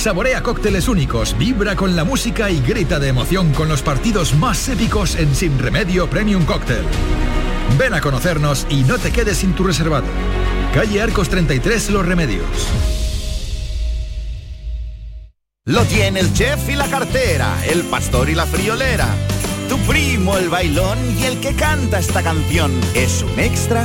S18: Saborea cócteles únicos, vibra con la música y grita de emoción con los partidos más épicos en Sin Remedio Premium Cóctel. Ven a conocernos y no te quedes sin tu reservado. Calle Arcos 33 Los Remedios.
S19: Lo tiene el chef y la cartera, el pastor y la friolera. Tu primo el bailón y el que canta esta canción es un extra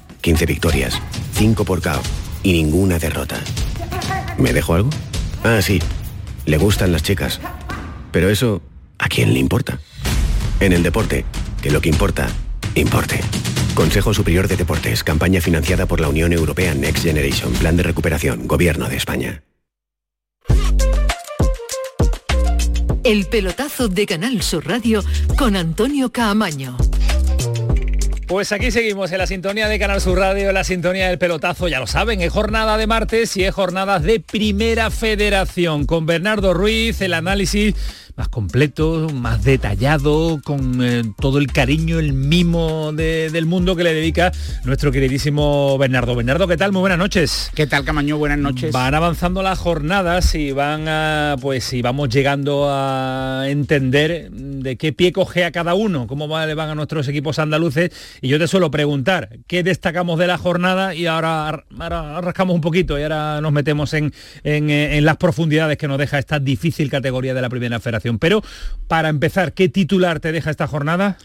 S20: 15 victorias, 5 por KO y ninguna derrota. ¿Me dejo algo? Ah, sí. Le gustan las chicas. Pero eso, ¿a quién le importa? En el deporte, que lo que importa, importe. Consejo Superior de Deportes, campaña financiada por la Unión Europea Next Generation, Plan de Recuperación, Gobierno de España.
S10: El pelotazo de Canal Sur Radio con Antonio Caamaño.
S1: Pues aquí seguimos en la sintonía de Canal Sur Radio, en la sintonía del pelotazo, ya lo saben, es jornada de martes y es jornada de Primera Federación, con Bernardo Ruiz, el análisis más completo, más detallado, con eh, todo el cariño, el mimo del mundo que le dedica nuestro queridísimo Bernardo. Bernardo, ¿qué tal? Muy buenas noches.
S21: ¿Qué tal, Camaño? Buenas noches.
S1: Van avanzando las jornadas y van a, pues si vamos llegando a entender de qué pie coge a cada uno, cómo le van a nuestros equipos andaluces. Y yo te suelo preguntar, ¿qué destacamos de la jornada? Y ahora, ahora rascamos un poquito y ahora nos metemos en, en, en las profundidades que nos deja esta difícil categoría de la primera federación. Pero para empezar, ¿qué titular te deja esta jornada?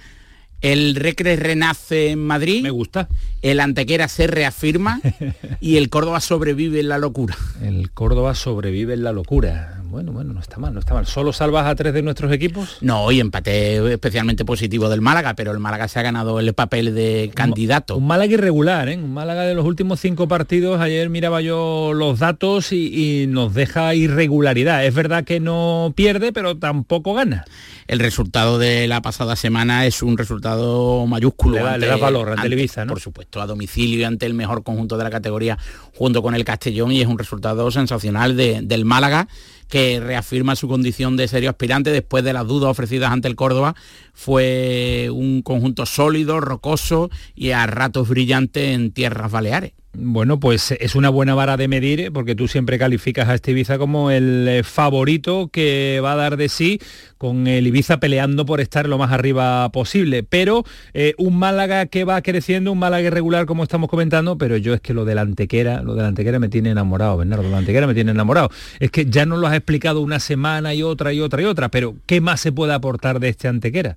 S21: El Recre renace en Madrid.
S1: Me gusta.
S21: El Antequera se reafirma y el Córdoba sobrevive en la locura.
S1: El Córdoba sobrevive en la locura. Bueno, bueno, no está mal, no está mal. ¿Solo salvas a tres de nuestros equipos?
S21: No, y empate especialmente positivo del Málaga, pero el Málaga se ha ganado el papel de candidato.
S1: Un, Málaga irregular, ¿eh? Un Málaga de los últimos cinco partidos. Ayer miraba yo los datos y, y nos deja irregularidad. Es verdad que no pierde, pero tampoco gana
S21: el resultado de la pasada semana es un resultado mayúsculo.
S1: Le da, valor ante, Televisa, ¿no?
S21: Por supuesto, a domicilio y ante el mejor conjunto de la categoría junto con el Castellón y es un resultado sensacional del Málaga que reafirma su condición de serio aspirante después de las dudas ofrecidas ante el Córdoba. Fue un conjunto sólido, rocoso y a ratos brillante en tierras baleares.
S1: Bueno, pues es una buena vara de medir porque tú siempre calificas a este Ibiza como el eh, favorito que va a dar de sí con el Ibiza peleando por estar lo más arriba posible. Pero eh, un Málaga que va creciendo, un Málaga irregular como estamos comentando, pero yo es que lo de la Antequera, lo de la Antequera me tiene enamorado, Bernardo, lo de la Antequera me tiene enamorado. Es que ya no lo has explicado una semana y otra y otra y otra, pero ¿qué más se puede aportar de este Antequera?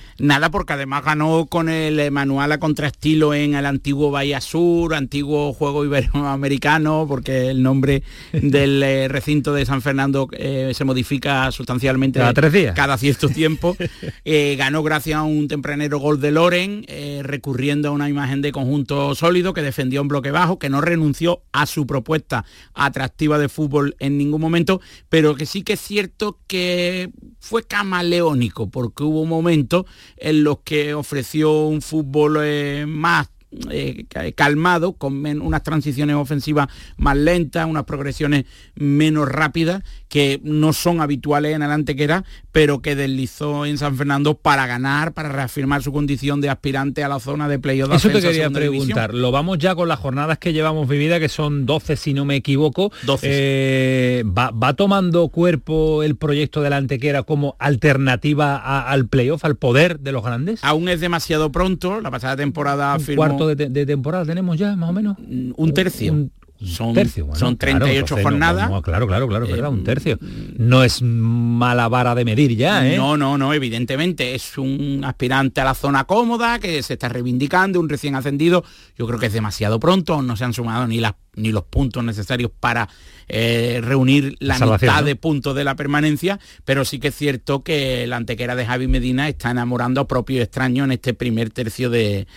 S21: Nada, porque además ganó con el manual a contraestilo en el antiguo Bahía Sur, antiguo juego iberoamericano, porque el nombre del eh, recinto de San Fernando eh, se modifica sustancialmente
S1: cada tres días.
S21: Cada cierto tiempo. Eh, ganó gracias a un tempranero gol de Loren, recurriendo a una imagen de conjunto sólido que defendió en bloque bajo, que no renunció a su propuesta atractiva de fútbol en ningún momento, pero que sí que es cierto que fue camaleónico, porque hubo momentos en los que ofreció un fútbol eh, más eh, calmado, con unas transiciones ofensivas más lentas, unas progresiones menos rápidas, que no son habituales en el Antequera, pero que deslizó en San Fernando para ganar, para reafirmar su condición de aspirante a la zona de playoff.
S1: Eso te quería preguntar. Lo vamos ya con las jornadas que llevamos vivida, que son 12 si no me equivoco. 12. Eh, va, tomando cuerpo el proyecto de la Antequera como alternativa al playoff, al poder de los grandes?
S21: Aún es demasiado pronto. La pasada temporada
S1: firmó de, temporada tenemos ya, más o menos?
S21: Un tercio. son, tercio, son 38 jornadas.
S1: claro, claro, claro, verdad, un tercio. No es mala vara de medir ya, ¿eh?
S21: No, no, no, evidentemente. Es un aspirante a la zona cómoda que se está reivindicando, un recién ascendido. Yo creo que es demasiado pronto, no se han sumado ni las ni los puntos necesarios para eh, reunir la, mitad de puntos de la permanencia, pero sí que es cierto que la antequera de Javi Medina está enamorando a propio extraño en este primer tercio de,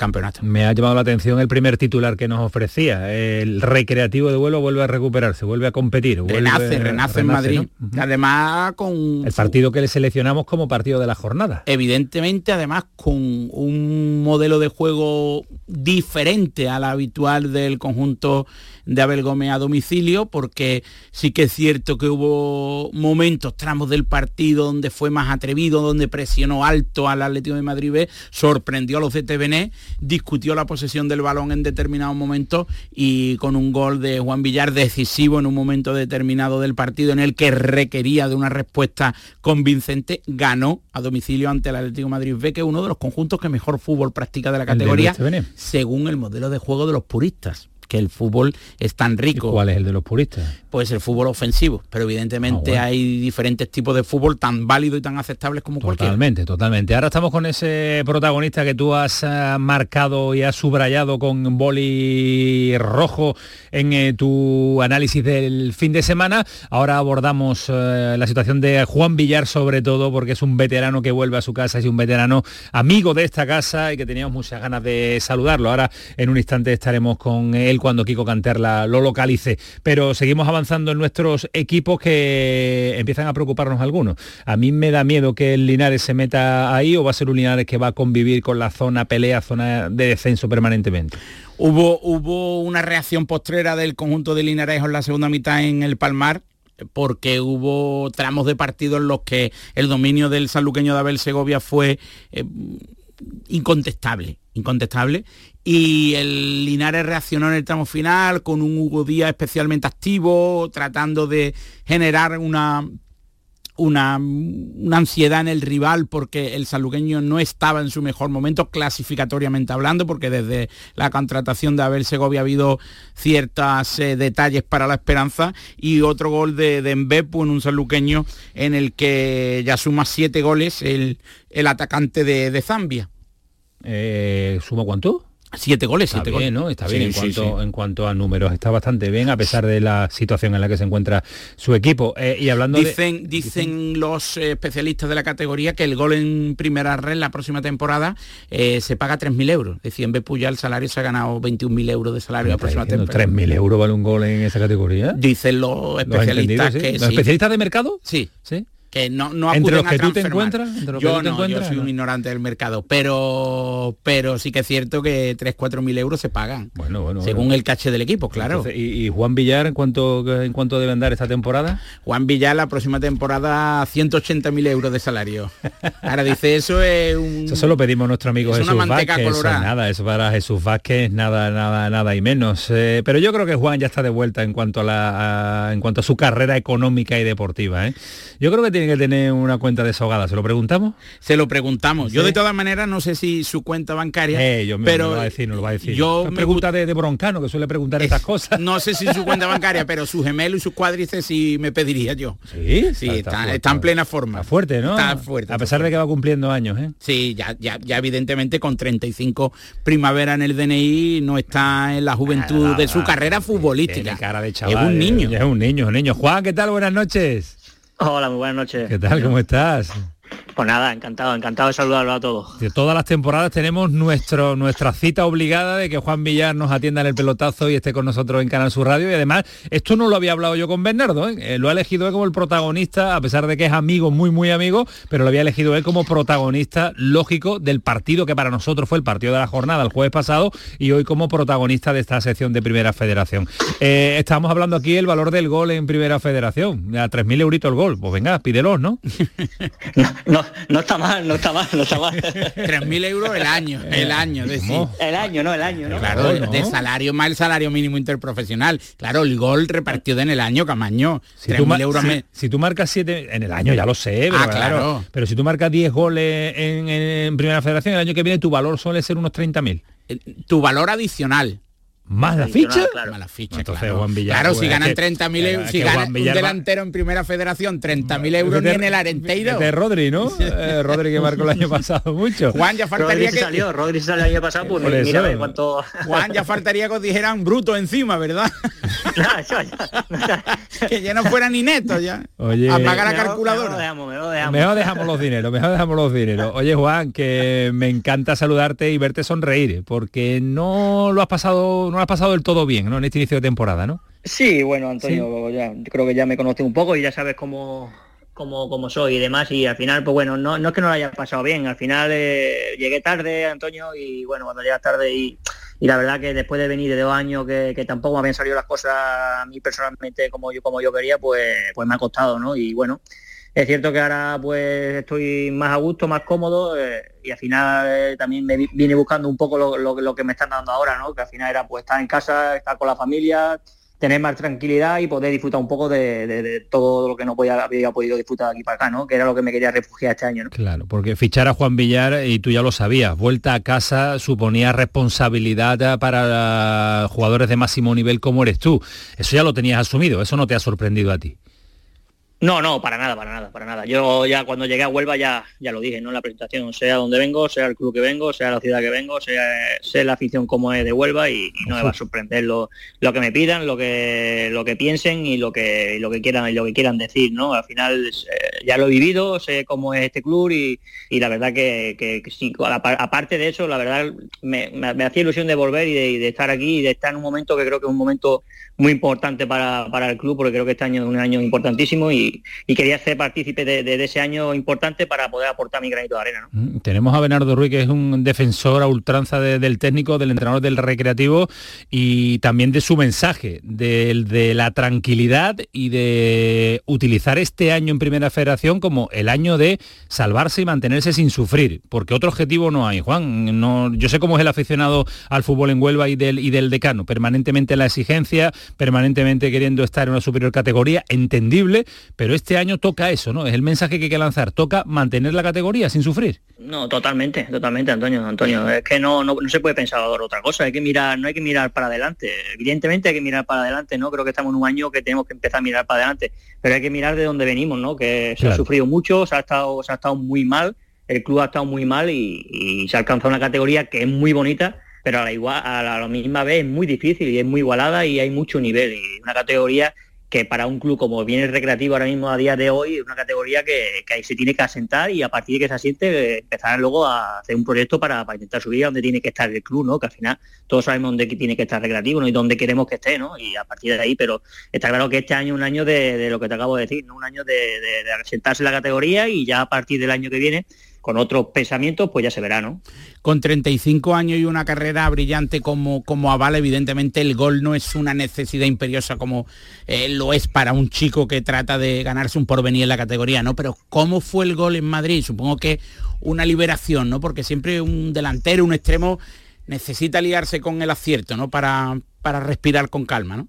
S21: campeonato.
S1: Me ha llamado la atención el primer titular que nos ofrecía. El recreativo de vuelo vuelve a recuperarse, vuelve a competir.
S21: renace, renace, en Madrid. Además con...
S1: El partido que le seleccionamos como partido de la jornada.
S21: Evidentemente, además con un modelo de juego diferente al habitual del conjunto de Abel Gómez a domicilio, porque sí que es cierto que hubo momentos, tramos del partido donde fue más atrevido, donde presionó alto al Atlético de Madrid B, sorprendió a los de TVN, discutió la posesión del balón en determinados momentos y con un gol de Juan Villar decisivo en un momento determinado del partido en el que requería de una respuesta convincente, ganó a domicilio ante el Atlético de Madrid B, que es uno de los conjuntos que mejor fútbol practica de la categoría, según el modelo de juego de los puristas que el fútbol es tan rico.
S1: ¿Cuál es el de los puristas?
S21: Pues el fútbol ofensivo, pero evidentemente ah, hay diferentes tipos de fútbol tan válidos y tan aceptables como
S1: cualquier. Totalmente, totalmente. Ahora estamos con ese protagonista que tú has eh, marcado y has subrayado con boli rojo en eh, tu análisis del fin de semana. Ahora abordamos eh, la situación de Juan Villar sobre todo porque es un veterano que vuelve a su casa, es un veterano amigo de esta casa y que teníamos muchas ganas de saludarlo. Ahora en un instante estaremos con él cuando Kiko Canterla lo localice. Pero seguimos avanzando en nuestros equipos que empiezan a preocuparnos algunos. A mí me da miedo que el Linares se meta ahí o va a ser un Linares que va a convivir con la zona pelea, zona de descenso permanentemente.
S21: Hubo, hubo una reacción postrera del conjunto de Linares en la segunda mitad en el Palmar, porque hubo tramos de partido en los que el dominio del sanluqueño de Abel Segovia fue eh, incontestable, incontestable y el Linares reaccionó en el tramo final con un Hugo Díaz especialmente activo, tratando de generar una, una, ansiedad en el rival porque el saluqueño no estaba en su mejor momento, clasificatoriamente hablando, porque desde la contratación de Abel Segovia ha habido ciertos eh, detalles para la esperanza y otro gol de, de en un saluqueño en el que ya suma siete goles el, el atacante de, Zambia.
S1: Eh, ¿Suma cuánto?
S21: Siete goles,
S1: está
S21: siete
S1: bien, ¿no? Está bien en, cuanto, en cuanto a números, está bastante bien a pesar de la situación en la que se encuentra su equipo. Eh, y hablando
S21: dicen, dicen los especialistas de la categoría que el gol en primera red la próxima temporada eh, se paga 3.000 euros. Es decir, en vez de el salario se ha ganado 21.000 euros de salario la próxima temporada.
S1: ¿3.000 euros vale un gol en esa categoría?
S21: Dicen los especialistas que
S1: ¿Los especialistas de mercado?
S21: Sí.
S1: ¿Sí?
S21: Que no, no
S1: ¿Entre los que tú te encuentras?
S21: yo no, yo soy un ignorante del mercado, pero pero sí que es cierto que 3, 4 mil euros se pagan. Bueno, bueno. Según el caché del equipo, claro.
S1: ¿y, Juan Villar en cuánto, en cuánto deben dar esta temporada?
S21: Juan Villar la próxima temporada 180 mil euros de salario. Ahora dice eso es un...
S1: Eso lo pedimos a nuestro amigo Jesús Vázquez. Eso nada, eso para Jesús Vázquez nada, nada, nada y menos. Eh, pero yo creo que Juan ya está de vuelta en cuanto a la en cuanto a su carrera económica y deportiva. ¿eh? Yo creo que tiene que tener una cuenta desahogada? ¿Se lo preguntamos?
S21: Se lo preguntamos. Yo de todas maneras no sé si su cuenta bancaria.
S1: Eh, yo me, pero lo va a decir, no lo va a decir. Yo me pregunta de, de, broncano que suele preguntar estas cosas.
S21: No sé si su cuenta bancaria, pero su gemelo y sus cuádriceps sí me pediría yo.
S1: Sí,
S21: sí, está, en plena forma.
S1: Está fuerte, ¿no?
S21: Está fuerte.
S1: A pesar de que va cumpliendo años, ¿eh?
S21: Sí, ya, ya, ya evidentemente con 35 primavera en el DNI no está en la juventud de su carrera futbolística.
S1: cara de chaval. Es un niño. Es un niño, un niño. Juan, ¿qué tal? Buenas noches.
S22: Hola, muy buenas noches.
S1: ¿Qué tal? ¿Cómo estás?
S22: Pues nada, encantado, encantado de saludarlo a todos.
S1: De todas las temporadas tenemos nuestro, nuestra cita obligada de que Juan Villar nos atienda en el pelotazo y esté con nosotros en Canal Sur Radio. Y además, esto no lo había hablado yo con Bernardo, ¿eh? Eh, lo ha elegido él como el protagonista, a pesar de que es amigo, muy, muy amigo, pero lo había elegido él como protagonista lógico del partido que para nosotros fue el partido de la jornada el jueves pasado y hoy como protagonista de esta sección de Primera Federación. Eh, estamos hablando aquí el valor del gol en Primera Federación, a 3.000 euritos el gol. Pues venga, pídelos, ¿no?
S22: no no, está mal, no está mal, no está mal.
S21: 3.000 euros el año, el año,
S22: El año, no, el año, ¿no?
S21: Claro, de salario más el salario mínimo interprofesional. Claro, el gol repartido en el año, Camaño.
S1: Si tú, euros si, tú marcas 7 en el año, ya lo sé, pero ah, claro. Pero si tú marcas 10 goles en, Primera Federación, el año que viene tu valor suele ser unos 30.000.
S21: Eh, tu valor adicional.
S1: ¿Más la ficha?
S21: Más la ficha, Entonces, claro. Juan Villar, claro, si ganan 30.000 euros, si gana un delantero en primera federación, 30.000 euros ni en el Arenteiro.
S1: De Rodri, ¿no? eh, Rodri que marcó el año pasado mucho.
S22: Juan, ya faltaría Rodri que... salió, Rodri salió el año pasado, pues Por mira eso. cuánto...
S21: Juan, ya faltaría que os dijeran bruto encima, ¿verdad? que ya no fuera ni neto ya. Oye, a pagar a calculadora. Mejor
S1: dejamos, mejor dejamos. mejor dejamos los dineros, mejor dejamos los dineros. Oye, Juan, que me encanta saludarte y verte sonreír, porque no lo has pasado, no has pasado del todo bien en este inicio de temporada, ¿no?
S22: Sí, bueno, Antonio, ya creo que ya me conoce un poco y ya sabes cómo, cómo, soy y demás. Y al final, pues bueno, no, es que no lo haya pasado bien. Al final eh, llegué tarde, Antonio, y bueno, cuando llegas tarde y, la verdad que después de venir de dos años que, tampoco me habían salido las cosas a mí personalmente como yo como yo quería, pues, pues me ha costado, ¿no? Y bueno, es cierto que ahora pues estoy más a gusto, más cómodo eh, y al final eh, también me viene buscando un poco lo, que me están dando ahora, ¿no? Que al final era pues estar en casa, estar con la familia, tener más tranquilidad y poder disfrutar un poco de, todo lo que no podía, había podido disfrutar aquí para acá, ¿no? Que era lo que me quería refugiar este año, ¿no?
S1: Claro, porque fichar a Juan Villar, y tú ya lo sabías, vuelta a casa suponía responsabilidad para jugadores de máximo nivel como eres tú. Eso ya lo tenías asumido, eso no te ha sorprendido a ti.
S22: No, no, para nada, para nada, para nada. Yo ya cuando llegué a Huelva ya, ya lo dije, ¿no? En la presentación, sea donde vengo, sea el club que vengo, sea la ciudad que vengo, sea, sea la afición como es de Huelva y, no me va a sorprender lo, lo, que me pidan, lo que lo que piensen y lo que lo que quieran y lo que quieran decir, ¿no? Al final eh, ya lo he vivido, sé cómo es este club y, la verdad que, que, sí, aparte de eso, la verdad me, hacía ilusión de volver y de, estar aquí y de estar en un momento que creo que es un momento muy importante para, para el club, porque creo que este año es un año importantísimo y, y, quería ser partícipe de, ese año importante para poder aportar mi granito de arena.
S1: Mm, tenemos a Bernardo Ruiz, que es un defensor a ultranza del técnico, del entrenador del recreativo y también de su mensaje, de, la tranquilidad y de utilizar este año en Primera Federación como el año de salvarse y mantenerse sin sufrir, porque otro objetivo no hay, Juan. No, yo sé cómo es el aficionado al fútbol en Huelva y del, decano, permanentemente la exigencia, permanentemente queriendo estar en una superior categoría, entendible, este año toca eso, ¿no? Es el mensaje que hay que lanzar, toca mantener la categoría sin sufrir.
S22: No, totalmente, totalmente, Antonio, Antonio. Es que no, no, se puede pensar otra cosa, hay que mirar, no hay que mirar para adelante. Evidentemente hay que mirar para adelante, ¿no? Creo que estamos en un año que tenemos que empezar a mirar para adelante, pero hay que mirar de dónde venimos, ¿no? Que se ha sufrido mucho, se ha estado, se ha estado muy mal, el club ha estado muy mal y, se ha alcanzado una categoría que es muy bonita, pero a la, igual, a la misma vez es muy difícil y es muy igualada y hay mucho nivel. Y una categoría que para un club como viene recreativo ahora mismo a día de hoy es una categoría que, ahí se tiene que asentar y a partir de que se asiente empezar luego a hacer un proyecto para, intentar subir a donde tiene que estar el club, ¿no? Que al final todos sabemos dónde tiene que estar recreativo ¿no? y dónde queremos que esté, ¿no? Y a partir de ahí, pero está claro que este año es un año de, lo que te acabo de decir, ¿no? Un año de, asentarse la categoría y ya a partir del año que viene con otros pensamientos, pues ya se verá, ¿no?
S21: Con 35 años y una carrera brillante como, como aval, evidentemente el gol no es una necesidad imperiosa como eh, lo es para un chico que trata de ganarse un porvenir en la categoría, ¿no? Pero ¿cómo fue el gol en Madrid? Supongo que una liberación, ¿no? Porque siempre un delantero, un extremo, necesita liarse con el acierto, ¿no? Para, para respirar con calma, ¿no?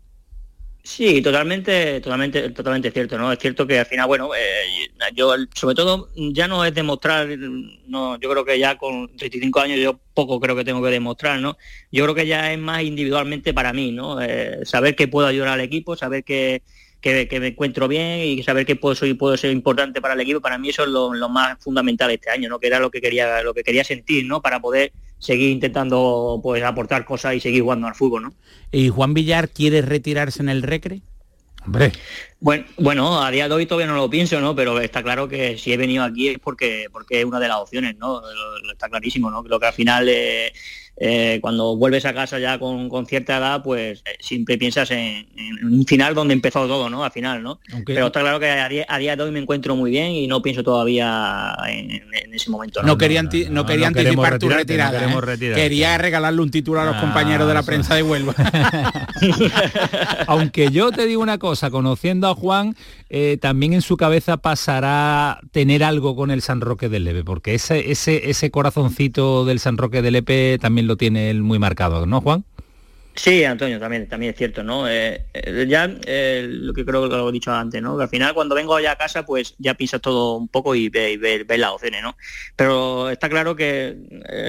S22: Sí, totalmente, totalmente, totalmente cierto, ¿no? Es cierto que al final, bueno, eh, yo sobre todo ya no es demostrar, no, yo creo que ya con 35 años yo poco creo que tengo que demostrar, ¿no? Yo creo que ya es más individualmente para mí, ¿no? Eh, saber que puedo ayudar al equipo, saber que, que, me encuentro bien y saber que puedo, soy, puedo ser importante para el equipo, para mí eso es lo, lo, más fundamental este año, ¿no? Que era lo que quería, lo que quería sentir, ¿no? Para poder seguir intentando pues aportar cosas y seguir jugando al fútbol, ¿no?
S21: ¿Y Juan Villar quiere retirarse en el Recre?
S22: Hombre. Bueno, bueno, a día de hoy todavía no lo pienso, ¿no? Pero está claro que si he venido aquí es porque, porque es una de las opciones, ¿no? Está clarísimo, ¿no? Creo que al final eh, eh, cuando vuelves a casa ya con, cierta edad, pues eh, siempre piensas en, un final donde empezó todo, ¿no? Al final, ¿no? Pero está claro que a día, de hoy me encuentro muy bien y no pienso todavía en, ese momento.
S21: No, quería, no, quería anticipar tu retirada. ¿eh? Quería regalarle un título a los ah, compañeros de la prensa de Huelva.
S1: Aunque yo te digo una cosa, conociendo a Juan, también en su cabeza pasará tener algo con el San Roque del Lepe, porque ese, ese, ese corazoncito del San Roque del Lepe también lo tiene él muy marcado, ¿no, Juan?
S22: Sí, Antonio, también, también es cierto, ¿no? Eh, eh, ya eh, lo que creo que lo he dicho antes, ¿no? Que al final cuando vengo allá a casa, pues ya piensas todo un poco y ves ve, las opciones, ¿no? Pero está claro que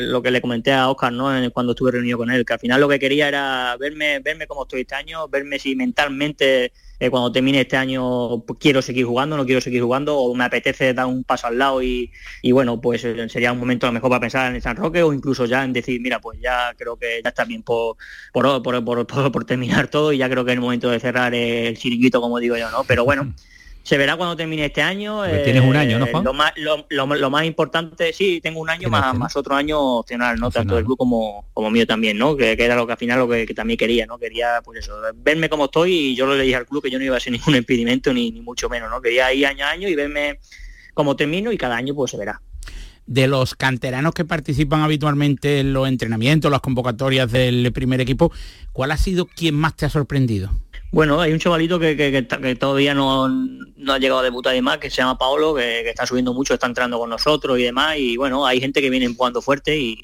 S22: lo que le comenté a Oscar, ¿no? Cuando estuve reunido con él, que al final lo que quería era verme, verme cómo estoy este año, verme si mentalmente cuando termine este año pues, quiero seguir jugando, no quiero seguir jugando, o me apetece dar un paso al lado y, bueno, pues eh, sería un momento a lo mejor para pensar en el San Roque o incluso ya en decir, mira, pues ya creo que ya está bien por, por, por, por terminar todo y ya creo que es el momento de cerrar el chiringuito, como digo yo, ¿no? Pero bueno. se verá cuando termine este año.
S1: tienes un año, ¿no,
S22: eh, Juan? Lo más, lo, más importante, sí, tengo un año más, más otro año opcional, ¿no? Tanto del club como, como mío también, ¿no? Que, era lo que al final lo que, también quería, ¿no? Quería, pues eso, verme como estoy y yo le dije al club que yo no iba a ser ningún impedimento ni, ni mucho menos, ¿no? Quería ir año a año y verme cómo termino y cada año pues se verá
S21: de los canteranos que participan habitualmente en los entrenamientos, las convocatorias del primer equipo, ¿cuál ha sido quien más te ha sorprendido?
S22: Bueno, hay un chavalito que, todavía no, ha llegado a debutar y demás, que se llama Paolo, que, está subiendo mucho, está entrando con nosotros y demás, y bueno, hay gente que viene empujando fuerte y,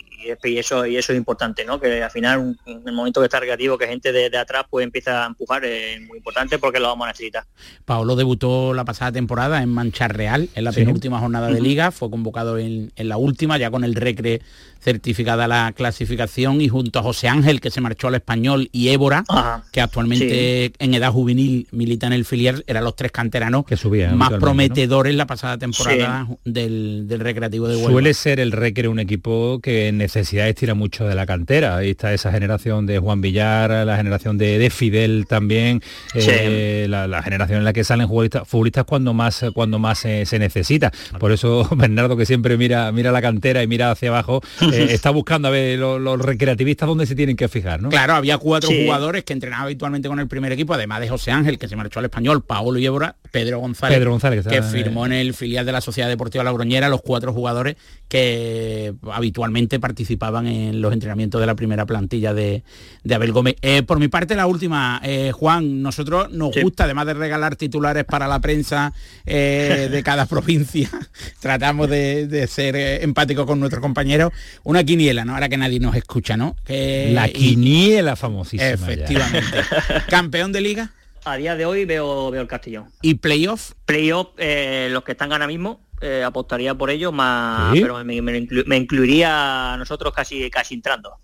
S22: y eso y eso es importante, ¿no? Que al final, en el momento que está recreativo, que gente de, atrás pues empieza a empujar, es muy importante porque lo vamos a necesitar.
S21: Paolo debutó la pasada temporada en Mancha Real, en la penúltima jornada de liga, fue convocado en, en, la última, ya con el Recre certificada la clasificación y junto a José Ángel, que se marchó al español, y Évora, que actualmente en edad juvenil milita en el filial, eran los tres canteranos que subían más prometedores la pasada temporada del, Recreativo de Huelva.
S1: Suele ser el Recre un equipo que necesidades tira mucho de la cantera. Ahí está esa generación de Juan Villar, la generación de, Fidel también, eh, la, generación en la que salen futbolistas, futbolistas cuando más cuando más se necesita. Por eso Bernardo que siempre mira, mira la cantera y mira hacia abajo, Eh, está buscando a ver los, recreativistas dónde se tienen que fijar, ¿no?
S21: Claro, había cuatro jugadores que entrenaban habitualmente con el primer equipo, además de José Ángel, que se marchó al español, Paolo y Évora, Pedro González,
S1: Pedro González
S21: que, firmó en el filial de la Sociedad Deportiva Lagroñera, los cuatro jugadores que habitualmente participaban en los entrenamientos de la primera plantilla de, Abel Gómez. Eh, por mi parte, la última, eh, Juan, nosotros nos gusta, además de regalar titulares para la prensa de cada provincia, tratamos de, de ser empáticos con nuestros compañeros una quiniela, ¿no? Ahora que nadie nos escucha, ¿no?
S1: la quiniela famosísima.
S21: Efectivamente. ¿Campeón de liga?
S22: A día de hoy veo, veo el Castellón.
S21: ¿Y playoff?
S22: Playoff, eh, los que están ahora mismo, eh, apostaría por ellos, más, pero me, incluiría a nosotros casi, casi entrando.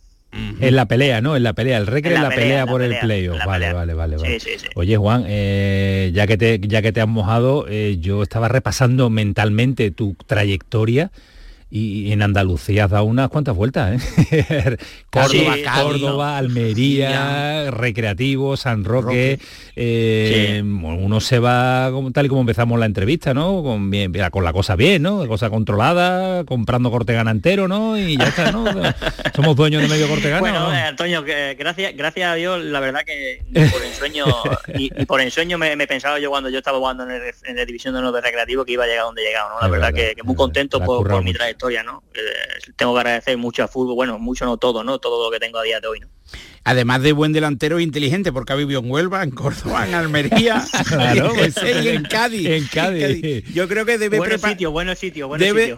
S1: En la pelea, ¿no? En la pelea, el recre en la, pelea, por el playoff. Vale, vale, vale, Oye, Juan, eh, ya, que te, ya que te has mojado, yo estaba repasando mentalmente tu trayectoria y en Andalucía has dado unas cuantas vueltas, ¿eh? Córdoba, Córdoba, Almería, Recreativo, San Roque. Eh, uno se va tal y como empezamos la entrevista, ¿no? Con, bien, con la cosa bien, ¿no? Cosa controlada, comprando cortegana entero, ¿no? Y ya está, ¿no? Somos dueños de medio cortegana.
S22: Bueno, eh, Antonio, que gracias, gracias a Dios, la verdad que por ensueño, y, por ensueño me, me, pensaba yo cuando yo estaba jugando en, la división de los de recreativo que iba a llegar donde he llegado, ¿no? La verdad, que, muy contento por, por mi trayectoria historia, ¿no? Eh, tengo que agradecer mucho a fútbol, bueno, mucho no todo, ¿no? Todo lo que tengo a día de hoy, ¿no?
S21: Además de buen delantero inteligente, porque ha vivido en Huelva, en Córdoba, en Almería, claro, pues, y en Cádiz.
S1: En Cádiz.
S21: Yo creo que debe
S22: preparar sitio, bueno sitio, bueno
S21: debe,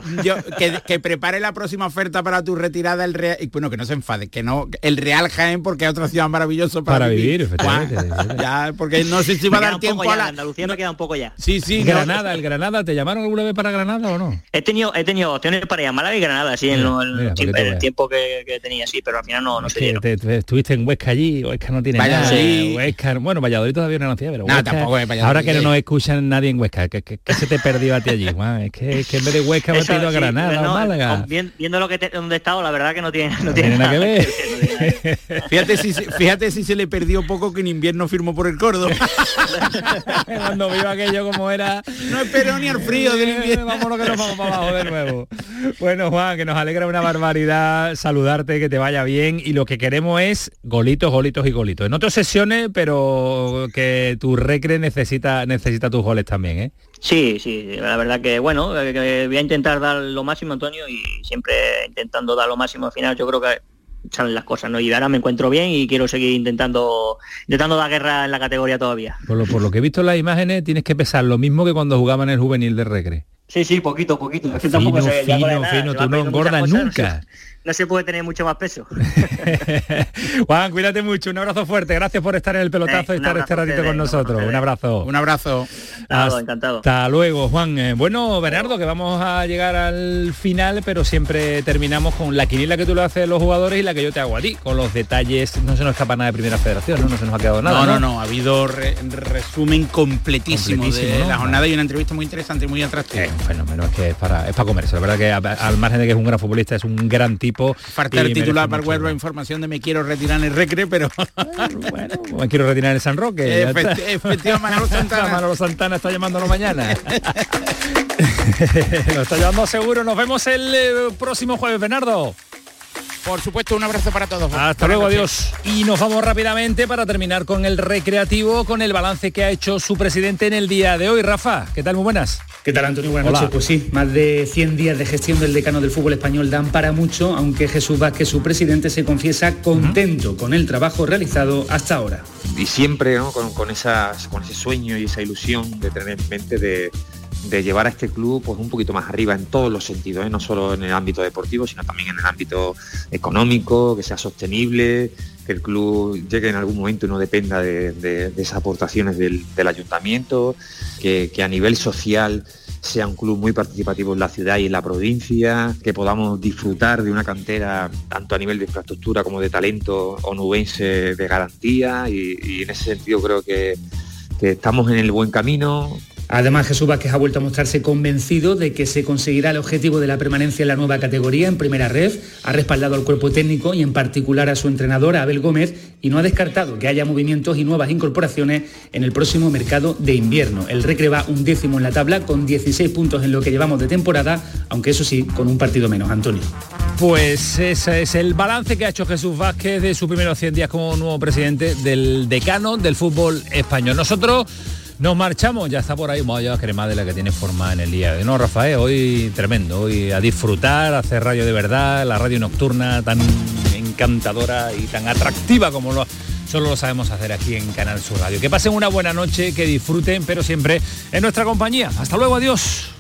S21: que, prepare la próxima oferta para tu retirada el Real, y bueno, que no se enfade, que no el Real Jaén porque es otra ciudad maravillosa para, vivir. ya, porque no sé si va a dar tiempo a la
S22: Andalucía me queda un poco ya.
S21: Sí, sí,
S1: Granada, el Granada, ¿te llamaron alguna vez para Granada o no?
S22: He tenido he tenido opciones para ir a Granada, sí, en, el, tiempo que, tenía, sí, pero al final no, no se
S1: estuviste en Huesca allí, Huesca no tiene nada. Huesca, bueno, Valladolid todavía no nacía, pero
S21: tampoco es
S1: ahora que no nos escuchan nadie en Huesca, ¿qué, se te perdió a ti allí? es, que, en vez de Huesca me he ido a Granada o Málaga.
S22: Viendo lo que donde he estado, la verdad que no tiene,
S1: no, tiene, nada que ver.
S21: fíjate, si, fíjate si se le perdió poco que en invierno firmó por el Córdoba.
S1: Cuando vio aquello como era.
S21: No espero ni al frío del invierno.
S1: Vámonos que nos vamos para abajo de nuevo. Bueno, Juan, que nos alegra una barbaridad saludarte, que te vaya bien. Y lo que queremos es golitos, golitos y golitos. En otras sesiones, pero que tu recre necesita, necesita tus goles también, ¿eh?
S22: Sí, sí, la verdad que bueno, que voy a intentar dar lo máximo, Antonio, y siempre intentando dar lo máximo al final, yo creo que salen las cosas, ¿no? Y ahora me encuentro bien y quiero seguir intentando intentando dar guerra en la categoría todavía.
S1: Por lo, por lo que he visto en las imágenes, tienes que pesar lo mismo que cuando jugaban en el juvenil de Recre.
S22: Sí, sí, poquito, poquito. Es
S1: que fino, tampoco se, fino, fino, tú no engordas nunca
S22: no se puede tener mucho más peso.
S1: Juan, cuídate mucho, un abrazo fuerte, gracias por estar en el pelotazo y estar este ratito con nosotros. Un abrazo.
S21: Un abrazo.
S22: Hasta, encantado.
S1: Hasta luego, Juan. Eh, bueno, Bernardo, que vamos a llegar al final, pero siempre terminamos con la quinila que tú le haces a los jugadores y la que yo te hago a ti, con los detalles. No se nos escapa nada de Primera Federación, ¿no? No se nos ha quedado nada.
S21: No, no, no, ha habido resumen completísimo, de la jornada y una entrevista muy interesante y muy atractiva.
S1: Es un fenómeno, es que es para, es para comerse. La verdad que al margen de que es un gran futbolista, es un gran tipo
S21: Falta el titular para la información de me quiero retirar en el recre, pero...
S1: bueno, me quiero retirar en el San Roque.
S21: efectivamente, Manolo Santana.
S1: Manolo Santana está llamándolo mañana. Lo está llamando seguro. Nos vemos el eh, próximo jueves, Bernardo.
S21: Por supuesto, un abrazo para todos.
S1: Hasta luego, adiós. Y nos vamos rápidamente para terminar con el recreativo, con el balance que ha hecho su presidente en el día de hoy. Rafa, ¿qué tal? Muy buenas.
S23: ¿Qué tal, Antonio? Buenas noches. Pues sí, más de 100 días de gestión del decano del fútbol español dan para mucho, aunque Jesús Vázquez, su presidente, se confiesa contento con el trabajo realizado hasta ahora.
S24: Y siempre con, con, esas, con ese sueño y esa ilusión de tener en mente de de llevar a este club pues un poquito más arriba en todos los sentidos, ¿eh? no solo en el ámbito deportivo, sino también en el ámbito económico, que sea sostenible, que el club llegue en algún momento y no dependa de, esas aportaciones del, ayuntamiento, que, a nivel social sea un club muy participativo en la ciudad y en la provincia, que podamos disfrutar de una cantera tanto a nivel de infraestructura como de talento onubense de garantía y, en ese sentido creo que, que estamos en el buen camino,
S23: Además, Jesús Vázquez ha vuelto a mostrarse convencido de que se conseguirá el objetivo de la permanencia en la nueva categoría en primera red, ha respaldado al cuerpo técnico y en particular a su entrenador, Abel Gómez, y no ha descartado que haya movimientos y nuevas incorporaciones en el próximo mercado de invierno. El Recre va un décimo en la tabla con 16 puntos en lo que llevamos de temporada, aunque eso sí, con un partido menos, Antonio.
S1: Pues ese es el balance que ha hecho Jesús Vázquez de sus primeros 100 días como nuevo presidente del decano del fútbol español. Nosotros nos marchamos, ya está por ahí, vamos a llevar crema de la que tiene forma en el día No, Rafael, hoy tremendo, hoy a disfrutar, a hacer radio de verdad, la radio nocturna tan encantadora y tan atractiva como lo, solo lo sabemos hacer aquí en Canal Sur Radio. Que pasen una buena noche, que disfruten, pero siempre en nuestra compañía. Hasta luego, adiós.